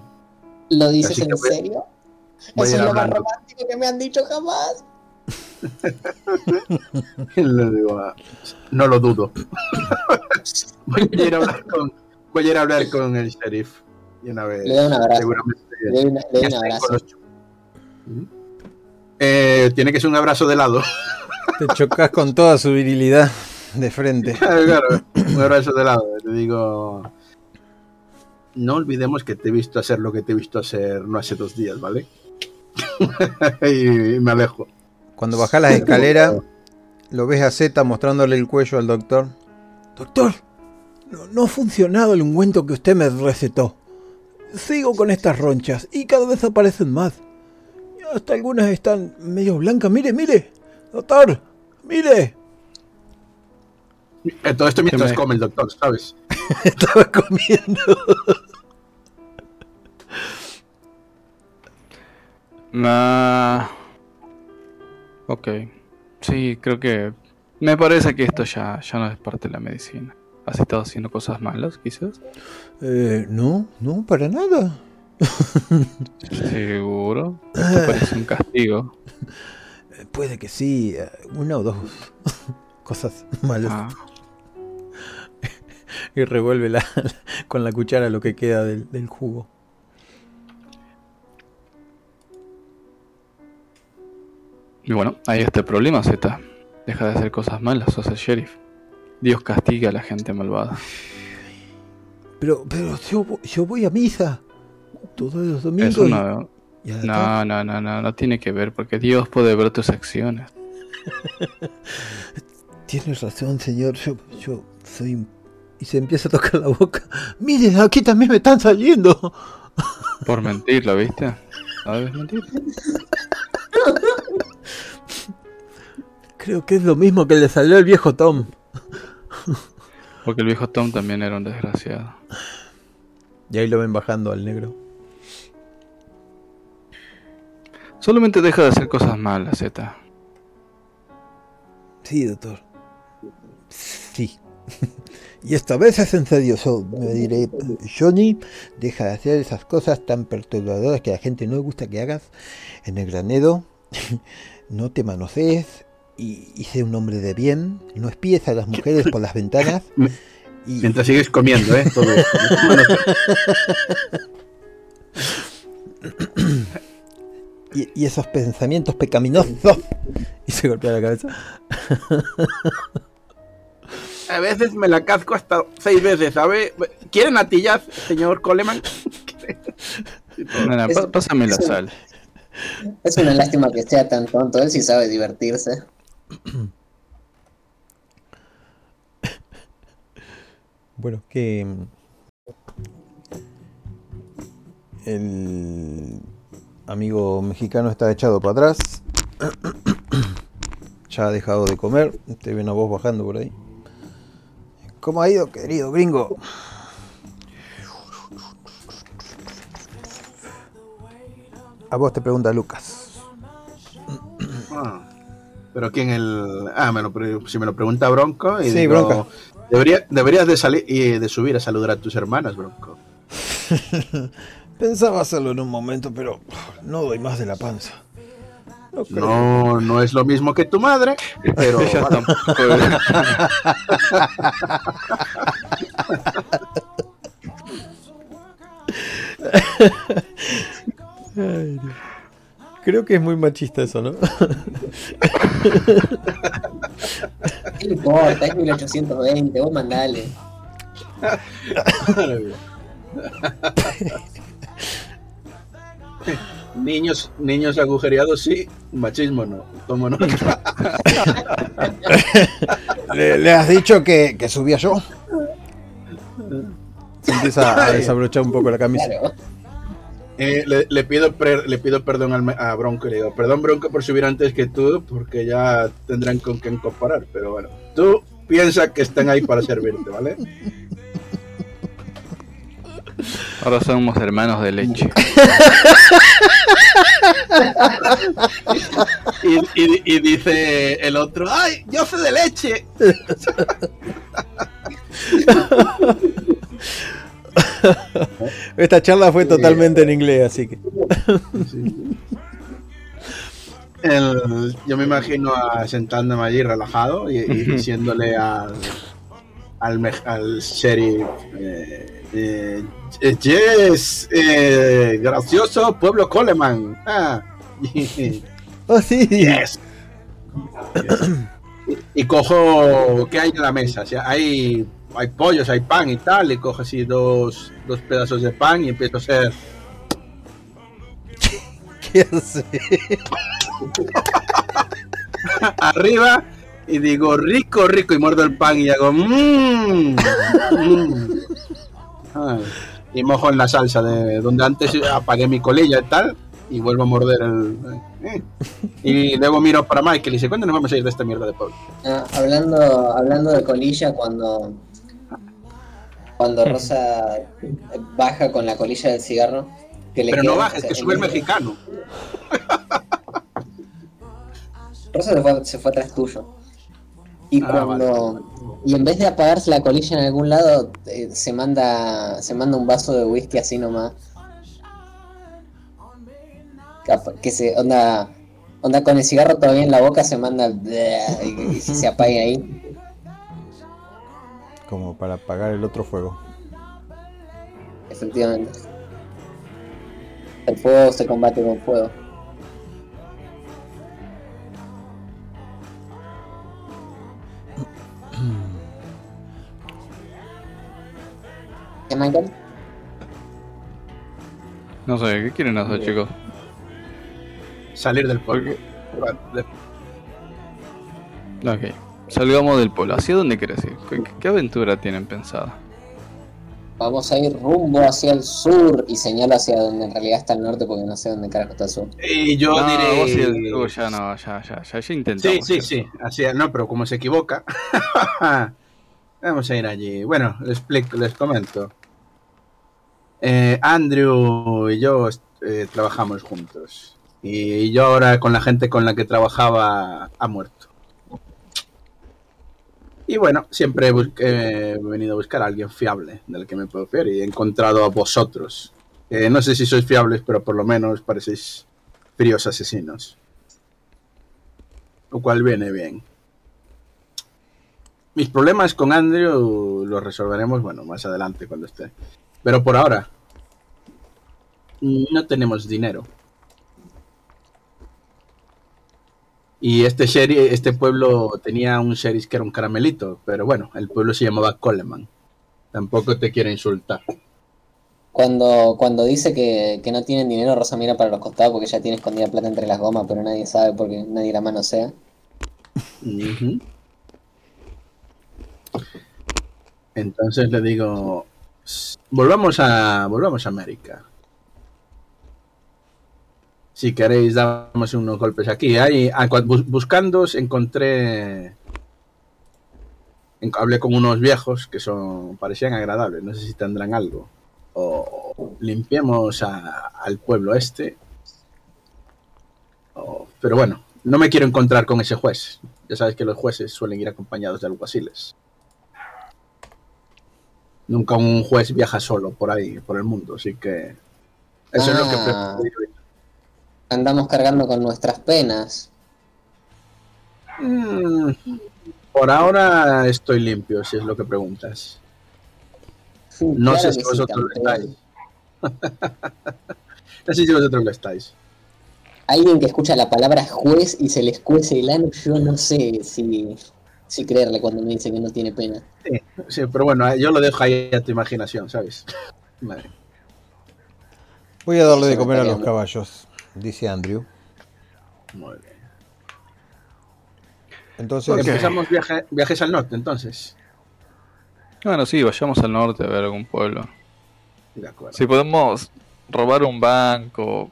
Speaker 2: ¿Lo dices en
Speaker 3: voy-
Speaker 2: serio?
Speaker 3: voy
Speaker 2: Eso es lo más romántico que me han dicho jamás.
Speaker 3: Y le digo, "Ah, no lo dudo. voy, a ir a hablar con, voy a ir a hablar con el sheriff. Y una vez,
Speaker 2: Le doy un abrazo.
Speaker 3: seguramente
Speaker 2: Le doy, una- le doy
Speaker 3: ya
Speaker 2: un
Speaker 3: estaré con
Speaker 2: abrazo.
Speaker 3: los chu- ¿Mm? Eh, tiene que ser un abrazo de lado.
Speaker 4: Te chocas con toda su virilidad de frente.
Speaker 3: claro, claro, un abrazo de lado. Te digo, no olvidemos que te he visto hacer lo que te he visto hacer no hace dos días, ¿vale? y me alejo.
Speaker 4: Cuando bajas las escaleras, lo ves a Z mostrándole el cuello al doctor. Doctor, no, no ha funcionado el ungüento que usted me recetó. Sigo con estas ronchas y cada vez aparecen más. Hasta algunas están medio blancas. Mire, mire. Doctor, mire.
Speaker 3: Eh, Todo esto mientras
Speaker 1: me-
Speaker 3: come el doctor, ¿sabes?
Speaker 4: Estaba comiendo.
Speaker 1: Ah, ok. Sí, creo que... Me parece que esto ya, ya no es parte de la medicina. ¿Has estado haciendo cosas malas, quizás?
Speaker 4: Eh, no, no, para nada.
Speaker 1: Seguro. Esto parece un castigo.
Speaker 4: Eh, Puede que sí, eh, una o dos cosas malas.
Speaker 1: Ah,
Speaker 4: Y revuelve la- con la cuchara lo que queda del, del jugo.
Speaker 1: Y bueno, ahí está el problema, Z. Deja de hacer cosas malas, sos el sheriff. Dios castiga a la gente malvada.
Speaker 4: Pero, pero yo, yo voy a misa todos los domingos.
Speaker 1: Eso no,
Speaker 4: y
Speaker 1: no, no, no, no, no tiene que ver, porque Dios puede ver tus acciones.
Speaker 4: Tienes razón, señor. Yo, yo soy. Y se empieza a tocar la boca. Miren, aquí también me están saliendo.
Speaker 1: Por mentir, ¿lo viste? ¿No debes mentir?
Speaker 4: Creo que es lo mismo que le salió al viejo Tom.
Speaker 1: Porque el viejo Tom también era un desgraciado.
Speaker 4: Y ahí lo ven bajando al negro.
Speaker 1: Solamente deja de hacer cosas malas, Z.
Speaker 4: Sí, doctor. Sí. y esta vez es en serio. Yo me diré, Johnny, deja de hacer esas cosas tan perturbadoras que a la gente no le gusta que hagas en el granero. no te manosees y, y sé un hombre de bien. No espíes a las mujeres por las ventanas. Y,
Speaker 3: Mientras sigues comiendo, ¿eh? Todo esto.
Speaker 4: Y, y esos pensamientos pecaminosos. Y se golpea la cabeza.
Speaker 3: a veces me la casco hasta seis veces, ¿sabe? ¿Quieren atillas, señor Coleman?
Speaker 1: Pásame la sal.
Speaker 2: Es una lástima que sea tan tonto, él sí sabe divertirse.
Speaker 4: Bueno, que mm, el amigo mexicano está echado para atrás. ya ha dejado de comer. Te ven a vos bajando por ahí. ¿Cómo ha ido, querido gringo? A vos te pregunta Lucas.
Speaker 3: Ah, pero quién el. Ah, me lo pre- si me lo pregunta Bronco. Y
Speaker 4: Sí,
Speaker 3: digo. Debería, deberías de salir y de subir a saludar a tus hermanas, Bronco.
Speaker 4: Pensaba hacerlo en un momento, pero no doy más de la panza. No creo.
Speaker 3: No, no es lo mismo que tu madre, pero.
Speaker 1: Ella
Speaker 3: vale.
Speaker 1: tampoco-
Speaker 4: Ay, Dios. Creo que es muy machista eso, ¿no?
Speaker 2: ¿Qué le importa? Es 1820, vos mandale.
Speaker 3: niños, niños agujereados sí, machismo no. ¿Cómo no?
Speaker 4: ¿Le, le has dicho que, que subía yo? Se empieza a desabrochar un poco la camisa.
Speaker 2: Claro.
Speaker 3: Eh, le, le pido pre- le pido perdón al me- a Bronco le digo, perdón Bronco por subir antes que tú, porque ya tendrán con quién comparar, pero bueno, tú piensa que están ahí para servirte, ¿vale?
Speaker 1: Ahora somos hermanos de leche.
Speaker 3: Y, y- y dice el otro, ¡ay, yo sé de leche!
Speaker 4: Esta charla fue totalmente en inglés, así que.
Speaker 3: El- yo me imagino a sentándome allí relajado y, y diciéndole al, al, al sheriff, eh, eh, eh, yes, eh, gracioso pueblo Coleman. Ah,
Speaker 4: ¡Oh, sí!
Speaker 3: yes. Y, y cojo, ¿qué hay en la mesa? O sea, hay hay pollos, hay pan y tal, y cojo así dos, dos pedazos de pan y empiezo a hacer.
Speaker 4: ¿Qué hace?
Speaker 3: arriba y digo rico, rico y muerdo el pan y hago mmm, mmm. Ay, y mojo en la salsa de donde antes apagué mi colilla y tal y vuelvo a morder el eh. y luego miro para Mike y le dice ¿cuándo nos vamos a ir de esta mierda de pueblo?
Speaker 2: Ah, hablando, hablando de colilla, cuando, cuando Rosa baja con la colilla del cigarro, que le
Speaker 3: Pero
Speaker 2: queda-
Speaker 3: no bajes,
Speaker 2: o sea,
Speaker 3: que sube el mexicano.
Speaker 2: Rosa se fue, se fue atrás tuyo. Y
Speaker 3: Ah,
Speaker 2: cuando. Y en vez de apagarse la colilla en algún lado, eh, se manda. se manda un vaso de whisky así nomás. Que se. onda. onda con el cigarro todavía en la boca se manda y, y se apague ahí.
Speaker 4: Como para apagar el otro fuego.
Speaker 2: Efectivamente. El fuego se combate con fuego. ¿Qué, Michael?
Speaker 1: No sé, ¿qué quieren hacer, chicos?
Speaker 3: Salir del pueblo.
Speaker 1: Ok. Salgamos del polo. ¿Hacia dónde quieres ir? ¿Qué, qué aventura tienen pensada?
Speaker 2: Vamos a ir rumbo hacia el sur y señalo hacia donde en realidad está el norte porque no sé dónde carajo está el sur.
Speaker 3: Y yo
Speaker 1: no,
Speaker 3: diré.
Speaker 1: vos y el- oh, ya no, ya, ya, ya, ya intentamos.
Speaker 3: Sí, sí,
Speaker 1: ¿cierto?
Speaker 3: sí. Así, no, pero como se equivoca. Vamos a ir allí. Bueno, les explico, les comento. Eh, Andrew y yo eh, trabajamos juntos. Y yo ahora con la gente con la que trabajaba ha muerto. Y bueno, siempre he, venido a buscar a alguien fiable del que me puedo fiar y he encontrado a vosotros. Eh, no sé si sois fiables, pero por lo menos parecéis fríos asesinos. Lo cual viene bien. Mis problemas con Andrew los resolveremos, bueno, más adelante cuando esté. Pero por ahora, no tenemos dinero. Y este sheriff, este pueblo tenía un sheriff que era un caramelito, pero bueno, el pueblo se llamaba Coleman. Tampoco te quiero insultar.
Speaker 2: Cuando, cuando dice que, que no tienen dinero, Rosa mira para los costados porque ya tiene escondida plata entre las gomas, pero nadie sabe porque nadie la mano sea.
Speaker 3: Entonces le digo, "S- volvamos a volvamos a América. Si queréis damos unos golpes aquí. Ahí, ah, buscando encontré en- hablé con unos viejos que son parecían agradables. No sé si tendrán algo. O limpiemos a- al pueblo este. O- pero bueno, no me quiero encontrar con ese juez. Ya sabes que los jueces suelen ir acompañados de alguaciles. Nunca un juez viaja solo por ahí, por el mundo, así que eso es lo que
Speaker 2: Ah.
Speaker 3: prefiero.
Speaker 2: Andamos cargando con nuestras penas.
Speaker 3: Mm, por ahora estoy limpio, si es lo que preguntas. No
Speaker 2: Claro
Speaker 3: sé si
Speaker 2: que sí,
Speaker 3: vosotros lo estáis. no sé si vosotros lo estáis.
Speaker 2: Alguien que escucha la palabra juez y se le escuece el ano, yo no sé si, si creerle cuando me dice que no tiene pena.
Speaker 3: Sí, pero bueno, yo lo dejo ahí a tu imaginación, ¿sabes? Vale.
Speaker 4: Voy a darle de comer a los caballos, dice Andrew.
Speaker 3: Muy bien.
Speaker 4: Entonces.
Speaker 3: Empezamos viaje- viajes al norte, entonces.
Speaker 1: Bueno, sí, vayamos al norte a ver algún pueblo.
Speaker 3: De acuerdo.
Speaker 1: Si podemos robar un banco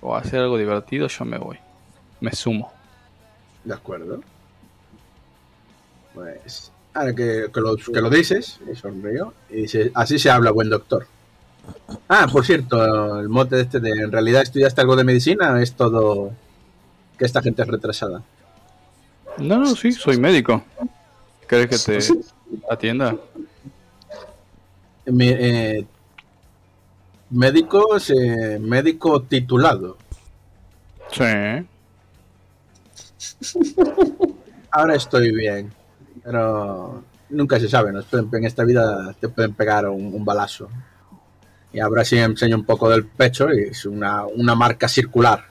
Speaker 1: o hacer algo divertido, yo me voy. Me sumo.
Speaker 3: De acuerdo. Pues, ahora que, que lo, que lo dices, y sonrió, y dice, así se habla, buen doctor. Ah, por cierto, el mote este de en realidad estudiaste algo de medicina, es todo que esta gente es retrasada.
Speaker 1: No, no, sí, soy médico. ¿Querés que te atienda?
Speaker 3: Mi- eh, médicos, eh, médico titulado.
Speaker 1: Sí.
Speaker 3: Ahora estoy bien, pero nunca se sabe, ¿no? en esta vida te pueden pegar un, un balazo. Y ahora sí enseño un poco del pecho y es una, una marca circular.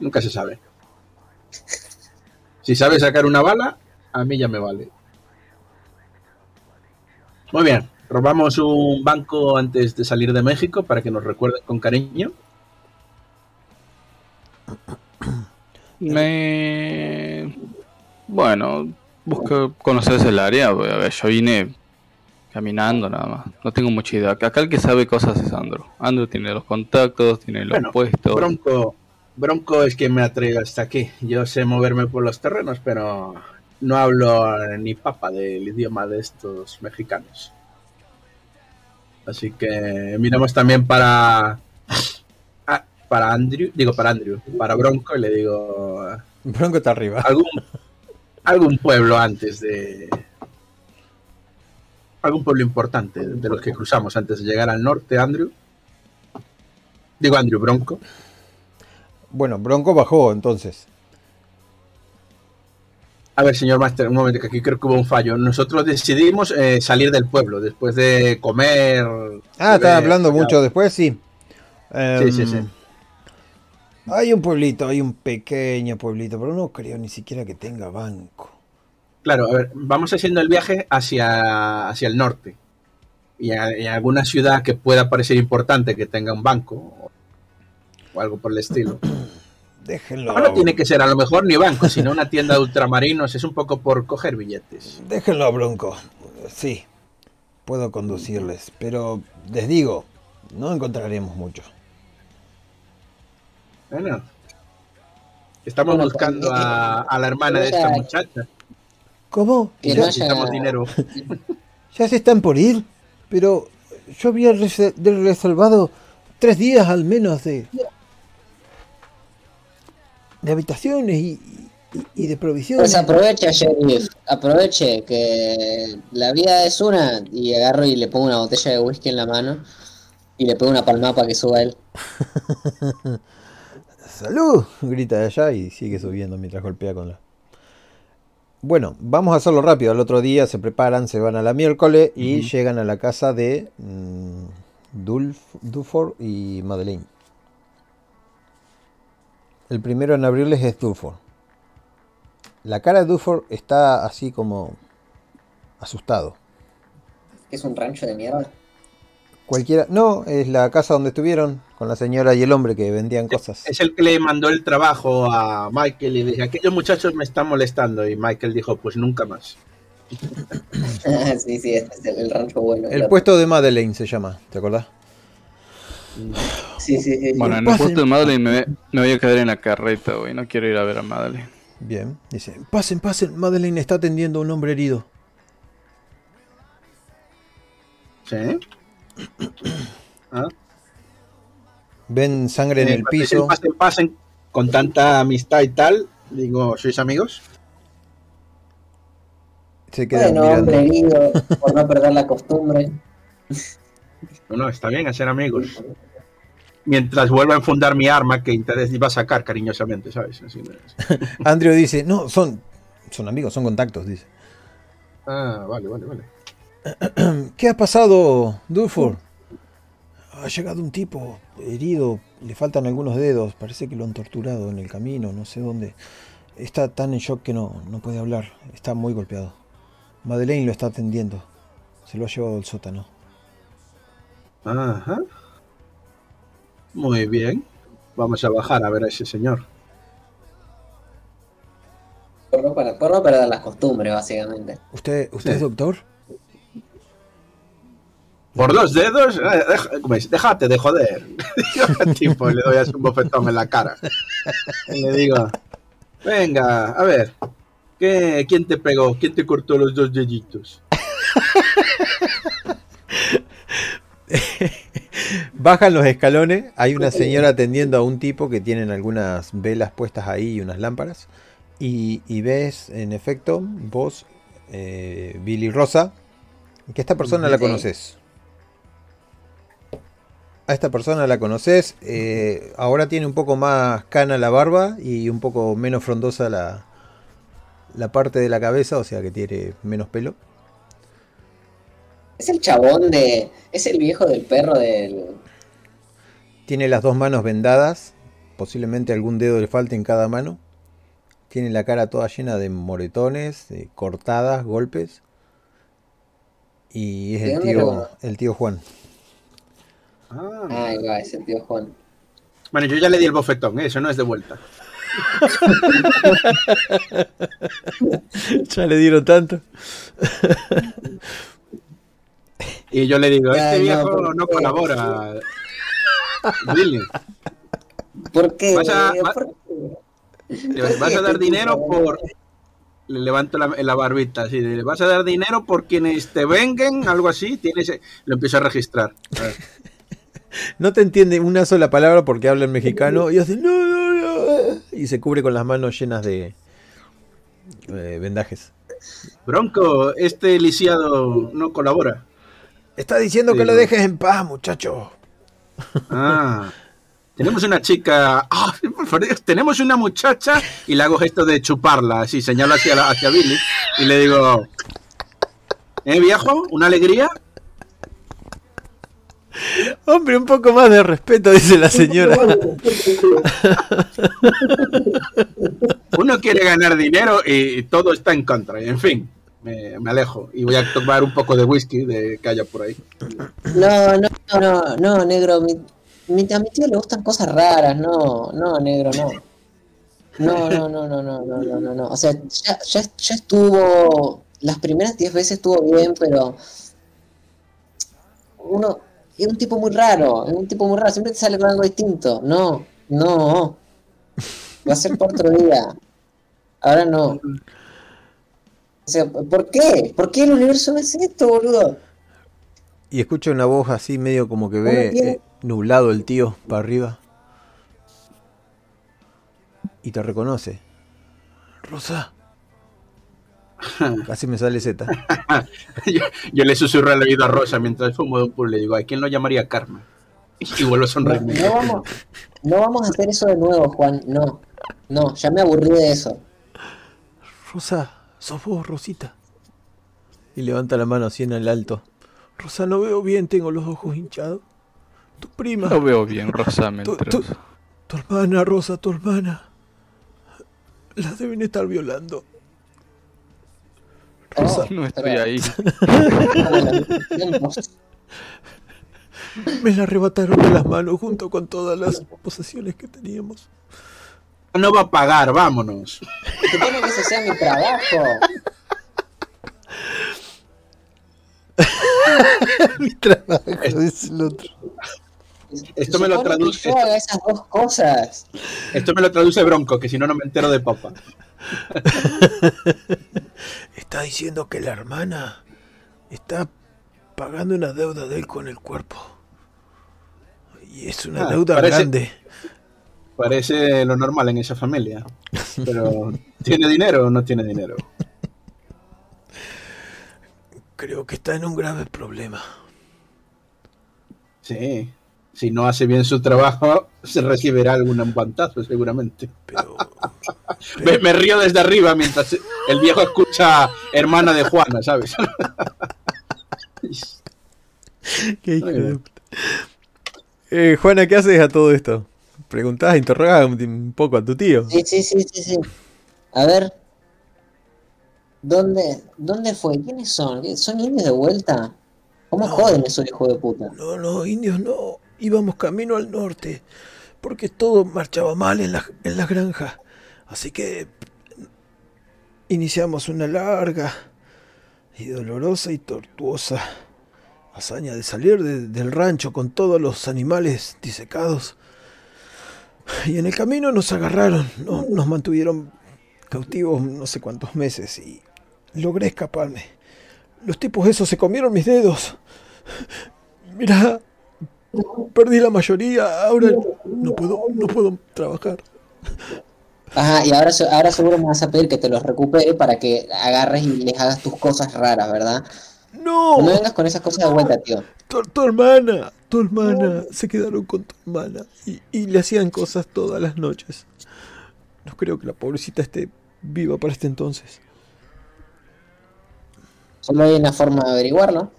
Speaker 3: Nunca se sabe. Si sabes sacar una bala, a mí ya me vale. Muy bien. Robamos un banco antes de salir de México para que nos recuerden con cariño.
Speaker 1: Me... Bueno, busco conocer el área. A ver, yo vine caminando nada más. No tengo mucha idea. Acá el que sabe cosas es Andrew. Andrew tiene los contactos, tiene los
Speaker 3: Bueno,
Speaker 1: puestos.
Speaker 3: Bronco, Bronco es quien me ha traído hasta aquí. Yo sé moverme por los terrenos, pero no hablo eh, ni papa del idioma de estos mexicanos. Así que miramos también para ah, para Andrew, digo para Andrew, para Bronco y le digo
Speaker 4: Bronco está arriba.
Speaker 3: algún algún pueblo antes de algún pueblo importante de los que cruzamos antes de llegar al norte, Andrew. Digo Andrew Bronco.
Speaker 4: Bueno, Bronco bajó entonces.
Speaker 3: A ver, señor Master, un momento, que aquí creo que hubo un fallo. Nosotros decidimos eh, salir del pueblo después de comer.
Speaker 4: Ah, estaba hablando mucho después, sí. Em,
Speaker 3: Sí, sí, sí.
Speaker 4: Hay un pueblito, hay un pequeño pueblito, pero no creo ni siquiera que tenga banco.
Speaker 3: Claro, a ver, vamos haciendo el viaje hacia, hacia el norte. Y, a- y alguna ciudad que pueda parecer importante que tenga un banco o, o algo por el estilo.
Speaker 4: Déjenlo.
Speaker 3: No, no tiene que ser a lo mejor ni banco, sino una tienda de ultramarinos. Es un poco por coger billetes.
Speaker 4: Déjenlo a Bronco. Sí, puedo conducirles, pero les digo, no encontraremos mucho.
Speaker 3: Bueno, estamos
Speaker 2: Bueno,
Speaker 3: buscando
Speaker 2: pues,
Speaker 3: a, a la hermana de esta muchacha.
Speaker 4: ¿Cómo?
Speaker 2: Que
Speaker 3: Y
Speaker 2: no
Speaker 3: necesitamos
Speaker 2: haya-
Speaker 3: dinero.
Speaker 4: ¿Ya se están por ir? Pero yo había reservado tres días al menos de, de habitaciones y, y- y de provisiones.
Speaker 2: Pues aprovecha, Sheriff. Aproveche que la vida es una. Y agarro y le pongo una botella de whisky en la mano. Y le pego una palmada para que suba él.
Speaker 4: ¡Salud! Grita de allá y sigue subiendo mientras golpea con la... Bueno, vamos a hacerlo rápido. Al otro día se preparan, se van a la miércoles y llegan a la casa de mm, Dulf, Dufour y Madeleine. El primero en abrirles es Dufour. La cara de Dufour está así como asustado.
Speaker 2: Es un rancho de mierda.
Speaker 4: Cualquiera, no, es la casa donde estuvieron con la señora y el hombre que vendían cosas.
Speaker 3: Es el que le mandó el trabajo a Michael y dije, aquellos muchachos me están molestando. Y Michael dijo, pues nunca más.
Speaker 2: sí, sí, este es el, el rancho bueno.
Speaker 4: El puesto de Madeleine se llama, ¿te acordás?
Speaker 2: Sí, sí, sí.
Speaker 1: Bueno, en el puesto de Madeleine me, me voy a quedar en la carreta, güey. No quiero ir a ver a Madeleine.
Speaker 4: Bien, dice, pasen, pasen, Madeleine está atendiendo a un hombre herido.
Speaker 3: ¿Sí? ¿Ah?
Speaker 4: Ven sangre en
Speaker 3: Eh,
Speaker 4: el piso.
Speaker 3: Pasen, pasen, con tanta amistad y tal. Digo, ¿sois amigos?
Speaker 4: Se quedan
Speaker 2: Bueno, hombre
Speaker 4: mirando.
Speaker 2: herido, por no perder la costumbre.
Speaker 3: No, no, está bien hacer amigos. Mientras vuelva a enfundar mi arma que interés iba a sacar cariñosamente, ¿sabes? Así no es.
Speaker 4: Andrew dice, no, son, son amigos, son contactos, dice.
Speaker 3: Ah, vale, vale, vale.
Speaker 4: ¿Qué ha pasado, Dufour? Ha llegado un tipo herido, le faltan algunos dedos, parece que lo han torturado en el camino, no sé dónde. Está tan en shock que no, no puede hablar, está muy golpeado. Madeleine lo está atendiendo, se lo ha llevado al sótano.
Speaker 3: Ajá. Muy bien. Vamos a bajar a ver a ese señor.
Speaker 2: Por no, para- por no perder las costumbres, básicamente.
Speaker 4: ¿Usted, usted
Speaker 3: Sí.
Speaker 4: es doctor?
Speaker 3: Por los dedos, eh, deja- ¿cómo es? déjate de joder. Tipo, le doy así un bofetón en la cara. Y le digo, venga, a ver, ¿qué, ¿quién te pegó? ¿Quién te cortó los dos deditos?
Speaker 4: Bajan los escalones, hay una señora atendiendo a un tipo que tienen algunas velas puestas ahí y unas lámparas. Y, y ves, en efecto, vos, eh, Billy Rosa, que esta persona la conoces. A esta persona la conoces, eh, ahora tiene un poco más cana la barba y un poco menos frondosa la, la parte de la cabeza, o sea que tiene menos pelo.
Speaker 2: Es el chabón de. Es el viejo del perro del.
Speaker 4: Tiene las dos manos vendadas, posiblemente algún dedo le falte en cada mano. Tiene la cara toda llena de moretones, de cortadas, golpes. Y es
Speaker 2: ¿De
Speaker 4: el tío, el tío Juan.
Speaker 3: Ah.
Speaker 2: Ahí va, ese tío Juan.
Speaker 3: Bueno, yo ya le di el bofetón, ¿eh? eso no es de vuelta.
Speaker 4: ya le dieron tanto.
Speaker 3: Y yo le digo, este
Speaker 2: no,
Speaker 3: viejo
Speaker 2: pero-
Speaker 3: no colabora. Billy,
Speaker 2: ¿Por qué?
Speaker 3: Vas a-
Speaker 2: boludo?
Speaker 3: va-
Speaker 2: ¿Por qué?
Speaker 3: le vas a dar dinero por... Le levanto la, la barbita, así, le vas a dar dinero por quienes te vengan, algo así, tienes, lo empiezo a registrar. A ver.
Speaker 4: No te entiende una sola palabra porque habla en mexicano y hace no, no, no", y se cubre con las manos llenas de eh, vendajes.
Speaker 3: Bronco, este lisiado no colabora.
Speaker 4: Está diciendo que lo dejes en paz, muchacho.
Speaker 3: Ah, tenemos una chica. ah, por Dios, tenemos una muchacha y le hago gesto de chuparla, así señalo hacia, hacia Billy y le digo: ¿Eh, viejo? ¿Una alegría?
Speaker 4: Hombre, un poco más de respeto, dice la señora.
Speaker 3: Uno quiere ganar dinero y todo está en contra. En fin, me, alejo y voy a tomar un poco de whisky de que haya por ahí.
Speaker 2: No, no, no, no, negro. Mi, a mi tío le gustan cosas raras. No, no, negro, no. No, no, no, no, no, no, no, no. no. O sea, ya, ya, ya estuvo. Las primeras 10 veces estuvo bien, pero. Uno es un tipo muy raro. Es un tipo muy raro. Siempre te sale con algo distinto. No, no. Va a ser por otro día. Ahora no. O sea, ¿por qué? ¿Por qué el universo no es esto, boludo?
Speaker 4: Y escucha una voz así medio como que ve eh, nublado el tío para arriba. Y te reconoce. Rosa. Casi me sale Z.
Speaker 3: yo, yo le susurro al oído a Rosa mientras fumo de un pool. Le digo: ¿a quién lo llamaría Karma? Y vuelvo a
Speaker 2: No,
Speaker 3: sonreír.
Speaker 2: no vamos, no vamos a hacer eso de nuevo, Juan. No, no, ya me aburrí de eso.
Speaker 4: Rosa, sos vos, Rosita. Y levanta la mano así en el alto. Rosa, no veo bien, tengo los ojos hinchados. Tu prima,
Speaker 1: No veo bien, Rosa
Speaker 4: tu,
Speaker 1: Meltrosa.
Speaker 4: tu- tu hermana, Rosa, tu hermana. Las deben estar violando.
Speaker 2: Oh,
Speaker 1: No estoy ahí.
Speaker 4: Me la arrebataron de las manos junto con todas las posesiones que teníamos.
Speaker 3: No va a pagar, vámonos.
Speaker 2: Supone que ese sea mi trabajo.
Speaker 4: Mi trabajo, dice el otro.
Speaker 3: Esto me lo traduce.
Speaker 2: Yo haga esas dos cosas.
Speaker 3: Esto me lo traduce Bronco, que si no, no me entero de papa.
Speaker 4: Está diciendo que la hermana está pagando una deuda de él con el cuerpo. Y es una
Speaker 3: Ah,
Speaker 4: deuda
Speaker 3: parece-
Speaker 4: grande.
Speaker 3: Parece lo normal en esa familia. Pero, ¿tiene dinero o no tiene dinero?
Speaker 4: Creo que está en un grave problema.
Speaker 3: Sí. Si no hace bien su trabajo, se recibirá algún guantazo, seguramente.
Speaker 4: Pero
Speaker 3: Me, me río desde arriba mientras el viejo escucha hermana de Juana, ¿sabes?
Speaker 4: Qué hijo de. Eh, Juana, ¿qué haces a todo esto? Preguntás, interrogás un poco a tu tío.
Speaker 2: Sí, sí, sí, sí, sí. A ver. ¿Dónde, ¿Dónde fue? ¿Quiénes son? ¿Qué- ¿Son indios de vuelta? ¿Cómo
Speaker 4: No.
Speaker 2: joden esos hijos de puta?
Speaker 4: No, no, indios no. Íbamos camino al norte. Porque todo marchaba mal en la, en la granja. Así que iniciamos una larga y dolorosa y tortuosa hazaña de salir de- del rancho con todos los animales disecados. Y en el camino nos agarraron, no- nos mantuvieron cautivos no sé cuántos meses y logré escaparme. Los tipos esos se comieron mis dedos. Mira, perdí la mayoría, ahora no puedo, no puedo trabajar.
Speaker 2: Ajá, y ahora, ahora seguro me vas a pedir que te los recupere para que agarres y les hagas tus cosas raras, ¿verdad?
Speaker 4: No,
Speaker 2: No me vengas con esas cosas de vuelta, tío.
Speaker 4: tu, tu hermana, tu hermana, se quedaron con tu hermana y, y le hacían cosas todas las noches. No creo que la pobrecita esté viva para este entonces.
Speaker 2: Solo hay una forma de averiguarlo.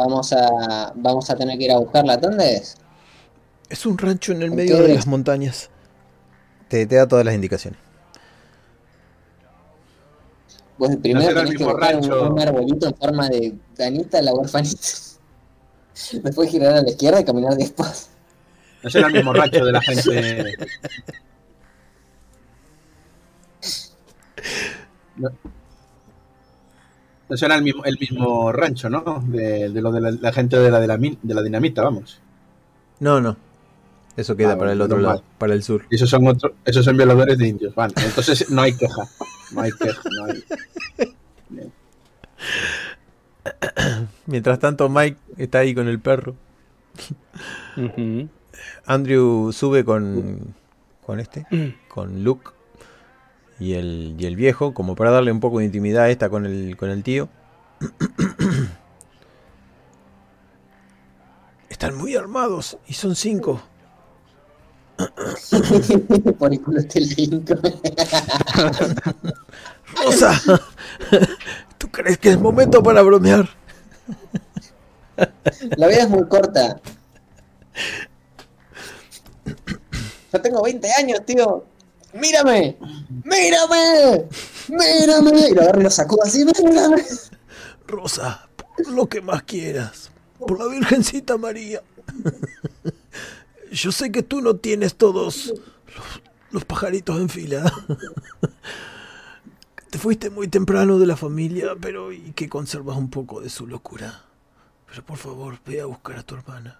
Speaker 2: Vamos a, vamos a tener que ir a buscarla. ¿Dónde es?
Speaker 4: Es un rancho en el
Speaker 2: ¿En
Speaker 4: medio de
Speaker 2: es?
Speaker 4: las montañas. Te, te da todas las indicaciones.
Speaker 2: Vos primero tenés que buscar un, arbolito en forma de danita, la huerfanita. Después girar a la izquierda y caminar después.
Speaker 3: No será el mismo rancho de la gente. No, no será el mismo, el mismo rancho, ¿no? De, de lo de la, la gente de la, de, la, min- de la dinamita, vamos.
Speaker 4: No, no. Eso queda
Speaker 3: Ah,
Speaker 4: para el otro lado, para el sur.
Speaker 3: Y esos son otros, esos son violadores de indios. Vale, entonces no hay queja. No hay queja, no hay.
Speaker 4: Mientras tanto, Mike está ahí con el perro. Andrew sube con, con este, con Luke y el, y el viejo, como para darle un poco de intimidad a esta con el, con el tío. Están muy armados y son cinco.
Speaker 2: Por el culo este.
Speaker 4: Rosa, ¿tú crees que es momento para bromear?
Speaker 2: La vida es muy corta. Yo tengo 20 años, tío. ¡Mírame! ¡Mírame! ¡Mírame! Y lo agarro y lo sacudo así. ¡Mírame!
Speaker 4: Rosa, por lo que más quieras, por la Virgencita María. Yo sé que tú no tienes todos los, los pajaritos en fila. Te fuiste muy temprano de la familia, pero y que conservas un poco de su locura. Pero por favor, ve a buscar a tu hermana.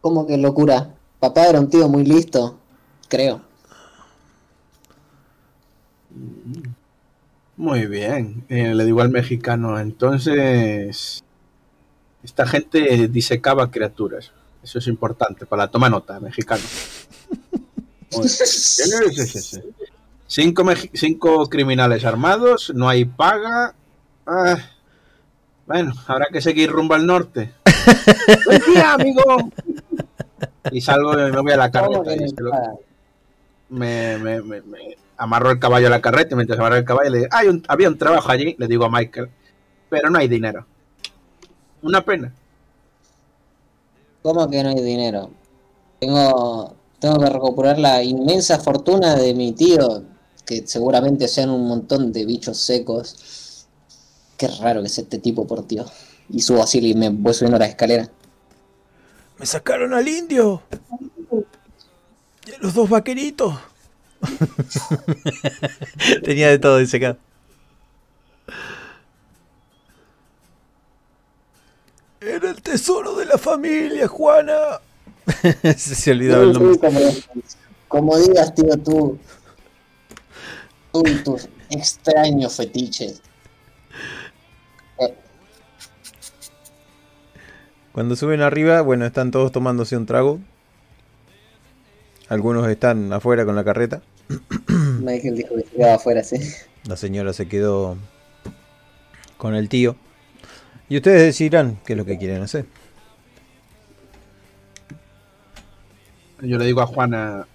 Speaker 2: ¿Cómo que locura? Papá era un tío muy listo. Creo.
Speaker 3: Muy bien. Eh, le digo al mexicano, entonces. Esta gente disecaba criaturas. Eso es importante. Para la toma nota, mexicano. Cinco, cinco criminales armados, no hay paga. Ah, bueno, habrá que seguir rumbo al norte. ¡Buen día, amigo! Y salgo y me voy a la
Speaker 2: ¿Cómo
Speaker 3: carreta.
Speaker 2: paga?
Speaker 3: me, me, me, me amarro el caballo a la carreta y mientras amarro el caballo le digo, hay un, había un trabajo allí, le digo a Michael, pero no hay dinero. Una pena.
Speaker 2: ¿Cómo que no hay dinero? Tengo, tengo que recuperar la inmensa fortuna de mi tío, que seguramente sean un montón de bichos secos. Qué raro que es este tipo, por tío. Y subo así y me voy subiendo la escalera.
Speaker 4: ¡Me sacaron al indio! ¡Y a los dos vaqueritos! Tenía de todo ese acá. Era el tesoro de la familia, Juana. se, se olvidaba el
Speaker 2: Sí,
Speaker 4: nombre.
Speaker 2: como, como digas, tío, tú. Tú y tus extraños fetiches.
Speaker 4: Cuando suben arriba, bueno, están todos tomándose un trago. Algunos están afuera con la carreta.
Speaker 2: Michael dijo que se quedaba afuera, sí.
Speaker 4: La señora se quedó con el tío. Y ustedes decidirán qué es lo que quieren hacer.
Speaker 3: Yo le digo a Juana,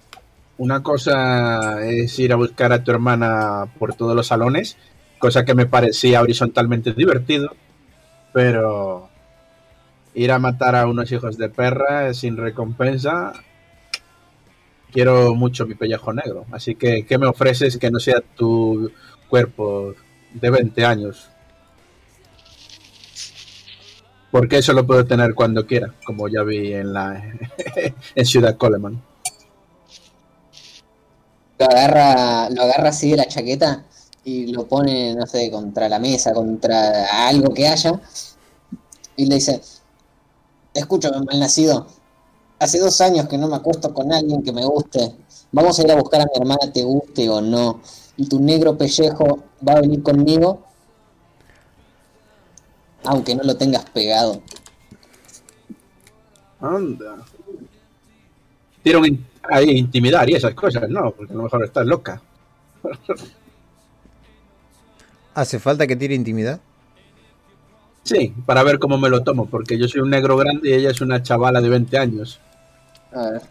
Speaker 3: una cosa es ir a buscar a tu hermana por todos los salones, cosa que me parecía horizontalmente divertido, pero ir a matar a unos hijos de perra sin recompensa, quiero mucho mi pellejo negro. Así que, ¿qué me ofreces que no sea tu cuerpo de 20 años? Porque eso lo puedo tener cuando quiera, como ya vi en la en Ciudad Coleman.
Speaker 2: Lo agarra, lo agarra así de la chaqueta y lo pone, no sé, contra la mesa, contra algo que haya. Y le dice, escúchame, malnacido. Hace dos años que no me acuesto con alguien que me guste. Vamos a ir a buscar a mi hermana, te guste o no. Y tu negro pellejo va a venir conmigo. Aunque no lo tengas pegado.
Speaker 3: Anda. Dieron in- ahí intimidar y esas cosas, no, porque a lo mejor estás loca.
Speaker 4: ¿Hace falta que tire intimidad?
Speaker 3: Sí, para ver cómo me lo tomo, porque yo soy un negro grande y ella es una chavala de 20 años.
Speaker 2: A ver.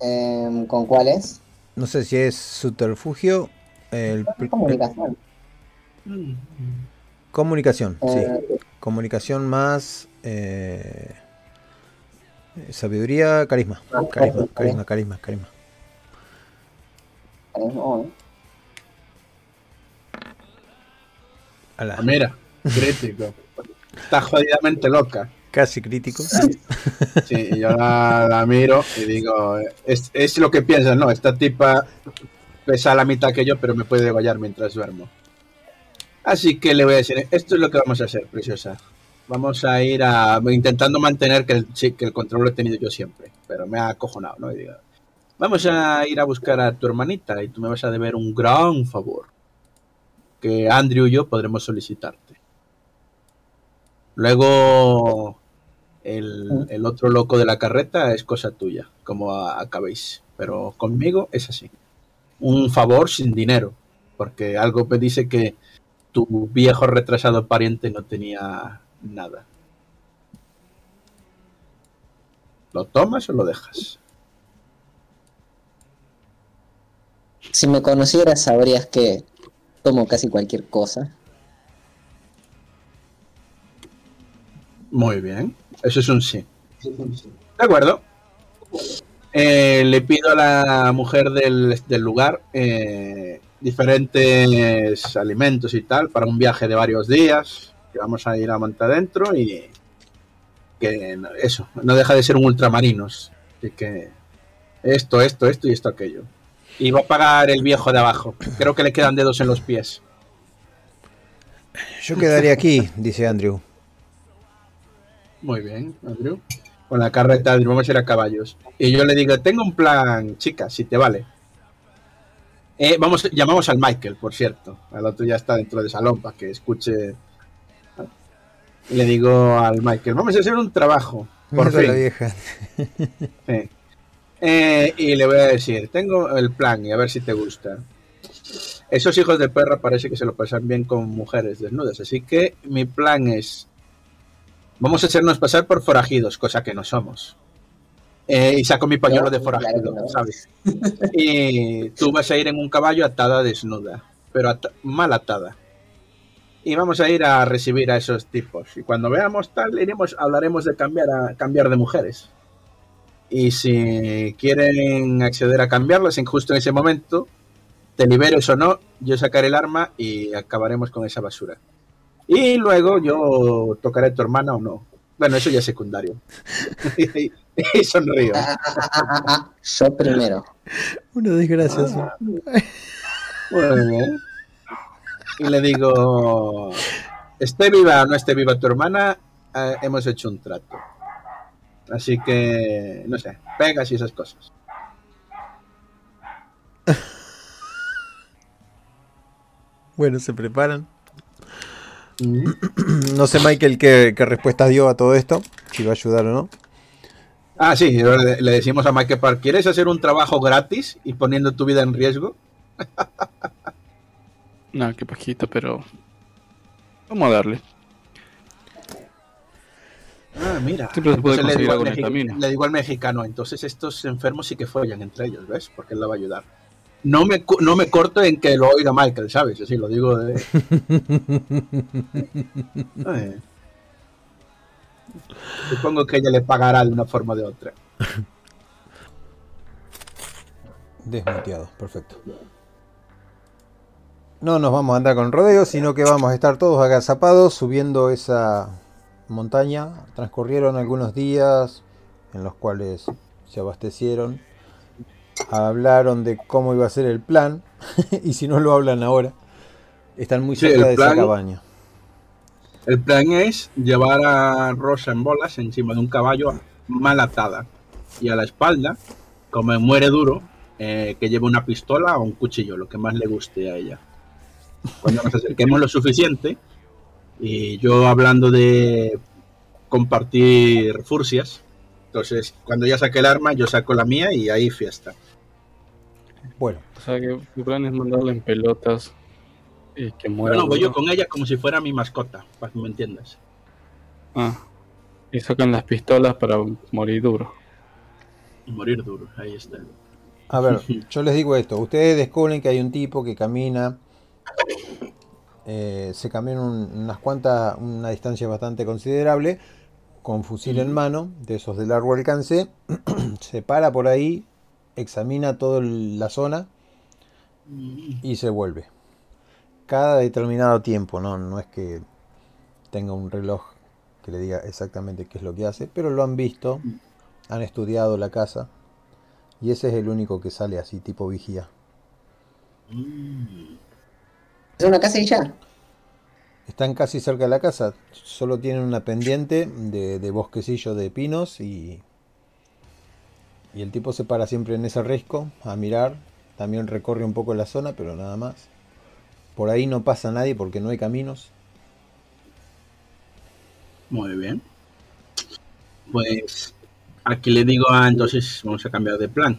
Speaker 2: Em, ¿Con cuál es?
Speaker 4: No sé si es subterfugio. El,
Speaker 2: Comunicación.
Speaker 4: comunicación, sí.
Speaker 2: Eh,
Speaker 4: Comunicación más eh, sabiduría, carisma. Carisma, carisma, carisma, carisma.
Speaker 2: oh,
Speaker 4: Ala,
Speaker 3: Ah, Mira, crítico. Está jodidamente loca.
Speaker 4: Casi crítico.
Speaker 3: Sí, yo la, miro y digo, es, lo que piensas, ¿no? Esta tipa pesa la mitad que yo, pero me puede degollar mientras duermo. Así que le voy a decir, esto es lo que vamos a hacer, preciosa. Vamos a ir a intentando mantener que el, que el control lo he tenido yo siempre, pero me ha acojonado, ¿no? Y digo, vamos a ir a buscar a tu hermanita y tú me vas a deber un gran favor que Andrew y yo podremos solicitarte. Luego el, el otro loco de la carreta es cosa tuya, como acabéis. Pero conmigo es así. Un favor sin dinero, porque algo me dice que tu viejo retrasado pariente no tenía nada. ¿Lo tomas o lo dejas?
Speaker 2: Si me conocieras, sabrías que tomo casi cualquier cosa.
Speaker 3: Muy bien, eso es un sí. De acuerdo. Eh, le pido a la mujer del, del lugar eh, diferentes alimentos y tal para un viaje de varios días que vamos a ir a montar adentro y que no- eso, no deja de ser un ultramarinos. Así que esto, esto, esto y esto, aquello. Y va a pagar el viejo de abajo. Creo que le quedan dedos en los pies.
Speaker 4: Yo quedaré aquí, dice Andrew.
Speaker 3: Muy bien, Andrew. Con la carreta, vamos a ir a caballos. Y yo le digo, tengo un plan, chica, si te vale. Eh, vamos, llamamos al Michael, por cierto. Al otro ya está dentro del salón para que escuche. Y le digo al Michael, vamos a hacer un trabajo. Por
Speaker 4: Mira la
Speaker 3: fin.
Speaker 4: vieja.
Speaker 3: Sí. Eh, y le voy a decir, tengo el plan y a ver si te gusta. Esos hijos de perra parece que se lo pasan bien con mujeres desnudas, así que mi plan es, vamos a hacernos pasar por forajidos, cosa que no somos. Eh, y saco mi pañuelo de forajido. ¿sabes? Y tú vas a ir en un caballo atada desnuda, pero mal atada. Y vamos a ir a recibir a esos tipos. Y cuando veamos tal, iremos, hablaremos de cambiar a cambiar de mujeres. Y si quieren acceder a cambiarlas en justo en ese momento, te liberes o no, yo sacaré el arma y acabaremos con esa basura. Y luego yo tocaré a tu hermana o no. Bueno, eso ya es secundario. y, sonrío.
Speaker 2: Ah, ah, ah, ah, ah, Yo primero.
Speaker 4: Una desgracia.
Speaker 3: Muy bien. Y le digo, esté viva o no esté viva tu hermana, eh, hemos hecho un trato. Así que, no sé, pegas y esas cosas.
Speaker 4: Bueno, se preparan. No sé, Michael, qué, qué respuesta dio a todo esto. Si va a ayudar o no.
Speaker 3: Ah, sí, le, decimos a Michael Park, ¿quieres hacer un trabajo gratis y poniendo tu vida en riesgo?
Speaker 5: No, qué pajito, pero. Vamos a darle.
Speaker 3: Ah, mira.
Speaker 5: Siempre se puede
Speaker 3: le, digo al
Speaker 5: algo en el camino.
Speaker 3: le digo al mexicano, entonces estos enfermos sí que follan entre ellos, ¿ves? Porque él la va a ayudar. No me, no me corto en que lo oiga Michael, ¿sabes? Así lo digo de... Supongo que ella le pagará de una forma o de otra.
Speaker 4: Desmuteado, perfecto. No nos vamos a andar con rodeos, sino que vamos a estar todos agazapados subiendo esa montaña. Transcurrieron algunos días en los cuales se abastecieron, hablaron de cómo iba a ser el plan, y si no lo hablan ahora, están muy cerca de esa cabaña.
Speaker 3: El plan es llevar a Rosa en bolas encima de un caballo mal atada y a la espalda, como muere duro, eh, que lleve una pistola o un cuchillo, lo que más le guste a ella. Cuando nos acerquemos lo suficiente, y yo hablando de compartir furcias, entonces cuando ella saque el arma, yo saco la mía y ahí fiesta.
Speaker 4: Bueno,
Speaker 5: O sea que mi plan es mandarle en pelotas y que muera.
Speaker 3: Bueno, voy yo
Speaker 5: duro.
Speaker 3: con ella como si fuera mi mascota, para que me entiendas.
Speaker 5: Ah. Y sacan las pistolas para morir duro.
Speaker 3: Morir duro, ahí está.
Speaker 4: A ver, yo les digo esto. Ustedes descubren que hay un tipo que camina. eh, se camina un- unas cuantas, una distancia bastante considerable, con fusil en mano, de esos de largo alcance. se para por ahí, examina toda la zona y se vuelve. cada determinado tiempo, ¿no? No es que tenga un reloj que le diga exactamente qué es lo que hace, pero lo han visto, han estudiado la casa y ese es el único que sale así, tipo vigía.
Speaker 2: Es una casa y ya.
Speaker 4: Están casi cerca de la casa, solo tienen una pendiente de, de bosquecillo de pinos y, y el tipo se para siempre en ese risco a mirar, también recorre un poco la zona, pero nada más. Por ahí no pasa nadie porque no hay caminos.
Speaker 3: Muy bien. Pues aquí le digo a entonces vamos a cambiar de plan.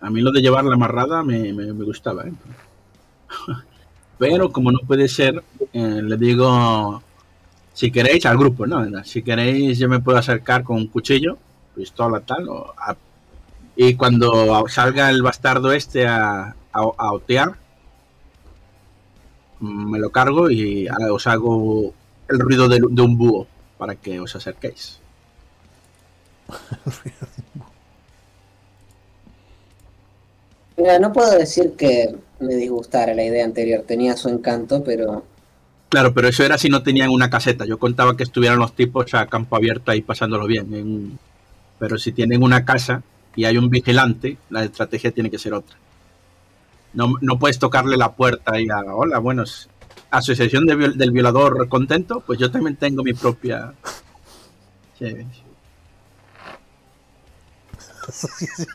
Speaker 3: A mí lo de llevar la amarrada me gustaba, ¿eh? Pero como no puede ser, eh, le digo, si queréis, al grupo, ¿no? Si queréis, yo me puedo acercar con un cuchillo, pistola, tal, o a- y cuando salga el bastardo este a, a, a otear, me lo cargo y os hago el ruido de, de un búho para que os acerquéis.
Speaker 2: Mira, no puedo decir que me disgustara la idea anterior, tenía su encanto, pero
Speaker 3: Claro, pero eso era si no tenían una caseta. Yo contaba que estuvieran los tipos a campo abierto ahí pasándolo bien. en- Pero si tienen una casa y hay un vigilante, la estrategia tiene que ser otra. No, no puedes tocarle la puerta y a, hola, buenos, asociación de viol- del violador contento, pues yo también tengo mi propia... Sí, sí.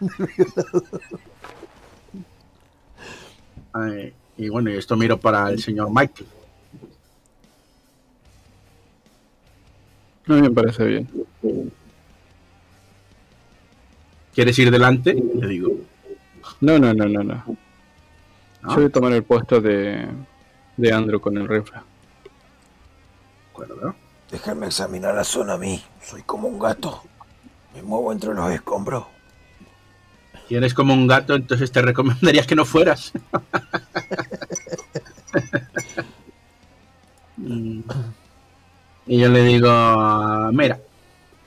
Speaker 3: Ay, y bueno, y esto miro para el señor Michael.
Speaker 5: A mí me parece bien.
Speaker 3: ¿Quieres ir delante? Le digo.
Speaker 5: No, no, no, no, no.
Speaker 3: ¿no?
Speaker 5: Yo voy a tomar el puesto de, de Andrew con el rifle.
Speaker 3: De acuerdo.
Speaker 4: Déjame examinar la zona a mí. Soy como un gato. Me muevo entre los escombros.
Speaker 3: Si eres como un gato, entonces te recomendaría que no fueras. Y yo le digo, mira,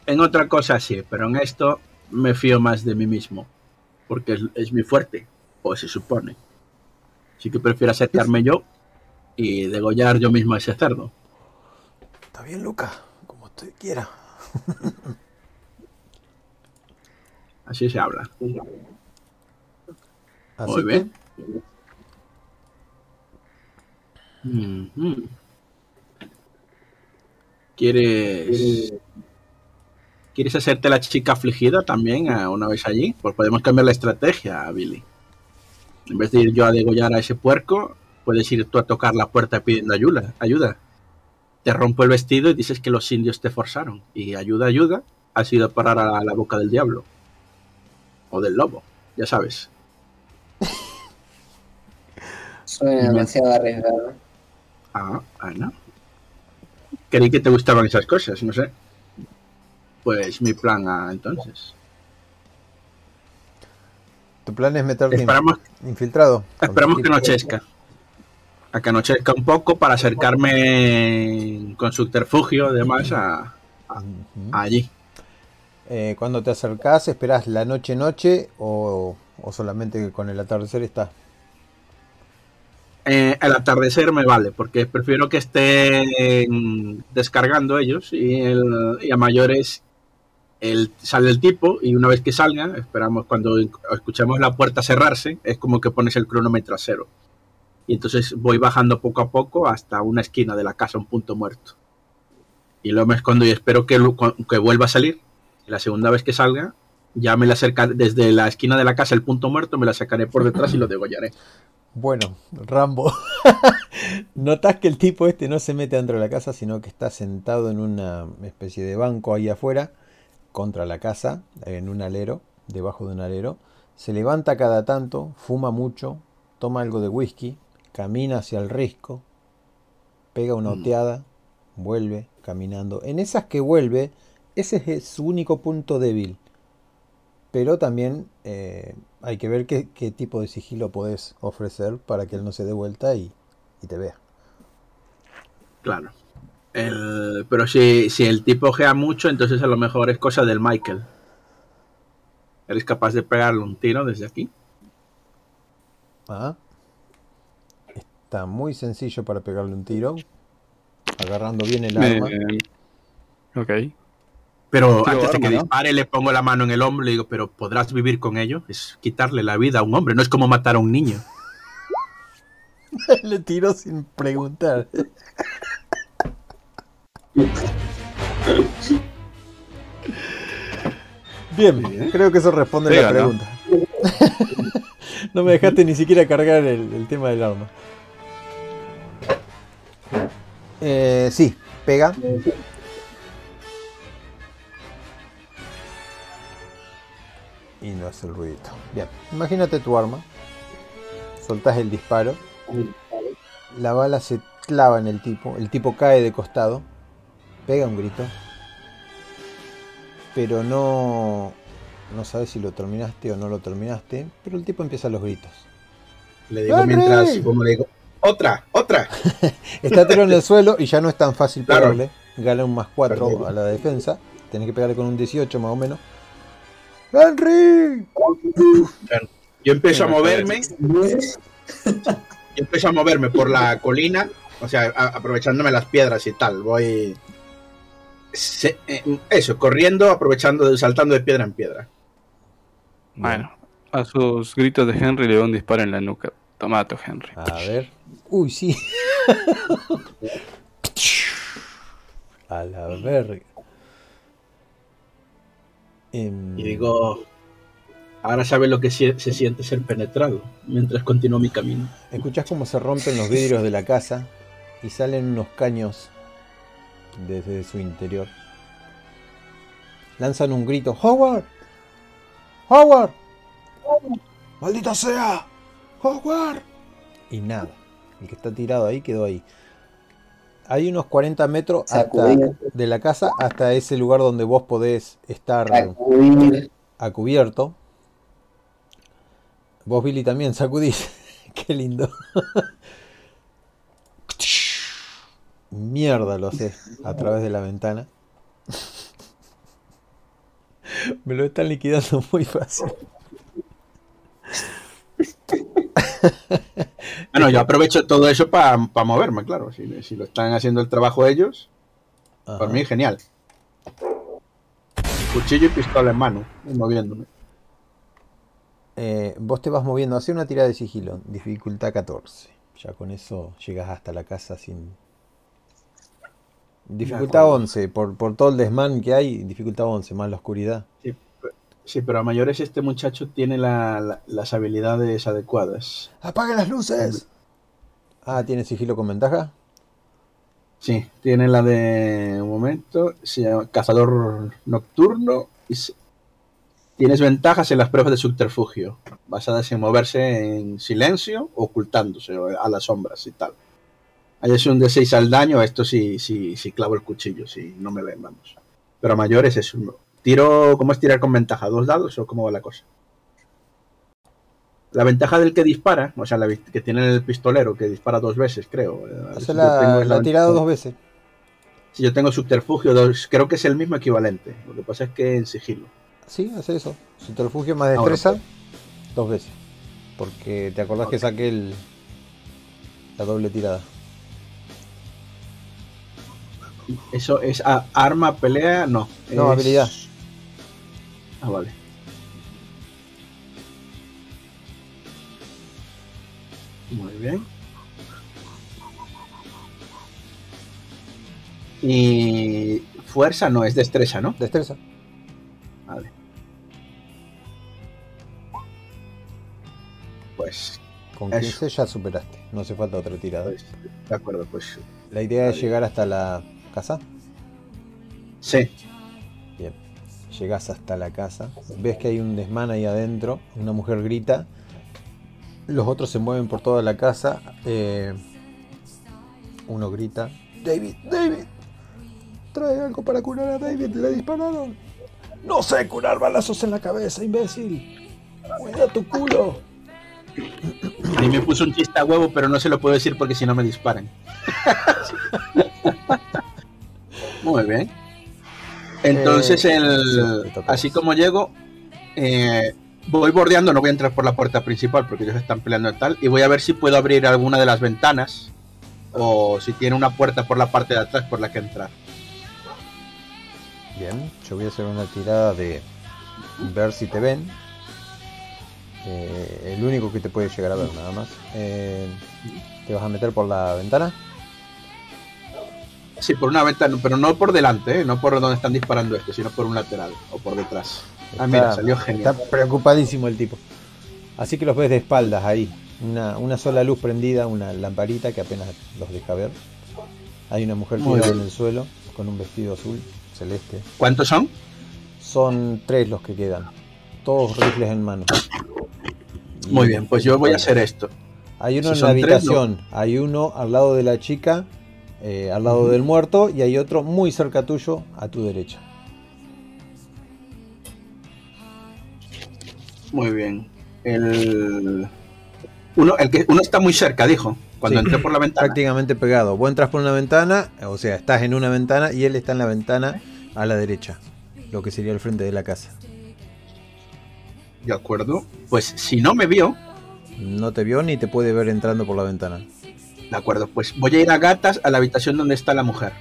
Speaker 3: en otra cosa sí, pero en esto me fío más de mí mismo, porque es, es mi fuerte, o se supone. Así que prefiero acercarme yo y degollar yo mismo a ese cerdo.
Speaker 4: Está bien, Luca. Como usted quiera.
Speaker 3: Así se habla.
Speaker 4: Así
Speaker 3: Muy
Speaker 4: que,
Speaker 3: bien. ¿Quieres, ¿Quieres hacerte la chica afligida también a una vez allí? Pues podemos cambiar la estrategia, Billy. En vez de ir yo a degollar a ese puerco, puedes ir tú a tocar la puerta pidiendo ayuda. ayuda. Te rompo el vestido y dices que los indios te forzaron. Y ayuda, ayuda, has ido a parar a la boca del diablo. O del lobo, ya sabes.
Speaker 2: suena demasiado arriesgado.
Speaker 3: Ah, Ana. Creí que te gustaban esas cosas, no sé. Pues mi plan ah, entonces.
Speaker 4: tu plan es meterte
Speaker 3: Esperamos,
Speaker 4: infiltrado.
Speaker 3: esperamos que anochezca. A que anochezca un poco para acercarme con subterfugio, además, a, a- allí.
Speaker 4: Eh, cuando te acercás, esperás la noche noche o, o solamente con el atardecer está.
Speaker 3: Eh, el atardecer me vale, porque prefiero que estén descargando ellos y, el- y a mayores el, sale el tipo y una vez que salga, esperamos cuando escuchemos la puerta cerrarse, es como que pones el cronómetro a cero. Y entonces voy bajando poco a poco hasta una esquina de la casa, un punto muerto. Y luego me escondo y espero que, que vuelva a salir. La segunda vez que salga, ya me la acercaré desde la esquina de la casa, el punto muerto, me la sacaré por detrás y lo degollaré.
Speaker 4: Bueno, Rambo. Notas que el tipo este no se mete dentro de la casa, sino que está sentado en una especie de banco ahí afuera, contra la casa, en un alero, debajo de un alero. Se levanta cada tanto, fuma mucho, toma algo de whisky, camina hacia el risco, pega una
Speaker 3: Mm.
Speaker 4: oteada, vuelve caminando. En esas que vuelve, ese es su único punto débil. Pero también eh, hay que ver qué, qué tipo de sigilo podés ofrecer para que él no se dé vuelta y, y te vea.
Speaker 3: Claro. El- pero si, si el tipo ojea mucho, entonces a lo mejor es cosa del Michael. ¿Eres capaz de pegarle un tiro desde aquí?
Speaker 4: Ah. Está muy sencillo para pegarle un tiro. Agarrando bien el arma.
Speaker 5: Eh, ok.
Speaker 3: Pero
Speaker 5: Tiro
Speaker 3: antes de que dispare, le pongo la mano en el hombro y le digo, pero ¿podrás vivir con ello? Es quitarle la vida a un hombre, no es como matar a un niño.
Speaker 4: Le tiró sin preguntar. Bien, creo que eso responde
Speaker 5: Pega,
Speaker 4: la
Speaker 5: ¿no?
Speaker 4: pregunta. ¿no? me dejaste ni siquiera cargar el, el tema del arma. Eh, sí, pega. Y no hace el ruidito. Bien, imagínate tu arma. Soltás el disparo. La bala se clava en el tipo. El tipo cae de costado. Pega un grito. Pero no. No sabes si lo terminaste o no lo terminaste. Pero el tipo empieza los gritos.
Speaker 3: Le digo mientras, como le digo, otra, otra.
Speaker 4: Está tirado en el suelo y ya no es tan fácil
Speaker 3: Claro.
Speaker 4: pegarle. Gana un más 4
Speaker 3: Perfecto.
Speaker 4: a la defensa. Tenés que pegarle con un 18 más o menos. ¡Henry!
Speaker 3: Yo empiezo a moverme, yo empiezo a moverme por la colina, o sea, aprovechándome las piedras y tal. Voy. Se- eh, eso, corriendo, aprovechando, saltando de piedra en piedra.
Speaker 5: Bueno, a sus gritos de Henry le doy un disparo en la nuca. Tomato, Henry.
Speaker 4: A ver. Uy, sí. A la verga. Em,
Speaker 3: Y digo, ahora sabes lo que se siente ser penetrado, mientras continúo mi camino.
Speaker 4: Escuchás cómo se rompen los vidrios de la casa y salen unos caños desde su interior. Lanzan un grito. ¡Howard! ¡Howard! ¡Maldita sea! ¡Howard! Y nada. El que está tirado ahí quedó ahí. Hay unos 40 metros hasta, de la casa hasta ese lugar donde vos podés estar
Speaker 2: sacudir.
Speaker 4: a cubierto. Vos, Billy, también sacudís. Qué lindo. Mierda lo sé a través de la ventana. Me lo están liquidando muy fácil.
Speaker 3: Bueno, yo aprovecho todo eso para moverme, claro. Si, si lo están haciendo el trabajo ellos,
Speaker 4: Ajá.
Speaker 3: por mí genial. Cuchillo y pistola en mano, y moviéndome.
Speaker 4: Eh, vos te vas moviendo. Hace una tirada de sigilo. Dificultad 14. Ya con eso llegas hasta la casa sin. Dificultad
Speaker 3: acuerdo.
Speaker 4: 11. Por, por todo el desmán que hay, dificultad 11, más la oscuridad.
Speaker 3: Sí, pero a mayores este muchacho tiene la- la- las habilidades adecuadas.
Speaker 4: ¡Apaga las luces! Ah, ¿tiene sigilo con ventaja?
Speaker 3: Sí, tiene la de un momento, se llama cazador nocturno y se- tienes ventajas en las pruebas de subterfugio, basadas en moverse en silencio, ocultándose a las sombras y tal. Ahí es un de 6 al daño, esto sí, sí, sí clavo el cuchillo, si no me ven, vamos. Pero a mayores es un tiro, ¿cómo es tirar con ventaja? ¿Dos dados o cómo va la cosa? La ventaja del que dispara, o sea, la que tiene el pistolero, que dispara dos veces, creo. eh,
Speaker 4: Hace
Speaker 3: yo
Speaker 4: la,
Speaker 3: tengo
Speaker 4: la tirada
Speaker 3: ventaja-
Speaker 4: dos veces.
Speaker 3: si yo tengo subterfugio, dos, creo que es el mismo equivalente. Lo que pasa es que en sigilo.
Speaker 4: Sí, hace eso. Subterfugio más
Speaker 3: Ahora,
Speaker 4: destreza, dos veces. Porque te acordás que saqué el, la doble tirada.
Speaker 3: Eso es a- arma, pelea, no.
Speaker 4: No,
Speaker 3: es-
Speaker 4: habilidad.
Speaker 3: Ah, vale. Muy bien. Y fuerza no, es destreza, ¿no?
Speaker 4: Destreza.
Speaker 3: Vale. Pues,
Speaker 4: Con
Speaker 3: Eso.
Speaker 4: 15 ya superaste. No hace falta otra tirada.
Speaker 3: pues, de acuerdo, pues
Speaker 4: La idea es llegar hasta la casa.
Speaker 3: sí.
Speaker 4: Bien. Llegas hasta la casa. Ves que hay un desmán ahí adentro. Una mujer grita. Los otros se mueven por toda la casa. Eh, uno grita. David, David. Trae algo para curar a David. Le dispararon. No sé curar balazos en la cabeza, imbécil. Cuida tu culo.
Speaker 3: A mí me puso un chiste a huevo, pero no se lo puedo decir porque si no me disparan. Muy bien. Entonces,
Speaker 4: Eh,
Speaker 3: el,
Speaker 4: sí,
Speaker 3: así como llego, eh, voy bordeando, no voy a entrar por la puerta principal porque ellos están peleando y tal. Y voy a ver si puedo abrir alguna de las ventanas o si tiene una puerta por la parte de atrás por la que entrar.
Speaker 4: Bien, yo voy a hacer una tirada de ver si te ven. Eh, el único que te puede llegar a ver, nada más. ¿Te vas a meter por la ventana?
Speaker 3: Sí, por una ventana, pero no por delante, ¿eh? no por donde están disparando este, sino por un lateral o por detrás. Ah, mira, salió genial.
Speaker 4: Está preocupadísimo el tipo. Así que los ves de espaldas ahí. Una, una sola luz prendida, una lamparita que apenas los deja ver. Hay una mujer tirada en el suelo con un vestido azul celeste.
Speaker 3: ¿Cuántos son?
Speaker 4: Son tres los que quedan. Todos rifles en mano.
Speaker 3: Muy bien, pues yo voy a hacer esto.
Speaker 4: Hay uno
Speaker 3: Si
Speaker 4: en la
Speaker 3: tres,
Speaker 4: habitación, hay uno al lado de la chica, eh, al lado del muerto, y hay otro muy cerca tuyo, a tu derecha.
Speaker 3: Muy bien. El uno, el que uno está muy cerca, dijo. Cuando
Speaker 4: Sí,
Speaker 3: entré por la ventana.
Speaker 4: Prácticamente pegado. Vos entras por una ventana, o sea, estás en una ventana y él está en la ventana a la derecha, lo que sería el frente de la casa.
Speaker 3: De acuerdo. Pues si no me vio,
Speaker 4: No te vio ni te puede ver entrando por la ventana.
Speaker 3: De acuerdo, pues voy a ir a gatas a la habitación donde está la mujer.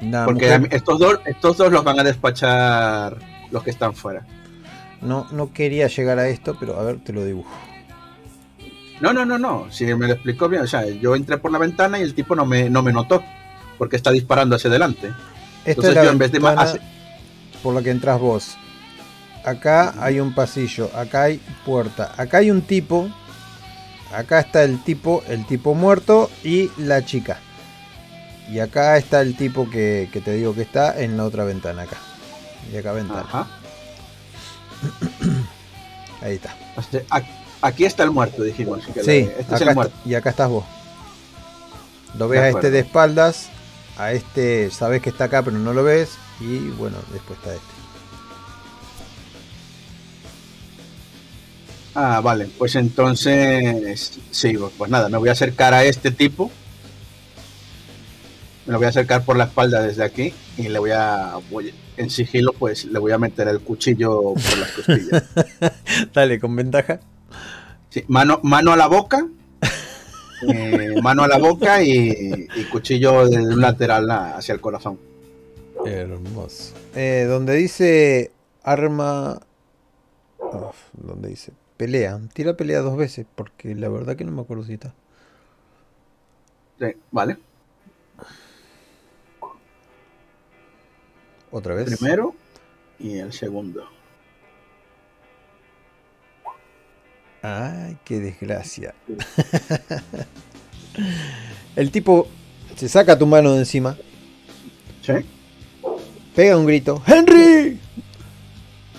Speaker 4: La
Speaker 3: porque
Speaker 4: mujer
Speaker 3: estos dos, estos dos los van a despachar los que están fuera.
Speaker 4: no, no quería llegar a esto, pero a ver, te lo dibujo.
Speaker 3: No, no, no, no. Si me lo explicó bien, o sea, yo entré por la ventana y el tipo no me, no me notó. Porque está disparando hacia adelante.
Speaker 4: Esta
Speaker 3: Entonces yo en vez de ma-
Speaker 4: por la que entras vos. Acá hay un pasillo, acá hay puerta, acá hay un tipo, acá está el tipo, el tipo muerto y la chica. Y acá está el tipo que, que te digo que está en la otra ventana acá. Y acá ventana.
Speaker 3: Ajá.
Speaker 4: Ahí está.
Speaker 3: O sea, ac- Aquí está el muerto, dijimos. que
Speaker 4: Sí,
Speaker 3: este es el
Speaker 4: está-
Speaker 3: muerto.
Speaker 4: y acá estás vos. Lo ves
Speaker 3: De
Speaker 4: a este de espaldas, a este sabes que está acá pero no lo ves y bueno, después está este.
Speaker 3: Ah, vale. Pues entonces, sí, pues nada, me voy a acercar a este tipo. Me lo voy a acercar por la espalda desde aquí y le voy a, voy- en sigilo, pues le voy a meter el cuchillo por las costillas.
Speaker 4: Dale, con ventaja.
Speaker 3: Sí, mano, mano a la boca. eh, mano a la boca y, y cuchillo de un lateral hacia el corazón.
Speaker 4: Hermoso. Eh, donde dice arma. Uf, donde dice pelea. Tira pelea dos veces porque la verdad que no me acuerdo si está.
Speaker 3: Sí, vale.
Speaker 4: Otra vez.
Speaker 3: Primero y el segundo.
Speaker 4: Ay, qué desgracia. El tipo se saca tu mano de encima,
Speaker 3: Sí.
Speaker 4: pega un grito. ¡Henry!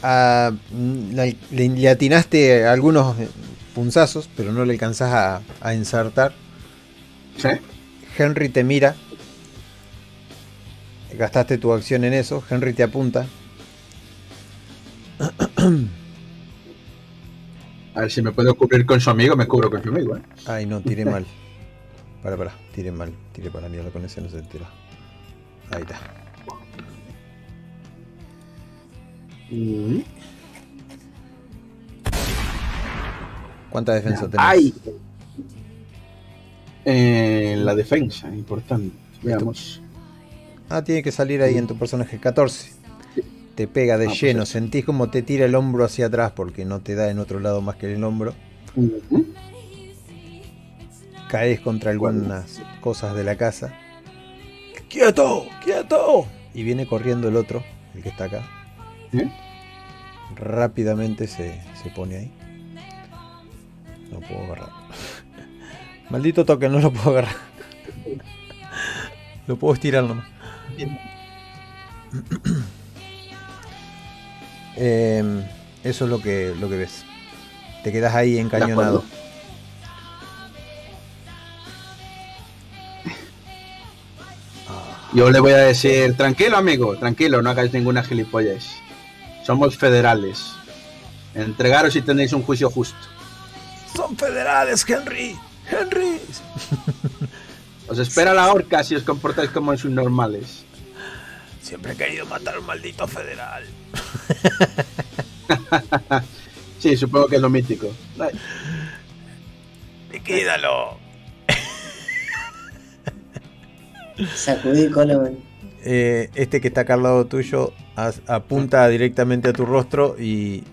Speaker 4: Mm, le, le- atinaste algunos punzazos, pero no le alcanzás a, a ensartar.
Speaker 3: Sí.
Speaker 4: Henry te mira. Gastaste tu acción en eso. Henry te apunta.
Speaker 3: A ver si me puedo cubrir con su amigo, me cubro con su amigo, ¿eh?
Speaker 4: Ay, no, tiré mal. Para, para, tiré mal. Tiré para la mierda con ese, no se entera. Ahí está. ¿Cuánta defensa tenés?
Speaker 3: ¡Ay! Eh, la defensa, importante. Veamos.
Speaker 4: Ah, tiene que salir ahí en tu personaje. 14. Te pega de
Speaker 3: Ah, pues
Speaker 4: lleno.
Speaker 3: eso.
Speaker 4: Sentís como te tira el hombro hacia atrás porque no te da en otro lado más que el hombro. Caes contra algunas cosas de la casa. ¡Quieto! ¡Quieto! Y viene corriendo el otro, el que está acá.
Speaker 3: ¿Eh?
Speaker 4: Rápidamente se, se pone ahí. No puedo agarrar. Maldito toque, no lo puedo agarrar. Lo puedo estirar nomás. Em, eso es lo que, lo que ves. Te quedas ahí encañonado.
Speaker 3: acuerdo. Yo le voy a decir, tranquilo amigo, tranquilo, no hagáis ninguna gilipollez. Somos federales. Entregaros si tenéis un juicio justo.
Speaker 4: Son federales, Henry. Henry.
Speaker 3: Os espera la horca si os comportáis como sus normales.
Speaker 4: Siempre he querido matar a un maldito federal.
Speaker 3: Sí, supongo que es lo mítico.
Speaker 4: ¡Liquídalo!
Speaker 2: Sacudí Coleman.
Speaker 4: Eh, este que está acá al lado tuyo as- apunta directamente a tu rostro y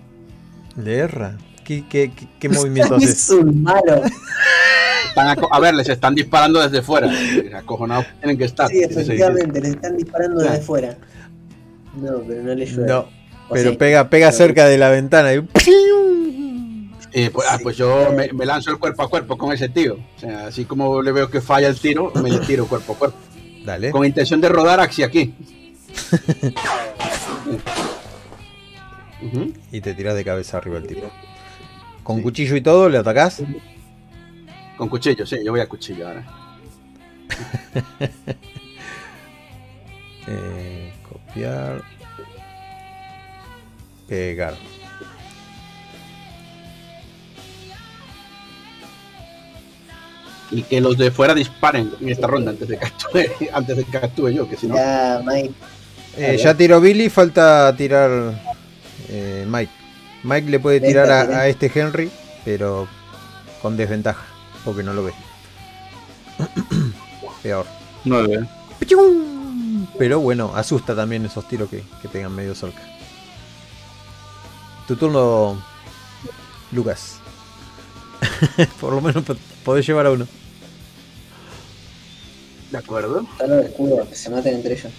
Speaker 4: le erra. ¿Qué, qué, qué- qué movimiento haces?
Speaker 2: Es un malo.
Speaker 3: están aco- a ver, les están disparando desde fuera. Acojonados tienen que estar.
Speaker 2: Sí, efectivamente, le están disparando desde fuera. No, pero no le llueve.
Speaker 4: No, pero
Speaker 2: sí.
Speaker 4: pega, pega cerca de la ventana y
Speaker 3: Eh, pues, ah, pues yo me, me lanzo el cuerpo a cuerpo con ese tío. O sea, así como le veo que falla el tiro, me le tiro cuerpo a cuerpo.
Speaker 4: Dale.
Speaker 3: Con intención de rodar hacia aquí.
Speaker 4: Y te tiras de cabeza arriba el tipo. Con
Speaker 3: Sí.
Speaker 4: cuchillo y todo, ¿le atacás?
Speaker 3: Con cuchillo, sí, yo voy a cuchillo ahora.
Speaker 4: Eh, copiar. Pegar.
Speaker 3: Y que los de fuera disparen en esta ronda antes de que actúe, antes de que actúe yo, que si no.
Speaker 2: Ya, Mike.
Speaker 4: Eh, ya tiró Billy, falta tirar eh, Mike. Mike le puede tirar a, este Henry, pero con desventaja, porque no lo ve. Peor.
Speaker 5: 9.
Speaker 4: Pero bueno, asusta también esos tiros que, que pegan medio cerca. Tu turno, Lucas. Por lo menos po- podés llevar a uno.
Speaker 3: De acuerdo.
Speaker 2: Solo el escudo, que se maten entre ellos.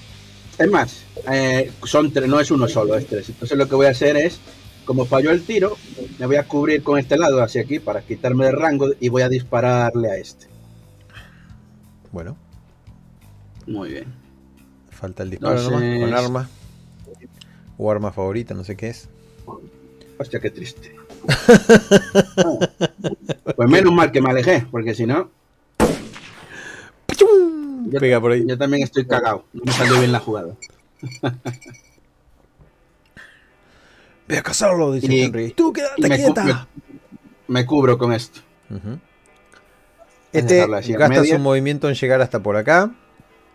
Speaker 3: Es más, eh, son tres, no es uno solo, es tres. Entonces lo que voy a hacer es, como falló el tiro, me voy a cubrir con este lado hacia aquí para quitarme de rango y voy a dispararle a este.
Speaker 4: Bueno,
Speaker 3: Muy bien.
Speaker 4: falta el disparo nomás, con
Speaker 3: Entonces-
Speaker 4: arma. O arma favorita, no sé qué es.
Speaker 3: Hostia, qué triste. pues menos mal que me alejé, porque si no, Yo-
Speaker 4: Pega por ahí.
Speaker 3: yo también estoy cagado. No me salió bien la jugada.
Speaker 4: Ve a cazarlo, dice
Speaker 3: Y-
Speaker 4: Henry. Tú quédate
Speaker 3: me, cu-
Speaker 4: quieta.
Speaker 3: me- me cubro con esto.
Speaker 4: Este gasta
Speaker 3: media.
Speaker 4: su movimiento en llegar hasta por acá.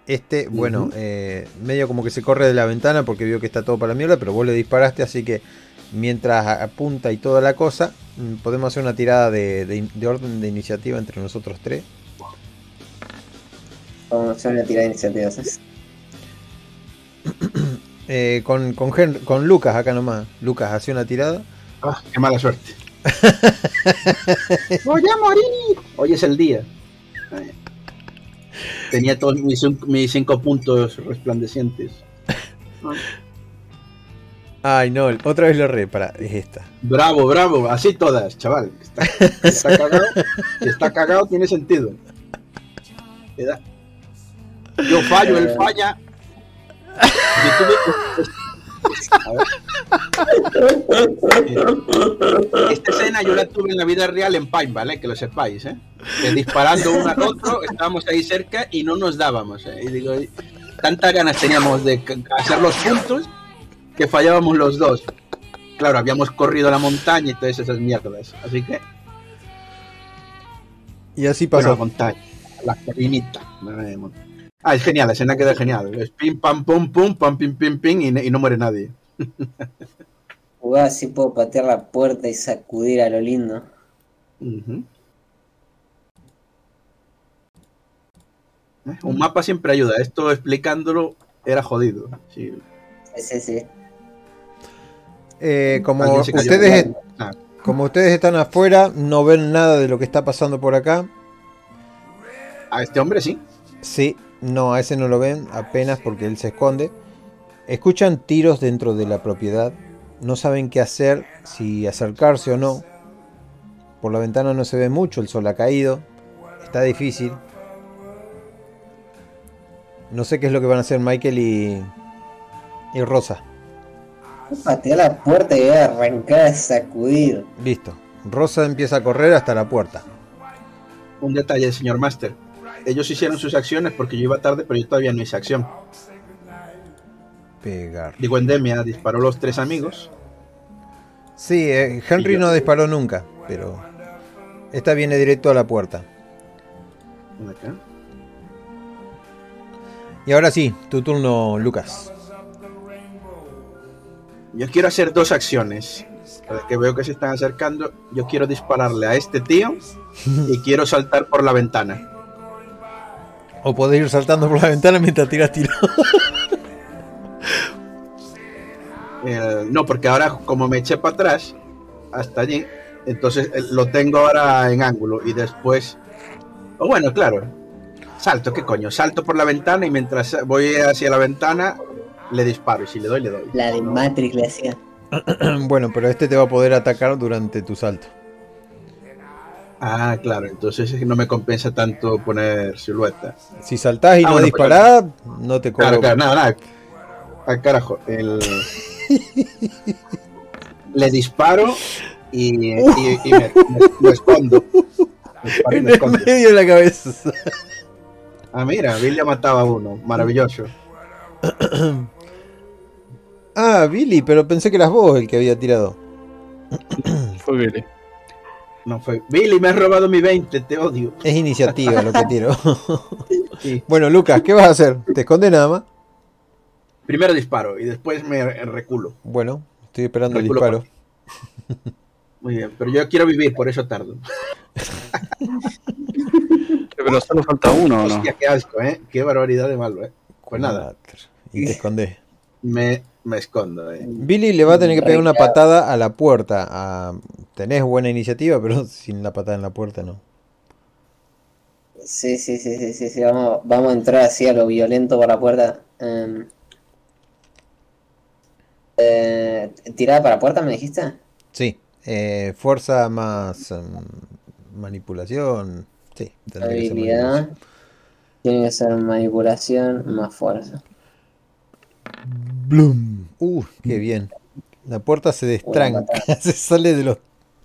Speaker 4: Este, bueno, eh, medio como que se corre de la ventana porque vio que está todo para la mierda, pero vos le disparaste, así que mientras apunta y toda la cosa, mm, podemos hacer una tirada de, de in- de orden de iniciativa entre nosotros tres.
Speaker 2: Vamos a hacer una tirada de iniciativas.
Speaker 4: Eh, con, con, con Lucas acá nomás. Lucas, hace una tirada.
Speaker 3: Ah, qué mala suerte. Voy a morir. Hoy es el día. Tenía todos mis, mis cinco puntos resplandecientes.
Speaker 4: Ay, no, otra vez lo re, para, es esta.
Speaker 3: Bravo, bravo, así todas, chaval. Está, está cagado. Está cagado, tiene sentido. Yo fallo, él falla. Yo tuve-. Esta escena yo la tuve en la vida real en Paint, ¿vale? Que lo sepáis, ¿eh? Que disparando uno al otro, estábamos ahí cerca y no nos dábamos. ¿eh? Y digo, tantas ganas teníamos de c- hacer los puntos que fallábamos los dos. Claro, habíamos corrido a la montaña y todas esas mierdas. Así que,
Speaker 4: Y así
Speaker 3: bueno,
Speaker 4: pasó.
Speaker 3: la montaña, la colinita. Ah, es genial, la escena queda genial. Es pim, pam, pum, pum, pam, pim, pim, pim y, y no muere nadie.
Speaker 2: Jugaba así, puedo patear la puerta y sacudir a lo lindo.
Speaker 3: Eh, Un mapa siempre ayuda. Esto explicándolo era jodido. Sí.
Speaker 2: Sí, sí, sí.
Speaker 4: Eh, como ustedes,
Speaker 3: Ah,
Speaker 4: como ustedes están afuera, no ven nada de lo que está pasando por acá.
Speaker 3: a este hombre sí.
Speaker 4: Sí, no, a ese no lo ven apenas porque él se esconde. Escuchan tiros dentro de la propiedad. No saben qué hacer, si acercarse o no. Por la ventana no se ve mucho, el sol ha caído. Está difícil. No sé qué es lo que van a hacer Michael y, y Rosa.
Speaker 2: Patear la puerta y voy a arrancar a sacudir.
Speaker 4: Listo. Rosa empieza a correr hasta la puerta.
Speaker 3: Un detalle, señor Master. Ellos hicieron sus acciones porque yo iba tarde, pero yo todavía no hice acción.
Speaker 4: Pegar.
Speaker 3: Digo, Endemia disparó los tres amigos.
Speaker 4: Sí, eh, Henry
Speaker 3: yo-
Speaker 4: no disparó nunca, pero esta viene directo a la puerta.
Speaker 3: Acá.
Speaker 4: Y ahora sí, tu turno, Lucas.
Speaker 3: Yo quiero hacer dos acciones. Cada que veo que se están acercando, yo quiero dispararle a este tío y quiero saltar por la ventana.
Speaker 4: O podés ir saltando por la ventana mientras tiras tiro.
Speaker 3: Eh, no, porque ahora como me eché para atrás, hasta allí, entonces eh, lo tengo ahora en ángulo y después... O bueno, claro, salto, ¿qué coño? Salto por la ventana y mientras voy hacia la ventana le disparo y si le doy, le doy.
Speaker 2: La de
Speaker 3: No.
Speaker 2: Matrix le hacía.
Speaker 4: bueno, pero este te va a poder atacar durante tu salto.
Speaker 3: Ah, claro, entonces no me compensa tanto poner silueta.
Speaker 4: Si saltás y
Speaker 3: Ah,
Speaker 4: no
Speaker 3: bueno,
Speaker 4: disparás, no te cobro.
Speaker 3: Claro, claro, nada, nada. Al carajo. El... Le disparo y, y- y me, me- me escondo. Me disparo y
Speaker 4: En
Speaker 3: me
Speaker 4: el
Speaker 3: escondo.
Speaker 4: medio de la cabeza.
Speaker 3: Ah, mira, Billy ha matado a uno. Maravilloso.
Speaker 4: Ah, Billy, pero pensé que eras vos el que había tirado.
Speaker 5: Fue Billy.
Speaker 3: No fue. Billy, me has robado mi 20, te odio.
Speaker 4: Es iniciativa lo que tiro.
Speaker 3: Sí.
Speaker 4: bueno, Lucas, ¿qué vas a hacer? ¿Te escondes nada más?
Speaker 3: Primero disparo y después me reculo.
Speaker 4: Bueno, estoy esperando el
Speaker 3: Reculo
Speaker 4: disparo.
Speaker 3: Muy bien, pero yo quiero vivir, por eso tardo.
Speaker 5: Pero solo falta uno.
Speaker 3: Hostia, qué asco, ¿eh? Qué barbaridad de malo, ¿eh? Pues nada,
Speaker 4: Y te escondes.
Speaker 3: me, me escondo, ¿eh?
Speaker 4: Billy le va a tener que pegar una patada a la puerta. Ah, tenés buena iniciativa, pero sin la patada en la puerta no.
Speaker 2: Sí, sí, sí, sí, sí, sí, Vamos, vamos a entrar así a lo violento por la puerta. Em, eh, ¿Tirada para puerta me dijiste?
Speaker 4: Sí, eh, fuerza más mm, manipulación. Sí, tendría que ser
Speaker 2: Habilidad.
Speaker 4: manipulación.
Speaker 2: Tiene que ser manipulación más fuerza.
Speaker 4: Blum. Uh, qué bien. La puerta se destranca, se sale de los.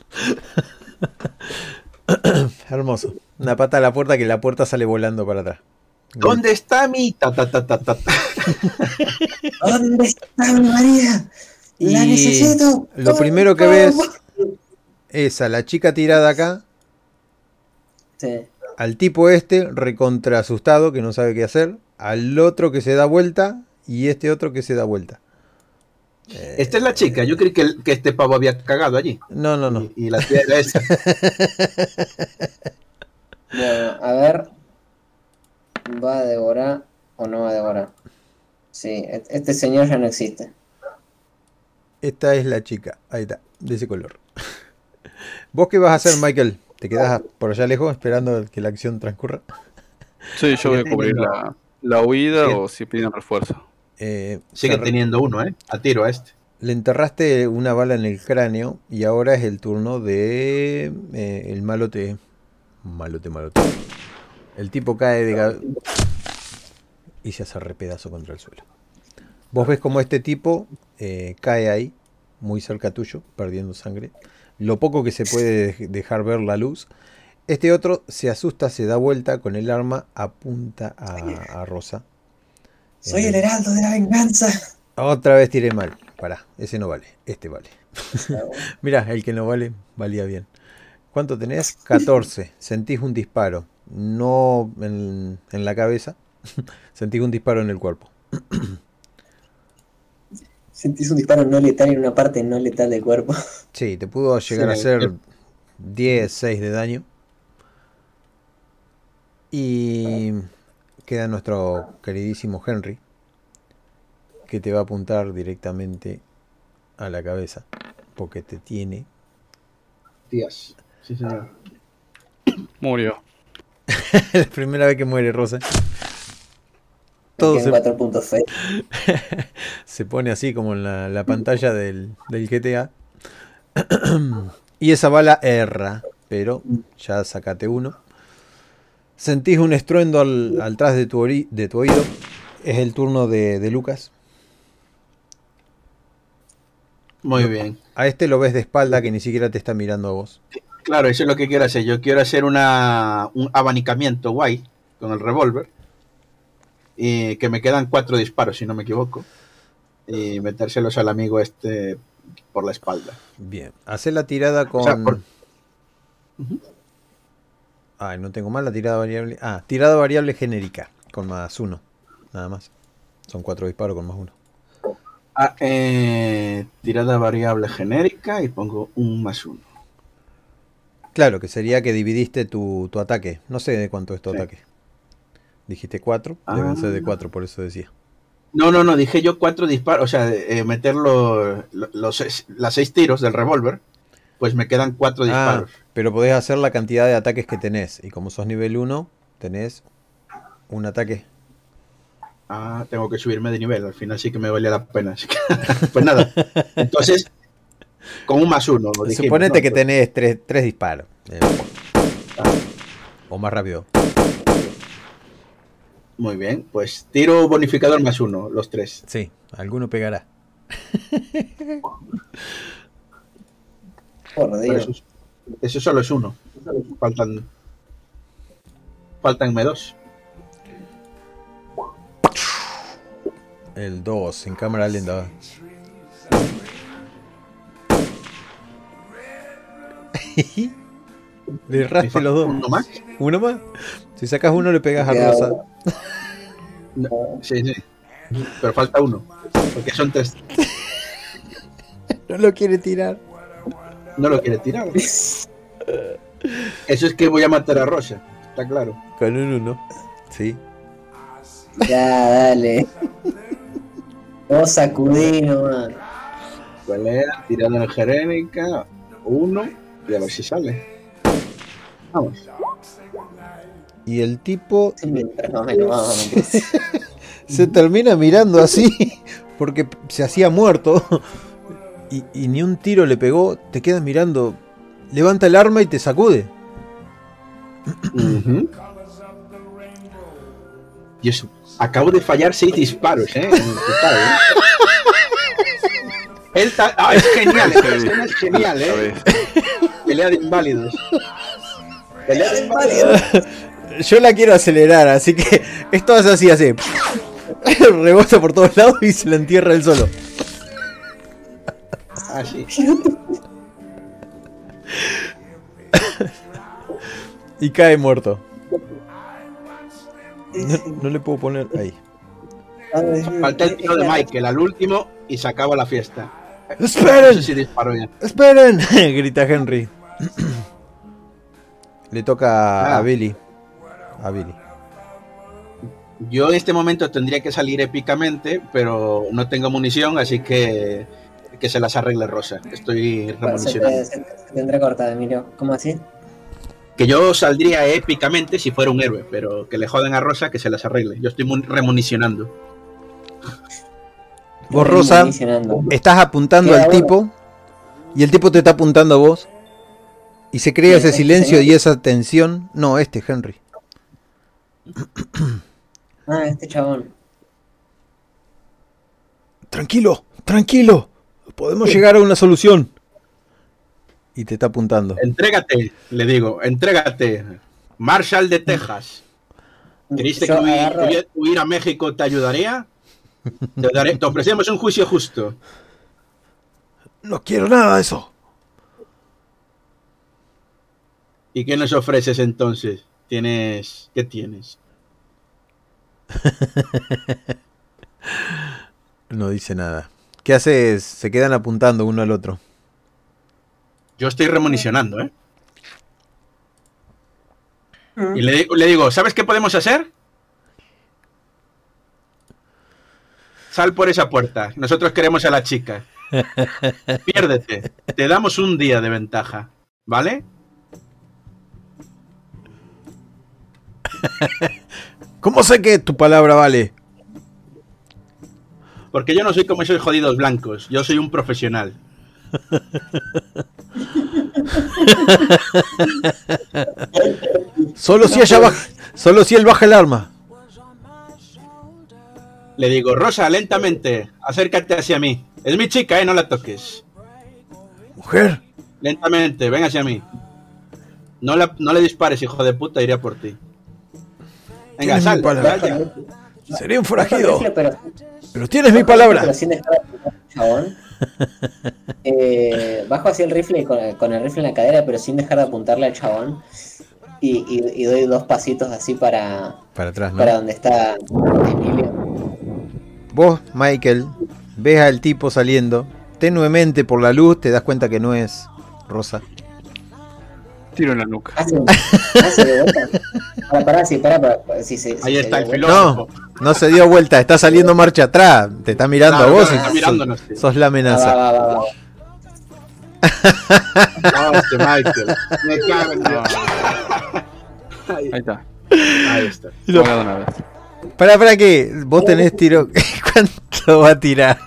Speaker 4: Hermoso. Una pata a la puerta que la puerta sale volando para atrás.
Speaker 3: ¿Dónde está mi ta ta ta ta ta? ta?
Speaker 2: ¿Dónde está mi María? La
Speaker 4: Y
Speaker 2: necesito.
Speaker 4: Lo primero que ves es a la chica tirada acá,
Speaker 2: Sí.
Speaker 4: al tipo este recontra asustado que no sabe qué hacer, al otro que se da vuelta y este otro que se da vuelta.
Speaker 3: Esta es la chica. Yo creí que, el- que este pavo había cagado allí.
Speaker 4: No, no, no.
Speaker 3: Y, y la tía era esta.
Speaker 2: Bueno, a ver. ¿Va a devorar o no va a devorar? Sí, e- este señor ya no existe.
Speaker 4: Esta es la chica, ahí está, de ese color. ¿Vos qué vas a hacer, Michael? ¿Te quedás por allá lejos esperando que la acción transcurra?
Speaker 5: Sí, yo voy a cubrir la, la huida o si piden refuerzo.
Speaker 4: Eh,
Speaker 3: Sigue
Speaker 4: te-
Speaker 3: teniendo uno, ¿eh? A tiro a este.
Speaker 4: Le enterraste una bala en el cráneo y ahora es el turno de eh, el malote. Malote, malote. El tipo cae de y se hace repedazo contra el suelo. Vos ves como este tipo eh, cae ahí, muy cerca tuyo, perdiendo sangre. Lo poco que se puede dej- dejar ver la luz. Este otro se asusta, se da vuelta con el arma, apunta a, a Rosa.
Speaker 2: Soy el heraldo de la venganza.
Speaker 4: Otra vez tiré mal. Pará, ese no vale, este vale. Mira, el que no vale, valía bien. ¿Cuánto tenés? 14. Sentís un disparo. No en, en la cabeza. Sentís un disparo en el cuerpo.
Speaker 2: Sentís un disparo no letal en una parte no letal del cuerpo.
Speaker 4: Sí, te pudo llegar a hacer 10, 6 de daño. Y queda nuestro queridísimo Henry, que te va a apuntar directamente a la cabeza, porque te tiene.
Speaker 3: Tías. Sí, señor.
Speaker 5: Murió.
Speaker 4: la primera vez que muere Rosa. Todo
Speaker 2: Tiene
Speaker 4: se,
Speaker 2: cuatro puntos fe.
Speaker 4: se pone así como en la, la pantalla del, del GTA. y esa bala erra, pero ya sacate uno. Sentís un estruendo al, al tras de tu, de tu oído. Es el turno de, de Lucas.
Speaker 3: Muy bien.
Speaker 4: A este lo ves de espalda que ni siquiera te está mirando a vos.
Speaker 3: Claro, eso es lo que quiero hacer. Yo quiero hacer una, un abanicamiento guay con el revólver. Y que me quedan cuatro disparos, si no me equivoco. Y metérselos al amigo este por la espalda.
Speaker 4: Bien, hace la tirada con.
Speaker 3: O sea, por-
Speaker 4: Ay, no tengo más la tirada variable. Ah, tirada variable genérica, con más uno. Nada más. Son cuatro disparos con más uno.
Speaker 3: Ah, eh, tirada variable genérica y pongo un más uno.
Speaker 4: Claro, que sería que dividiste tu, tu ataque. No sé de cuánto es tu
Speaker 3: Sí.
Speaker 4: ataque. Dijiste 4, deben
Speaker 3: Ah.
Speaker 4: ser de 4, por eso decía.
Speaker 3: No, no, no, dije yo cuatro disparos, o sea, eh, meter los, los seis- las seis tiros del revólver, pues me quedan cuatro
Speaker 4: Ah,
Speaker 3: disparos.
Speaker 4: Pero podés hacer la cantidad de ataques que tenés. Y como sos nivel 1, tenés un ataque.
Speaker 3: Ah, tengo que subirme de nivel, al final sí que me valía la pena. así que- pues nada, entonces, con un más uno. lo dijimos,
Speaker 4: Suponete
Speaker 3: ¿no?
Speaker 4: que tenés 3 disparos. Eh, o más rápido.
Speaker 3: Muy bien, pues tiro bonificador más uno, los tres.
Speaker 4: Sí, alguno pegará.
Speaker 2: Por Dios.
Speaker 3: Eso, solo es uno. Faltan. Faltan dos.
Speaker 4: El 2, en cámara lenta. Le
Speaker 3: falta
Speaker 4: los dos.
Speaker 3: Uno más.
Speaker 4: ¿Uno más? Si sacas uno le pegas a. Rosa.
Speaker 3: No, sí, sí. Pero falta uno. Porque son tres.
Speaker 4: No lo quiere tirar.
Speaker 3: No lo quiere tirar. Eso es que voy a matar a Rosa. Está claro.
Speaker 4: Con un 1. Sí.
Speaker 2: Ya, dale. Vos sacudí nomás.
Speaker 3: Pelea, tirada genérica. Uno. Y a ver si sale. Vamos.
Speaker 4: Y el tipo
Speaker 2: Sí, mientras me lo
Speaker 4: se termina mirando así porque se hacía muerto y, y ni un tiro le pegó. Te quedas mirando, levanta el arma y te sacude.
Speaker 3: Y eso. Acabo de fallar seis disparos, ¿eh? En total, ¿eh? Él ta- ah, es genial, esta escena es genial, ¿eh? Pelea de inválidos. Pelea de inválidos.
Speaker 4: Yo la quiero acelerar, así que esto hace así, así. Rebota por todos lados y se la entierra él solo.
Speaker 3: Ah, sí.
Speaker 4: Y cae muerto. No, no le puedo poner ahí.
Speaker 3: Falta el tiro de Michael al último y se acaba la fiesta. No
Speaker 4: ¡Esperen!
Speaker 3: sé si disparo ya.
Speaker 4: ¡Esperen! Grita Henry. Le toca a
Speaker 3: Ah.
Speaker 4: Billy. A Billy.
Speaker 3: Yo en este momento tendría que salir épicamente, pero no tengo munición, así que que se las arregle Rosa. Estoy
Speaker 2: Bueno, se, te,
Speaker 3: remunicionando.
Speaker 2: se te- se te entrecorta, Emilio. ¿Cómo así?
Speaker 3: Que yo saldría épicamente si fuera un héroe, pero que le jodan a Rosa que se las arregle. Yo estoy mun- remunicionando.
Speaker 4: Vos, Rosa, estás apuntando al tipo y el tipo te está apuntando a vos. Y se crea ese
Speaker 2: este
Speaker 4: silencio y esa tensión. No, este Henry.
Speaker 2: Ah, este chabón.
Speaker 4: Tranquilo, tranquilo. Podemos llegar a una solución. Y te está apuntando.
Speaker 3: Entrégate, le digo, entrégate. Marshall de Texas. ¿Creíste que huir,
Speaker 2: agarro-
Speaker 3: huir- huir a México te ayudaría? Te, daré- te ofrecemos un juicio justo.
Speaker 4: No quiero nada de eso.
Speaker 3: ¿Y qué nos ofreces entonces? Tienes. ¿Qué tienes?
Speaker 4: No dice nada. ¿Qué haces? Se quedan apuntando uno al otro.
Speaker 3: Yo estoy remunicionando, ¿eh? Y le, le digo, ¿sabes qué podemos hacer? Sal por esa puerta. Nosotros queremos a la chica. Piérdete. Te damos un día de ventaja. ¿Vale?
Speaker 4: ¿Cómo sé que tu palabra vale?
Speaker 3: Porque yo no soy como esos jodidos blancos. Yo soy un profesional.
Speaker 4: Solo si ella baja, solo si él baja el arma.
Speaker 3: Le digo, Rosa, lentamente, acércate hacia mí. Es mi chica, ¿eh? No la toques.
Speaker 4: Mujer,
Speaker 3: Lentamente, ven hacia mí. No, la- no le dispares, hijo de puta, iré a por ti. Venga, sal,
Speaker 4: sería un forajido.
Speaker 2: pero,
Speaker 4: Pero tienes mi palabra.
Speaker 2: pero sin dejar de apuntar al chabón. Eh, bajo así el rifle con, el- con el rifle en la cadera, pero sin dejar de apuntarle al chabón. Y, y- y doy dos pasitos así para,
Speaker 4: Para atrás, ¿no?
Speaker 2: para donde está Emilio.
Speaker 4: Vos, Michael, ves al tipo saliendo. Tenuemente por la luz te das cuenta que no es Rosa.
Speaker 5: Tiro en la nuca.
Speaker 2: Hace, hace de vuelta. Pará, pará, sí, pará, pará, sí, sí, sí,
Speaker 3: Ahí está el filósofo.
Speaker 4: No se dio vuelta, está saliendo marcha atrás. Te está mirando a vos.
Speaker 3: está
Speaker 4: sos-
Speaker 3: mirándonos, sí.
Speaker 4: sos la amenaza.
Speaker 2: va, va, va, va.
Speaker 3: Hostia, Michael. Me cago en Dios. Ahí,
Speaker 5: Ahí está.
Speaker 3: ahí está.
Speaker 5: Vez.
Speaker 4: Para, para que vos tenés tiro. ¿Cuánto va a tirar?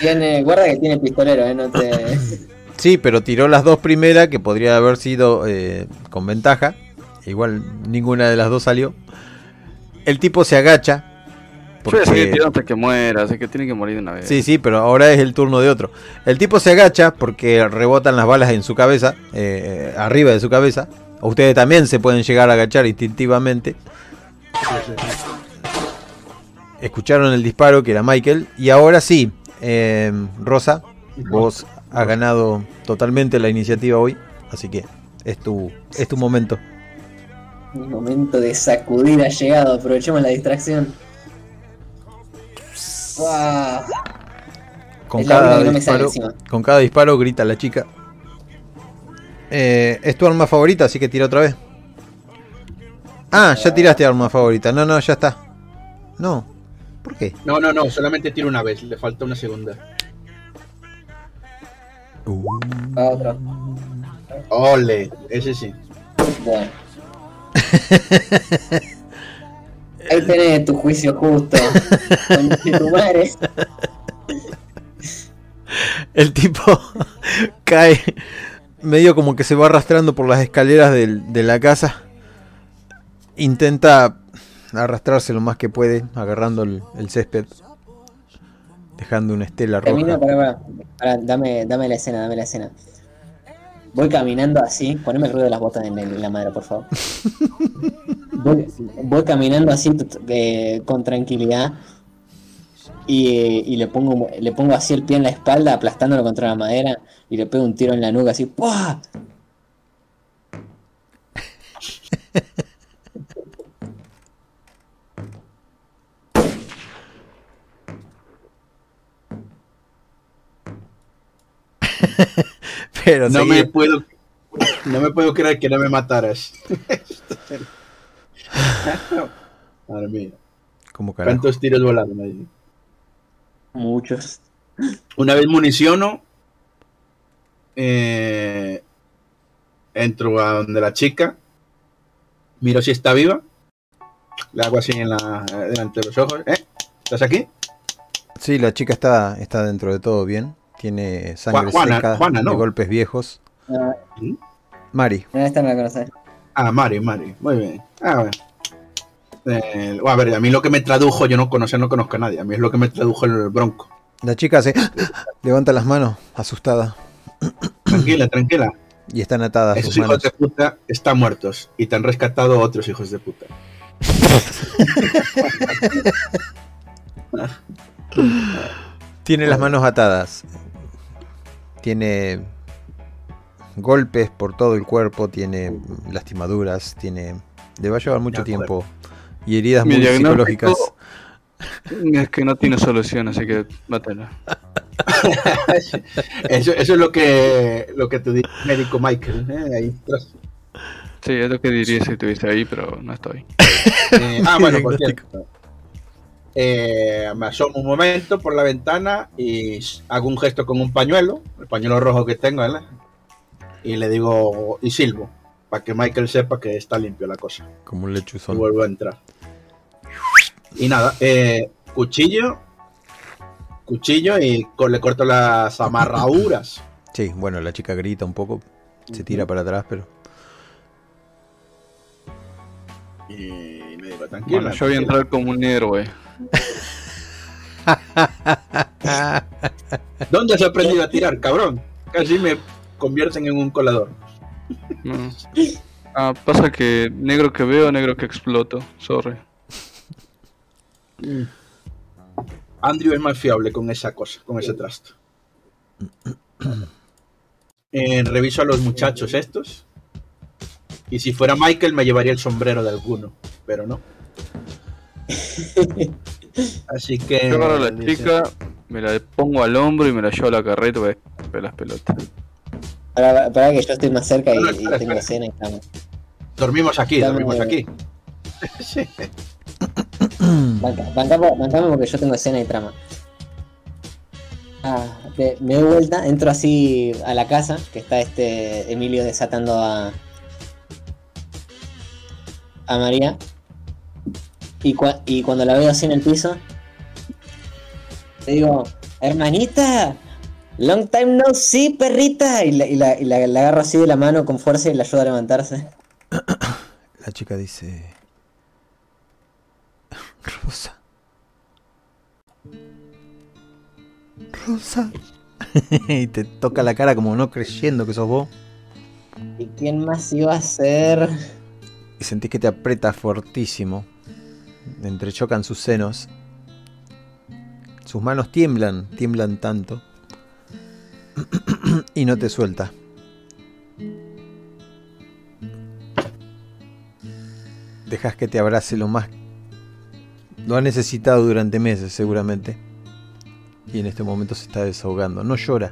Speaker 2: Tiene, guarda que tiene pistolero, eh, no te.
Speaker 4: Sí, pero tiró las dos primeras que podría haber sido eh, con ventaja. Igual ninguna de las dos salió. El tipo se agacha.
Speaker 5: Yo voy a
Speaker 4: Porque...
Speaker 5: hasta que muera, así que tiene que morir de una vez.
Speaker 4: Sí, sí, pero ahora es el turno de otro. El tipo se agacha porque rebotan las balas en su cabeza, eh, arriba de su cabeza. Ustedes también se pueden llegar a agachar instintivamente. Escucharon el disparo que era Michael. Y ahora sí, eh, Rosa, vos has ganado totalmente la iniciativa hoy. Así que es tu, es tu momento.
Speaker 2: Mi momento de sacudir ha llegado, aprovechemos la distracción.
Speaker 4: Con cada,
Speaker 2: no
Speaker 4: disparo, con cada disparo grita la chica. Eh, es tu arma favorita, así que tira otra vez. Ah, ya tiraste arma favorita. No, no, ya está. No. ¿Por qué?
Speaker 3: No, no, no, solamente tiro una vez, le falta una segunda.
Speaker 2: Va otro.
Speaker 3: Ole, ese sí.
Speaker 2: Bueno. Ahí tenés tu juicio justo. Con tu madre.
Speaker 4: El tipo cae medio como que se va arrastrando por las escaleras del- de la casa. Intenta arrastrarse lo más que puede, agarrando el, el césped. Dejando una estela roja.
Speaker 2: pará, pará. Pará, dame, dame la escena, dame la escena. Voy caminando así, poneme el ruido de las botas en, la madera, por favor. Voy, caminando así con tranquilidad y, y le pongo le pongo así el pie en la espalda, aplastándolo contra la madera y le pego un tiro en la nuca así. ¡Pua!
Speaker 4: Pero
Speaker 3: No
Speaker 4: seguí-
Speaker 3: me puedo. No me puedo creer que no me mataras. Madre mía.
Speaker 4: carajo.
Speaker 3: ¿Cuántos tiros volaron ahí?
Speaker 2: Muchos.
Speaker 3: Una vez municiono. Eh, entro a donde la chica. Miro si está viva. Le hago así en la, delante de los ojos. ¿Eh? ¿Estás aquí?
Speaker 4: Sí, la chica está, está dentro de todo bien. Tiene sangre
Speaker 3: Juana-
Speaker 4: seca
Speaker 3: Juana, ¿no?
Speaker 4: de golpes viejos.
Speaker 2: Ah,
Speaker 4: Mari,
Speaker 2: esta no la conoces.
Speaker 3: Ah, Mari, Mari. Muy bien. Ah, bueno. Eh, a ver, a mí lo que me tradujo, yo no conozco, no conozco a nadie. A mí es lo que me tradujo el bronco.
Speaker 4: la chica se levanta las manos, asustada,
Speaker 3: Tranquila, tranquila.
Speaker 4: y están atadas
Speaker 3: Esos
Speaker 4: sus
Speaker 3: hijos
Speaker 4: manos.
Speaker 3: de puta están muertos y te han rescatado otros hijos de puta.
Speaker 4: Tiene las manos atadas. Tiene golpes por todo el cuerpo, tiene lastimaduras, tiene... Le va a llevar mucho tiempo. Y heridas
Speaker 5: Mi
Speaker 4: muy psicológicas.
Speaker 5: Es que no tiene solución, así que mátala.
Speaker 3: Eso, eso es lo que lo que te dice el médico Michael. ¿eh? Ahí atrás.
Speaker 5: Sí, es lo que diría si estuviese ahí, pero no estoy.
Speaker 3: Eh, ah, bueno, por cierto. Eh, me asomo un momento por la ventana y hago un gesto con un pañuelo, el pañuelo rojo que tengo, ¿verdad? Y le digo, y silbo, para que Michael sepa que está limpio la cosa.
Speaker 4: Como un
Speaker 3: Y
Speaker 4: lechuzón.
Speaker 3: vuelvo a entrar. Y nada, eh, cuchillo, cuchillo y co- le corto las amarraduras.
Speaker 4: Sí, bueno, la chica grita un poco, se tira para atrás, pero...
Speaker 3: Y me digo, tranquila.
Speaker 5: Bueno, yo voy a entrar como un héroe.
Speaker 3: ¿Dónde has aprendido a tirar, cabrón? Casi me convierten en un colador.
Speaker 5: No. Ah, pasa que negro que veo, negro que exploto. Sorry.
Speaker 3: Andrew es más fiable con esa cosa, con ese trasto. Eh, reviso a los muchachos estos. Y si fuera Michael me llevaría el sombrero de alguno, pero no. Así que.
Speaker 5: Yo agarro a la
Speaker 3: dice,
Speaker 5: chica, me la pongo al hombro y me la llevo a la carreta para ver las pelotas.
Speaker 2: Para, para que yo estoy más cerca y, y tengo escena y estamos.
Speaker 3: Dormimos aquí, dormimos aquí. Sí.
Speaker 2: Banca- bancame, bancame porque yo tengo escena y trama. Ah, de- me doy vuelta, entro así a la casa, que está este Emilio desatando a. a María. Y, cua- y cuando la veo así en el piso, le digo, hermanita, long time no see, perrita. Y, la, y la- y la- la agarro así de la mano con fuerza y la ayudo a levantarse.
Speaker 4: La chica dice... Rosa. Rosa. y te toca la cara como no creyendo que sos vos.
Speaker 2: ¿Y quién más iba a ser?
Speaker 4: Y sentís que te aprieta fortísimo. Entrechocan sus senos. Sus manos tiemblan, tiemblan tanto. y no te suelta. Dejas que te abrace lo más... Lo ha necesitado durante meses seguramente. Y en este momento se está desahogando. No llora.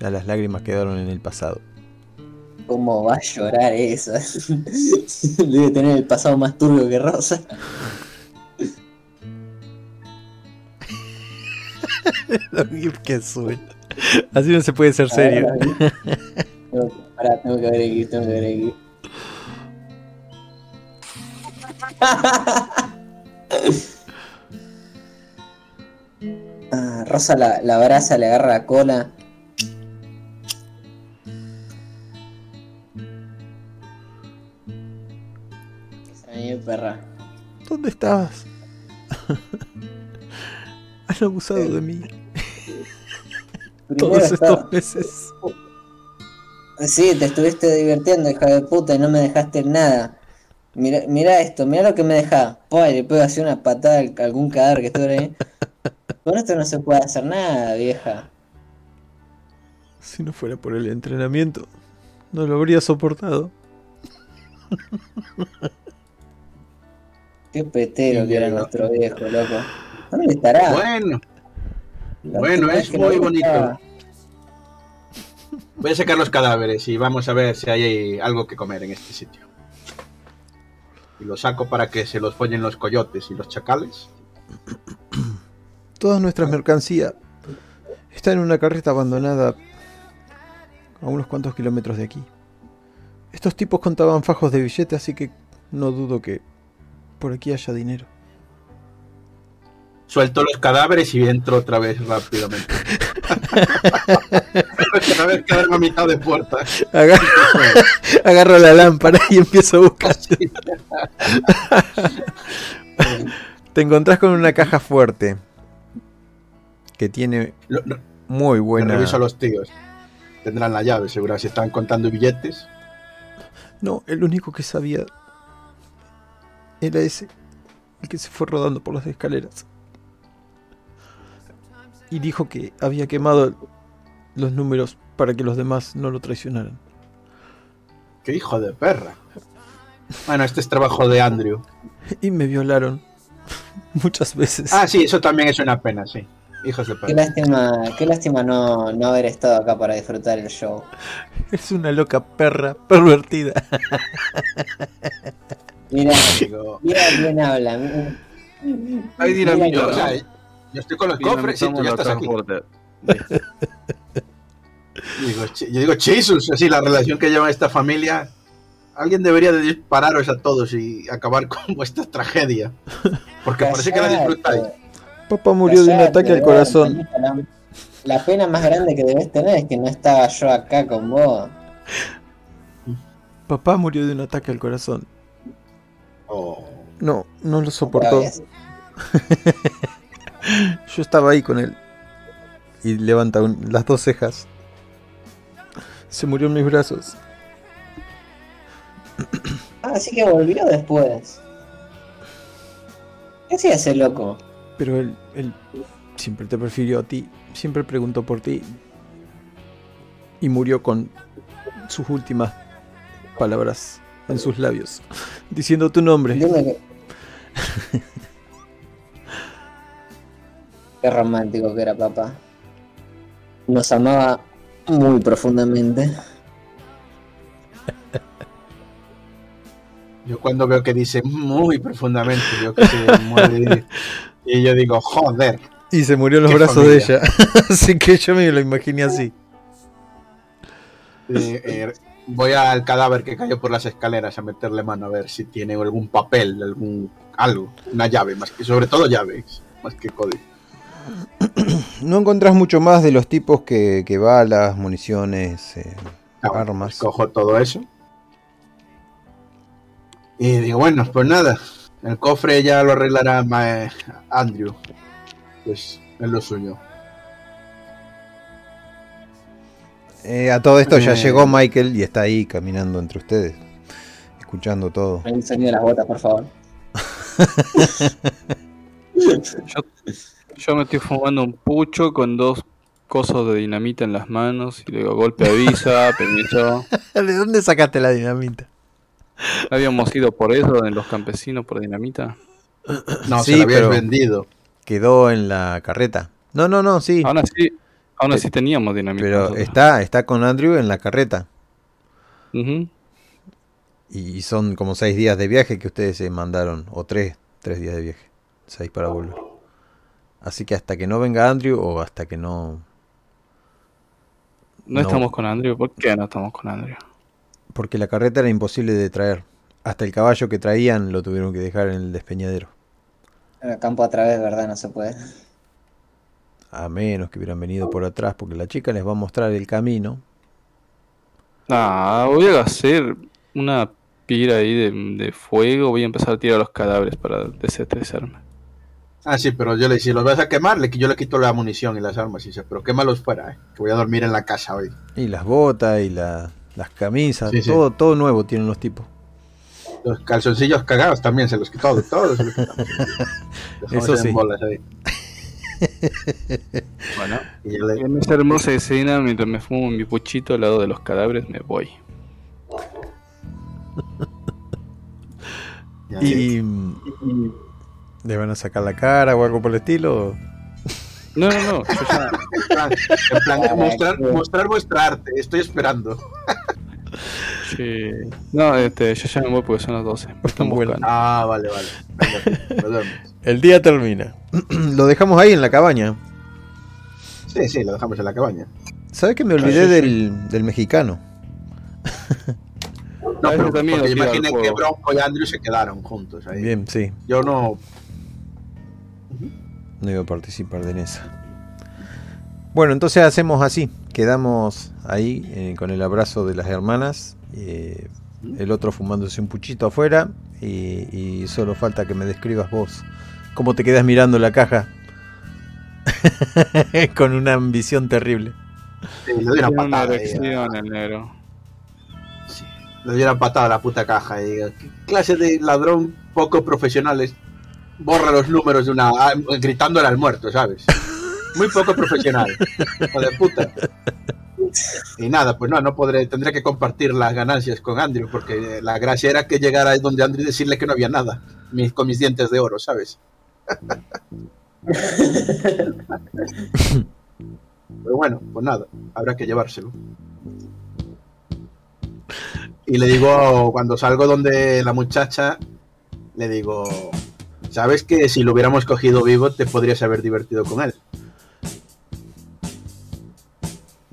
Speaker 4: Ya las lágrimas quedaron en el pasado.
Speaker 2: ¿Cómo va a llorar eso? Debe tener el pasado más turbio que Rosa.
Speaker 4: Qué suena. Así no se puede ser serio.
Speaker 2: Que- Pará, tengo que ver aquí, tengo que ver aquí. Ah, Rosa la, la abraza, le agarra la cola. Perra.
Speaker 4: ¿Dónde estabas? Han abusado de mí todos
Speaker 2: estaba-
Speaker 4: estos meses.
Speaker 2: Sí, te estuviste divirtiendo, hija de puta, y no me dejaste nada. Mira, mira esto, mira lo que me deja. Pues le puedo hacer una patada a algún cadáver que estuviera ahí. Con esto no se puede hacer nada, vieja.
Speaker 4: Si no fuera por el entrenamiento, no lo habría soportado.
Speaker 2: Qué petero que era nuestro viejo, loco. ¿Dónde estará?
Speaker 3: Bueno,
Speaker 2: La
Speaker 3: bueno, es muy bonito. voy a sacar los cadáveres y vamos a ver si hay algo que comer en este sitio. Y los saco para que se los follen los coyotes y los chacales.
Speaker 4: Toda nuestra mercancía está en una carreta abandonada a unos cuantos kilómetros de aquí. Estos tipos contaban fajos de billetes, así que no dudo que por aquí haya dinero.
Speaker 3: Suelto los cadáveres y entro otra vez rápidamente. los cadáveres quedan a mitad de puerta.
Speaker 4: Agarro, agarro la lámpara y empiezo a buscar. Te encontrás con una caja fuerte que tiene
Speaker 3: Lo- lo-
Speaker 4: muy buena.
Speaker 3: Reviso a los tíos. Tendrán la llave, seguro. Si están contando billetes.
Speaker 4: No, el único que sabía era ese, el que se fue rodando por las escaleras. Y dijo que había quemado los números para que los demás no lo traicionaran.
Speaker 3: ¡Qué hijo de perra! Bueno, este es trabajo de Andrew.
Speaker 4: Y me violaron muchas veces.
Speaker 3: Ah, sí, eso también es una pena, sí. Hijos de
Speaker 2: Qué
Speaker 3: perra.
Speaker 2: lástima, qué lástima no, no haber estado acá para disfrutar el show.
Speaker 4: Es una loca perra pervertida.
Speaker 2: Mira, mira quién habla. mira-
Speaker 5: Hay
Speaker 2: mira
Speaker 3: sea, yo estoy con los cofres y tú ya estás aquí. Digo, "Ch- yo digo, Jesus, así la relación que lleva esta familia. Alguien debería de dispararos a todos y acabar con vuestra tragedia. Porque parece que la disfrutáis.
Speaker 4: Papá murió de un ataque al corazón.
Speaker 2: La, la pena más grande que debes tener es que no estaba yo acá con vos.
Speaker 4: Papá murió de un ataque al corazón.
Speaker 3: Oh,
Speaker 4: No, no lo soportó. Yo estaba ahí con él. Y levanta un- las dos cejas. Se murió en mis brazos.
Speaker 2: Ah, así que volvió después. ¿Qué hacía ese loco?
Speaker 4: Pero él, él siempre te prefirió a ti. Siempre preguntó por ti. Y murió con sus últimas palabras en sus labios. Diciendo tu nombre.
Speaker 2: Qué romántico que era papá. Nos amaba muy profundamente.
Speaker 3: Yo cuando veo que dice muy profundamente, yo que se muere y yo digo, joder.
Speaker 4: Y se murió en los brazos
Speaker 3: familia.
Speaker 4: de ella. así que yo me lo imaginé así.
Speaker 3: Eh, eh, voy al cadáver que cayó por las escaleras a meterle mano a ver si tiene algún papel, algún algo, una llave, más que sobre todo llaves, más que código.
Speaker 4: No encontrás mucho más de los tipos que, que balas, municiones, eh,
Speaker 3: Ah,
Speaker 4: armas.
Speaker 3: cojo todo eso. Y digo, bueno, pues nada, el cofre ya lo arreglará ma- Andrew. Pues es lo suyo.
Speaker 4: Eh, a todo esto ya
Speaker 3: Eh.
Speaker 4: llegó Michael y está ahí caminando entre ustedes, escuchando todo.
Speaker 2: El sonido de las botas, por favor.
Speaker 5: Yo me estoy fumando un pucho con dos cosos de dinamita en las manos y le digo golpe avisa, permiso.
Speaker 4: ¿De dónde sacaste la dinamita?
Speaker 5: Habíamos ido por eso en los campesinos por dinamita.
Speaker 3: No,
Speaker 4: Sí,
Speaker 3: se lo habías vendido.
Speaker 4: Quedó en la carreta. No, no, no, sí.
Speaker 5: Aún así, aún así teníamos dinamita.
Speaker 4: Pero
Speaker 5: nosotros.
Speaker 4: está, está con Andrew en la carreta. Y son como seis días de viaje que ustedes se mandaron. O tres, tres días de viaje. Seis para volver. Así que hasta que no venga Andrew o hasta que no...
Speaker 5: No,
Speaker 4: No.
Speaker 5: estamos con Andrew. ¿Por qué no estamos con Andrew?
Speaker 4: Porque la carreta era imposible de traer. Hasta el caballo que traían lo tuvieron que dejar en el despeñadero.
Speaker 2: El campo a través, ¿verdad? No se puede.
Speaker 4: A menos que hubieran venido por atrás, porque la chica les va a mostrar el camino.
Speaker 5: Ah, voy a hacer una pira ahí de, de fuego. Voy a empezar a tirar los cadáveres para desestresarme.
Speaker 3: Ah, sí, pero yo le si los vas a quemar, le, yo le quito la munición y las armas y dice, pero quémalos fuera, eh, que voy a dormir en la casa hoy.
Speaker 4: Y las botas y la- las camisas,
Speaker 3: Sí, sí.
Speaker 4: todo, todo nuevo tienen los tipos.
Speaker 3: Los calzoncillos cagados también se los quitó, todos se los quitamos.
Speaker 4: Eso
Speaker 3: en
Speaker 4: sí.
Speaker 3: bolas ahí.
Speaker 5: Bueno,
Speaker 3: Y yo le-
Speaker 5: en esa hermosa escena, mientras me fumo mi puchito al lado de los cadáveres, me voy.
Speaker 3: Y...
Speaker 4: ¿Le van a sacar la cara o algo por el estilo?
Speaker 5: No, no, no.
Speaker 3: En plan, en plan, mostrar, mostrar vuestra arte, estoy esperando.
Speaker 5: sí. No, este, yo ya me voy porque son las 12. Me están.
Speaker 3: Ah, vale, vale. Vemos.
Speaker 4: El día termina. lo dejamos ahí en la cabaña.
Speaker 3: Sí, sí, lo dejamos en la cabaña.
Speaker 4: ¿Sabes que me olvidé
Speaker 3: sí, sí.
Speaker 4: del, del mexicano?
Speaker 3: No, pero
Speaker 5: también
Speaker 3: porque que. Bronco y Andrew se quedaron juntos ahí.
Speaker 4: Bien, sí.
Speaker 3: Yo no.
Speaker 4: No iba a participar de esa. Bueno, entonces hacemos así. Quedamos ahí eh, con el abrazo de las hermanas. eh, el otro fumándose un puchito afuera. Y, y solo falta que me describas vos. ¿Cómo te quedas mirando la caja? con una ambición terrible.
Speaker 3: Sí, le una
Speaker 5: una
Speaker 3: patada. ahí,
Speaker 5: erección, el negro.
Speaker 3: sí, le doy una patada a la puta caja. Y digo, ¿qué clase de ladrón poco profesional es? Borra los números de una. ah, gritándole al muerto, ¿sabes? Muy poco profesional. Hijo de puta. Y nada, pues no, no podré, tendré que compartir las ganancias con Andrew, porque la gracia era que llegara donde Andrew y decirle que no había nada, con mis dientes de oro, ¿sabes? Pero bueno, pues nada, habrá que llevárselo. Y le digo, cuando salgo donde la muchacha, le digo, ¿sabes que si lo hubiéramos cogido vivo te podrías haber divertido con él?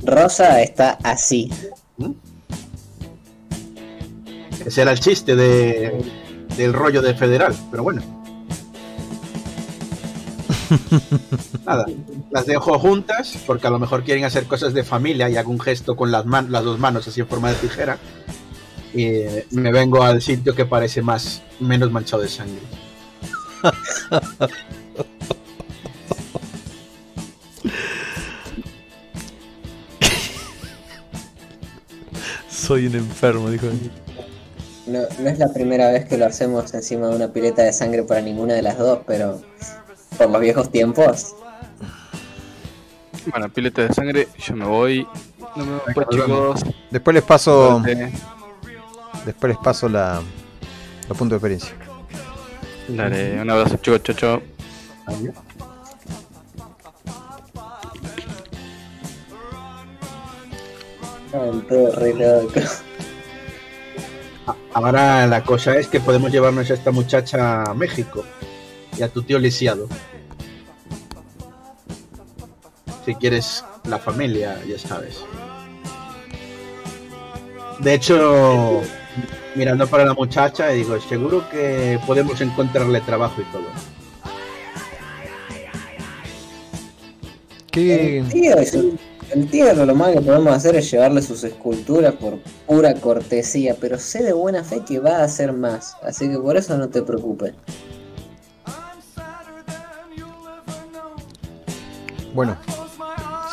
Speaker 2: Rosa está así.
Speaker 3: Ese era el chiste de, del rollo de federal, pero bueno. Nada, las dejo juntas porque a lo mejor quieren hacer cosas de familia y hago un gesto con las, man- las dos manos así en forma de tijera. Y me vengo al sitio que parece más menos manchado de sangre.
Speaker 4: Soy un enfermo, dijo.
Speaker 2: No, no es la primera vez que lo hacemos encima de una pileta de sangre para ninguna de las dos, pero por los viejos tiempos.
Speaker 5: Bueno, pileta de sangre, yo me voy. No me pues,
Speaker 3: vemos.
Speaker 5: chicos.
Speaker 4: Después les paso, después les paso la, los puntos de experiencia.
Speaker 5: Dale, un abrazo chicos, chao, chao.
Speaker 3: Ahora la cosa es que podemos llevarnos a esta muchacha a México y a tu tío lisiado. Si quieres la familia, ya sabes. De hecho mirando para la muchacha, digo, seguro que podemos encontrarle trabajo y todo.
Speaker 4: ¿Qué,
Speaker 2: El tío, el tío lo más que podemos hacer es llevarle sus esculturas por pura cortesía, pero sé de buena fe que va a hacer más, así que por eso no te preocupes.
Speaker 4: Bueno,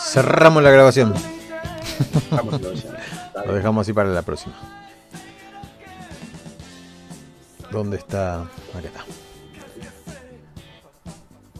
Speaker 4: cerramos la grabación. Lo dejamos así para la próxima. ¿Dónde está? Acá está.